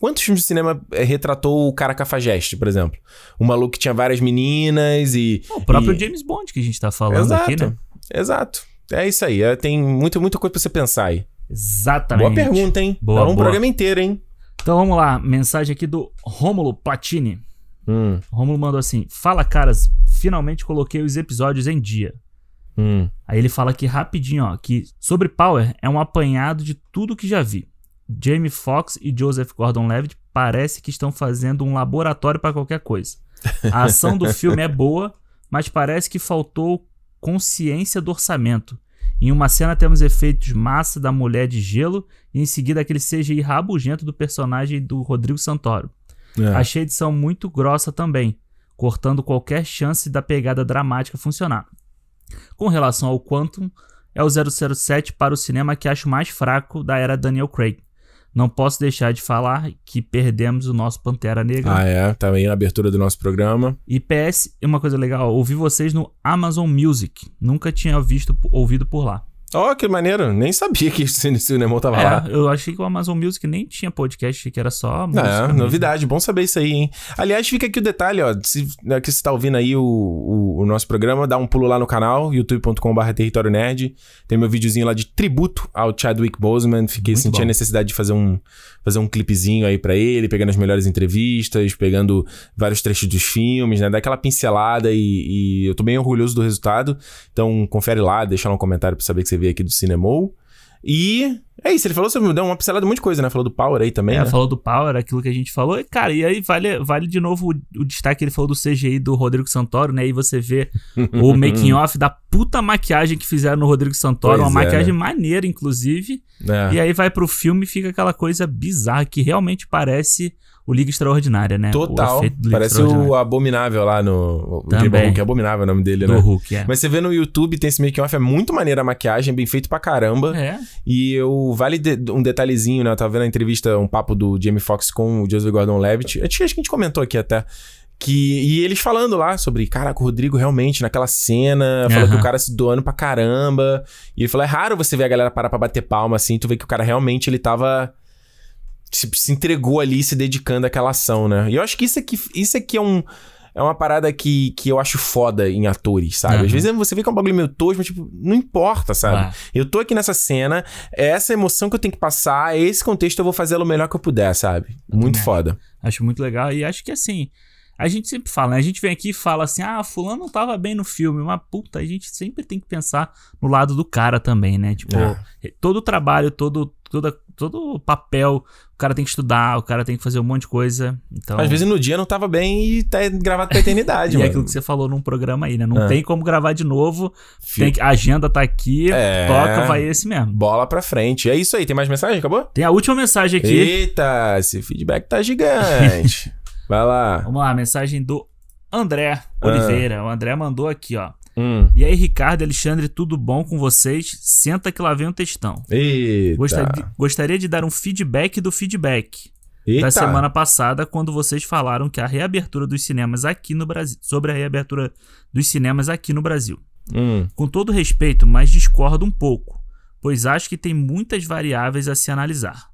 Quantos filmes de cinema eh, retratou o cara cafajeste, por exemplo? Um maluco que tinha várias meninas e. O próprio e- James Bond que a gente tá falando Exato. aqui, né? Exato. É isso aí. é, tem muita, muita coisa pra você pensar aí. Exatamente. Boa pergunta, hein? Boa, Dá um boa. programa inteiro, hein? Então vamos lá, mensagem aqui do Rômulo Platini. Hum, O Rômulo mandou assim: Fala, caras, finalmente coloquei os episódios em dia. hum. Aí ele fala aqui rapidinho, ó, que sobre Power é um apanhado de tudo que já vi. Jamie Foxx e Joseph Gordon-Levitt parece que estão fazendo um laboratório para qualquer coisa. A ação do filme é boa, mas parece que faltou consciência do orçamento. Em uma cena temos efeitos massa da mulher de gelo e em seguida aquele CGI rabugento do personagem do Rodrigo Santoro. É. Achei a edição muito grossa também, cortando qualquer chance da pegada dramática funcionar. Com relação ao Quantum, é o 007 para o cinema que acho mais fraco da era Daniel Craig. Não posso deixar de falar que perdemos o nosso Pantera Negra. Ah, é. Tá aí na abertura do nosso programa. E PS, uma coisa legal, ouvi vocês no Amazon Music. Nunca tinha visto, ouvido por lá. Ó, que maneiro. Nem sabia que o Cine Cinema tava lá. É, eu achei que o Amazon Music nem tinha podcast, que era só música. É, mesmo. novidade, bom saber isso aí, hein? Aliás, fica aqui o detalhe, ó. Se, né, que você tá ouvindo aí o, o, o nosso programa, dá um pulo lá no canal, youtube.com.br Território Nerd. Tem meu videozinho lá de tributo ao Chadwick Boseman. Fiquei Muito sentindo bom. a necessidade de fazer um, fazer um clipezinho aí pra ele, pegando as melhores entrevistas, pegando vários trechos dos filmes, né? Dá aquela pincelada e, e eu tô bem orgulhoso do resultado. Então, confere lá, deixa lá um comentário pra saber que você veio aqui do Cinemou. E É isso, ele falou sobre. Deu uma pincelada de um monte de coisa, né? Falou do Power aí também. É, né? falou do Power, aquilo que a gente falou. E, cara, e aí vale, vale de novo o, o destaque, ele falou do CGI do Rodrigo Santoro, né? E você vê o making off da puta maquiagem que fizeram no Rodrigo Santoro. Pois uma é, maquiagem né? maneira, inclusive. É. E aí vai pro filme e fica aquela coisa bizarra que realmente parece o Liga Extraordinária, né? O Total. Liga Parece o Abominável lá no. O Também. Hulk, é Abominável o nome dele, Do né? Hulk, é. Mas você vê no YouTube, tem esse making off, é muito maneira a maquiagem, bem feito pra caramba. É. E eu vale de- um detalhezinho, né? Eu tava vendo a entrevista, um papo do Jamie Foxx com o Joseph Gordon-Levitt. Acho que acho que a gente comentou aqui até. Que, e eles falando lá sobre, caraca, o Rodrigo realmente naquela cena, falou Aham. que o cara se doando pra caramba. E ele falou: é raro você ver a galera parar pra bater palma assim, tu vê que o cara realmente ele tava. Se, se entregou ali, se dedicando àquela ação, né? E eu acho que isso aqui, isso aqui é um. É uma parada que, que eu acho foda em atores, sabe? Aham. Às vezes você vê que é um bagulho meio tosco, mas, tipo, não importa, sabe? Ah. Eu tô aqui nessa cena, é essa emoção que eu tenho que passar, é esse contexto eu vou fazer o melhor que eu puder, sabe? Muito foda. Acho muito legal. E acho que assim. A gente sempre fala, né? A gente vem aqui e fala assim: ah, Fulano não tava bem no filme. Mas puta, a gente sempre tem que pensar no lado do cara também, né? Tipo, É. todo o trabalho, todo, toda, todo papel, o cara tem que estudar, o cara tem que fazer um monte de coisa. Então. Às vezes no dia não tava bem e tá gravado pra eternidade, E é aquilo que você falou num programa aí, né? Não É. tem como gravar de novo. Tem que, a agenda tá aqui, É. toca, vai esse mesmo. Bola pra frente. É isso aí, tem mais mensagem? Acabou? Tem a última mensagem aqui. Eita, esse feedback tá gigante. Vai lá. Vamos lá, mensagem do André Ah. Oliveira. O André mandou aqui, ó. Hum. E aí, Ricardo e Alexandre, tudo bom com vocês? Senta que lá vem um textão. Eita. Gostaria, gostaria de dar um feedback do feedback Eita. da semana passada, quando vocês falaram que a reabertura dos cinemas aqui no Brasil. Sobre a reabertura dos cinemas aqui no Brasil. Hum. Com todo respeito, mas discordo um pouco, pois acho que tem muitas variáveis a se analisar.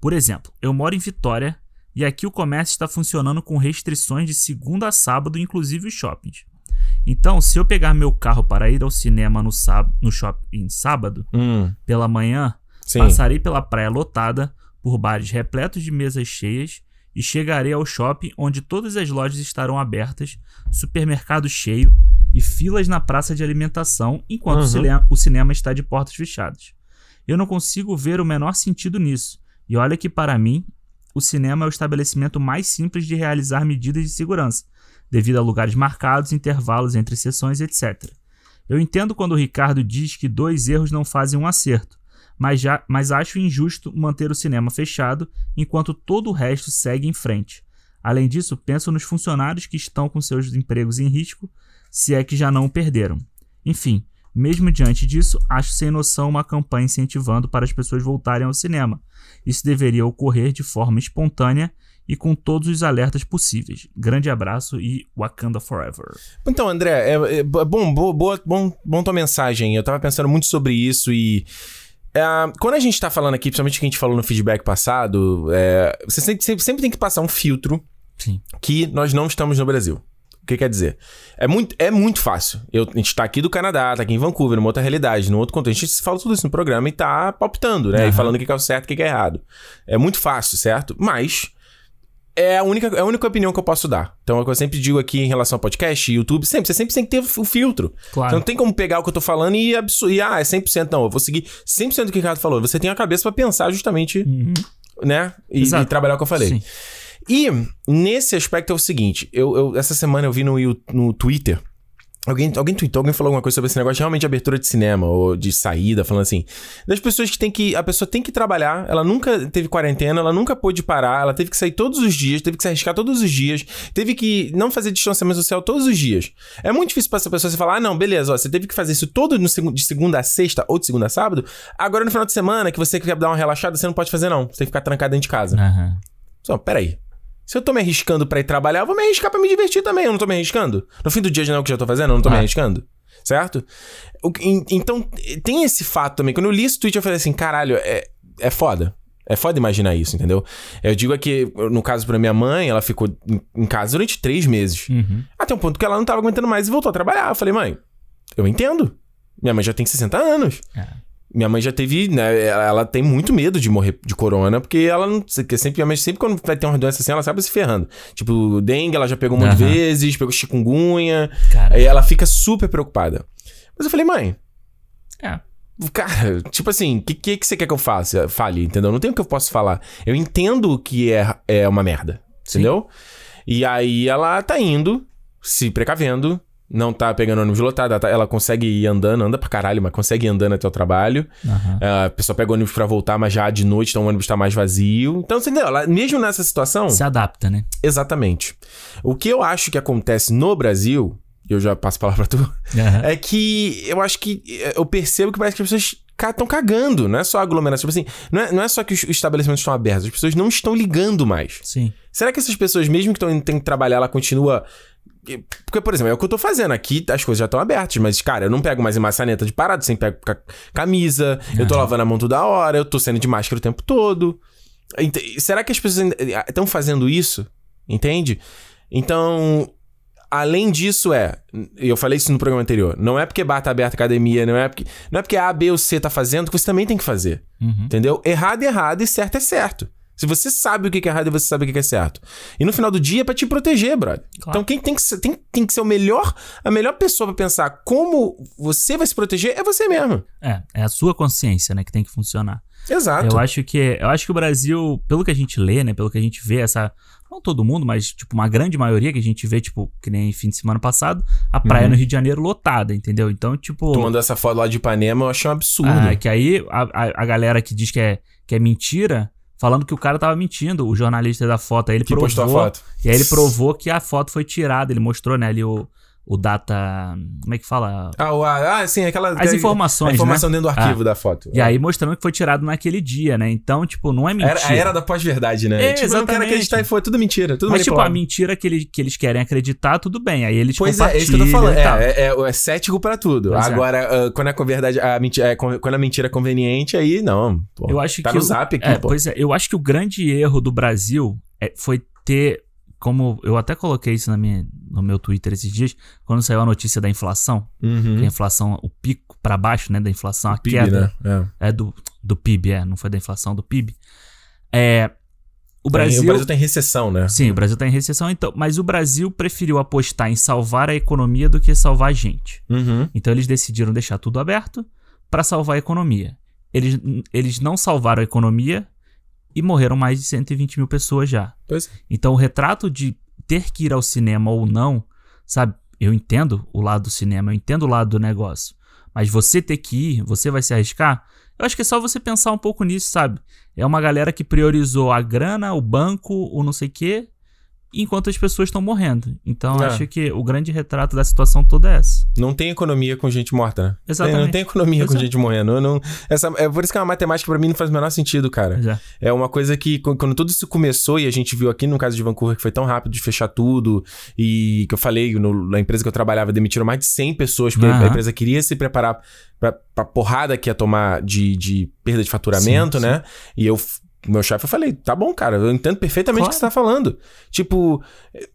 Por exemplo, eu moro em Vitória e aqui o comércio está funcionando com restrições de segunda a sábado, inclusive os shoppings. Então, se eu pegar meu carro para ir ao cinema no, sáb- no shopping sábado, Hum. pela manhã, Sim. passarei pela praia lotada, por bares repletos de mesas cheias e chegarei ao shopping onde todas as lojas estarão abertas, supermercado cheio e filas na praça de alimentação enquanto o, Uhum. cine- o cinema está de portas fechadas. Eu não consigo ver o menor sentido nisso. E olha que para mim, o cinema é o estabelecimento mais simples de realizar medidas de segurança, devido a lugares marcados, intervalos entre sessões, etc. Eu entendo quando o Ricardo diz que dois erros não fazem um acerto, mas, já, mas acho injusto manter o cinema fechado enquanto todo o resto segue em frente. Além disso, penso nos funcionários que estão com seus empregos em risco, se é que já não o perderam. Enfim, mesmo diante disso, acho sem noção uma campanha incentivando para as pessoas voltarem ao cinema. Isso deveria ocorrer de forma espontânea e com todos os alertas possíveis. Grande abraço e Wakanda Forever. Então, André, é, é bom, boa, bom, bom tua mensagem. Eu tava pensando muito sobre isso e. é, quando a gente tá falando aqui, principalmente o que a gente falou no feedback passado, é, você sempre, sempre, sempre tem que passar um filtro Sim. que nós não estamos no Brasil. O que quer dizer? É muito, é muito fácil. Eu, a gente tá aqui do Canadá, tá aqui em Vancouver, numa outra realidade, num outro contexto. A gente fala tudo isso no programa e tá palpitando, né? E Aham. falando o que é o certo e o que é errado. É muito fácil, certo? Mas é a única, é a única opinião que eu posso dar. Então, é o que eu sempre digo aqui em relação ao podcast, YouTube, sempre, você sempre tem que ter o filtro. Claro. Você não tem como pegar o que eu tô falando e, e ah, é 100%. Não, eu vou seguir 100% do que o Ricardo falou. Você tem a cabeça pra pensar justamente, né? E, e trabalhar o que eu falei. Sim. E nesse aspecto é o seguinte: eu, eu- essa semana eu vi no, no Twitter. Alguém, alguém tweetou, alguém falou alguma coisa sobre esse negócio de realmente abertura de cinema ou de saída, falando assim. Das pessoas que tem que. A pessoa tem que trabalhar, ela nunca teve quarentena, ela nunca pôde parar, ela teve que sair todos os dias, teve que se arriscar todos os dias, teve que não fazer distanciamento social todos os dias. É muito difícil pra essa pessoa você falar, ah, não, beleza, ó, você teve que fazer isso todo no, de segunda a sexta ou de segunda a sábado, agora no final de semana que você quer dar uma relaxada, você não pode fazer, não. Você tem que ficar trancado dentro de casa. Só, peraí. Se eu tô me arriscando pra ir trabalhar, eu vou me arriscar pra me divertir também. Eu não tô me arriscando. No fim do dia já não é o que eu já tô fazendo, eu não tô me Ah. arriscando. Certo? O que- en- então, tem esse fato também. Quando eu li esse tweet, eu falei assim: caralho, é, é foda. É foda imaginar isso, entendeu? Eu digo aqui, no caso pra minha mãe, ela ficou em- em casa durante três meses. Uhum. Até um ponto que ela não tava aguentando mais e voltou a trabalhar. Eu falei, mãe, eu entendo. Minha mãe já tem 60 anos. É. Minha mãe já teve, né? Ela, tem muito medo de morrer de corona, porque ela não. Porque sempre, minha mãe, sempre quando vai ter uma doença assim, ela acaba se ferrando. Tipo, dengue, ela já pegou um monte de Aham. vezes, pegou chikungunya. Cara. Aí ela fica super preocupada. Mas eu falei, mãe, É. Cara, tipo assim, o que, que, que você quer que eu faça? Fale, entendeu? Não tem o que eu posso falar. Eu entendo que é, é uma merda, entendeu? E aí ela tá indo, se precavendo, não tá pegando ônibus lotado, ela, tá- ela consegue ir andando, anda pra caralho, mas consegue ir andando até o trabalho. Ah, A pessoa pega o ônibus pra voltar, mas já de noite, então o ônibus tá mais vazio. Então, você entendeu? Ela, mesmo nessa situação. Se adapta, né? Exatamente. O que eu acho que acontece no Brasil, eu já passo a palavra pra tu, Aham. é que eu acho que eh, eu percebo que parece que as pessoas estão cagando, não é só aglomeração. Tipo assim, não é, não é só que os estabelecimentos estão abertos, as pessoas não estão ligando mais. Sim. Será que essas pessoas, mesmo que tão, têm que trabalhar, ela continua. Porque, por exemplo, é o que eu tô fazendo aqui, as coisas já estão abertas, mas, cara, eu não pego mais em maçaneta de parado, sempre pego ca- camisa, eu tô lavando a mão toda hora, eu tô saindo de máscara o tempo todo. Será que as pessoas estão fazendo isso? Entende? Então, além disso, é. Eu falei isso no programa anterior. Não é porque bar tá aberta a academia, não é porque. Não é porque A, B ou C tá fazendo que você também tem que fazer. Uhum. Entendeu? Errado é errado e certo é certo. Se você sabe o que é errado e você sabe o que é certo. E no final do dia é pra te proteger, brother. Claro. Então quem tem que, ser, tem, tem que ser o melhor, a melhor pessoa pra pensar como você vai se proteger é você mesmo. É, é a sua consciência, né, que tem que funcionar. Exato. Eu acho que eu acho que o Brasil, pelo que a gente lê, né, pelo que a gente vê essa não todo mundo, mas tipo uma grande maioria que a gente vê, tipo, que nem fim de semana passado, a praia no Rio de Janeiro lotada, entendeu? Então, tipo, Uhum. Tu mandou essa foto lá de Ipanema, eu achei um absurdo. ah, que aí a, a, a galera que diz que é, que é mentira, falando que o cara tava mentindo, o jornalista da foto, aí ele que provou, postou a foto. e aí ele provou que a foto foi tirada, ele mostrou, né, ali o, o data, como é que fala? Ah, o- ah, sim, aquela. As informações, A informação né? dentro do arquivo da foto. E aí mostrando que foi tirado naquele dia, né? Então, tipo, não é mentira. Era, a era da pós-verdade, né? É, tipo, eu não quero exatamente. acreditar e foi tudo mentira, tudo Mas, tipo, a mentira que, ele, que eles querem acreditar, tudo bem. Aí eles Pois é, é isso que eu tô compartilham falando. É, é, é, é cético pra tudo. Pois é. Agora, ah, quando é com verdade, a mentira, é, quando a mentira é conveniente, aí não. pô. Eu acho tá que no o- zap aqui, é, pô. Pois é, eu acho que o grande erro do Brasil foi ter. Como eu até coloquei isso na minha, no meu Twitter esses dias, quando saiu a notícia da inflação, Uhum. a inflação, o pico pra baixo, né, da inflação, a PIB, queda né? É. é do, do PIB, é, não foi da inflação, do PIB. É, o Tem- Brasil, o Brasil tem recessão, né? sim, o Brasil tá em recessão, então, mas o Brasil preferiu apostar em salvar a economia do que salvar a gente. Uhum. Então eles decidiram deixar tudo aberto para salvar a economia. Eles, eles não salvaram a economia e morreram mais de 120 mil pessoas já. Pois é. Então o retrato de ter que ir ao cinema ou não, sabe? Eu entendo o lado do cinema, eu entendo o lado do negócio. Mas você ter que ir, você vai se arriscar? Eu acho que é só você pensar um pouco nisso, sabe? É uma galera que priorizou a grana, o banco, o não sei o quê, enquanto as pessoas estão morrendo. Então É. acho que o grande retrato da situação toda é essa. Não tem economia com gente morta, né? Exatamente. Não tem economia Pois com é. gente morrendo. Eu não, essa, é por isso que a matemática pra mim não faz o menor sentido, cara. Pois é. É uma coisa que, qu- quando tudo isso começou, e a gente viu aqui no caso de Vancouver, que foi tão rápido de fechar tudo, e que eu falei, no- na empresa que eu trabalhava, demitiram mais de 100 pessoas, porque Aham. a empresa queria se preparar pra, pra porrada que ia tomar de, de perda de faturamento, Sim, né? E eu. Meu chefe, eu falei, tá bom, cara, eu entendo perfeitamente o que você tá falando. Tipo,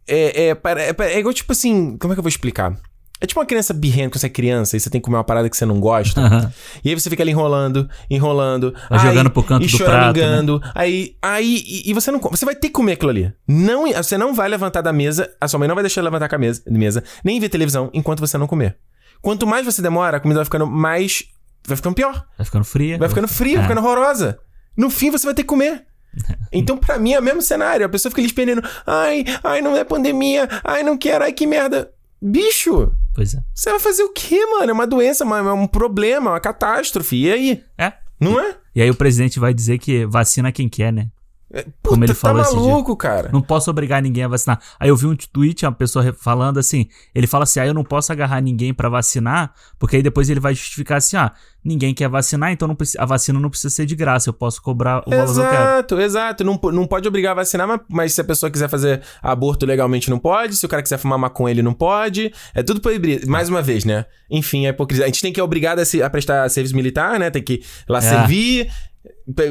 é, é, é, é igual, tipo assim, como é que eu vou explicar? É tipo uma criança birrenta quando você é criança e você tem que comer uma parada que você não gosta. Aham. E aí você fica ali enrolando, enrolando. Aí- jogando pro canto e do prato, né? Aí, aí e, e você não. Você vai ter que comer aquilo ali. Não, você não vai levantar da mesa, a sua mãe não vai deixar levantar a mesa, mesa, nem ver televisão enquanto você não comer. Quanto mais você demora, a comida vai ficando mais. Vai ficando pior. Vai ficando fria. Vai ficando fria, vai É. ficando horrorosa. No fim, você vai ter que comer. Então, pra mim, é o mesmo cenário. A pessoa fica ali esperando. Ai, ai, não é pandemia. Ai, não quero. Ai, que merda. Bicho, Pois é. você vai fazer o quê, mano? É uma doença, é um problema, uma catástrofe. E aí? É. Não é? E aí o presidente vai dizer que vacina quem quer, né? Puta, Como ele falou tá maluco, cara. Não posso obrigar ninguém a vacinar. Aí eu vi um tweet, uma pessoa falando assim, ele fala assim, ah, eu não posso agarrar ninguém pra vacinar, porque aí depois ele vai justificar assim, ah, ninguém quer vacinar, então não a vacina não precisa ser de graça, eu posso cobrar o valor que eu. Exato, exato. Não, não pode obrigar a vacinar, mas, mas se a pessoa quiser fazer aborto legalmente, não pode. Se o cara quiser fumar maconha, ele não pode. É tudo proibido. Mais uma vez, né? Enfim, é hipocrisia. A gente tem que é obrigado a, se- a prestar serviço militar, né? Tem que ir lá É. servir.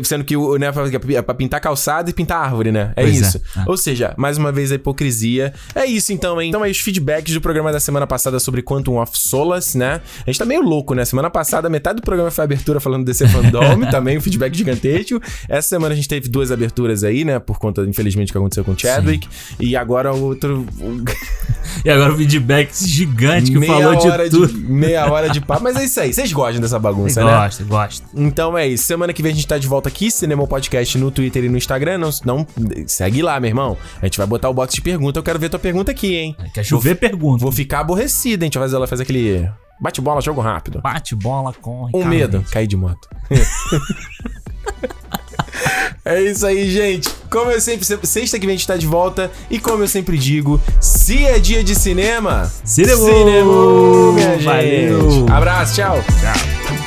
Sendo que o, né, é pra pintar calçada e pintar árvore, né? É Pois é, isso. é. Ou seja, mais uma vez a hipocrisia. É isso então, hein? Então aí os feedbacks do programa da semana passada sobre Quantum of Solace, né? A gente tá meio louco, né? Semana passada metade do programa foi abertura falando desse fandom, também um feedback gigantesco. Essa semana a gente teve duas aberturas aí, né? Por conta, infelizmente, do que aconteceu com o Chadwick. E agora o outro... E agora o feedback gigante que meia falou de tudo. Meia hora de papo. Mas é isso aí. Vocês gostam dessa bagunça, né? Gosta, gosta. Então é isso. Semana que vem a gente tá de volta aqui, Cinema Podcast no Twitter e no Instagram. Não, não segue lá, meu irmão. A gente vai botar o box de pergunta. Eu quero ver tua pergunta aqui, hein? Quer chover, pergunta. Vou ficar aborrecido, hein? A gente vai fazer ela fazer aquele bate-bola, jogo rápido. Bate bola com Um medo, Reis. cair de moto. é isso aí, gente. Como eu sempre, sexta que vem a gente tá de volta. E como eu sempre digo, se é dia de cinema, Cinema! cinema, minha gente. Valeu! Abraço, tchau. Tchau.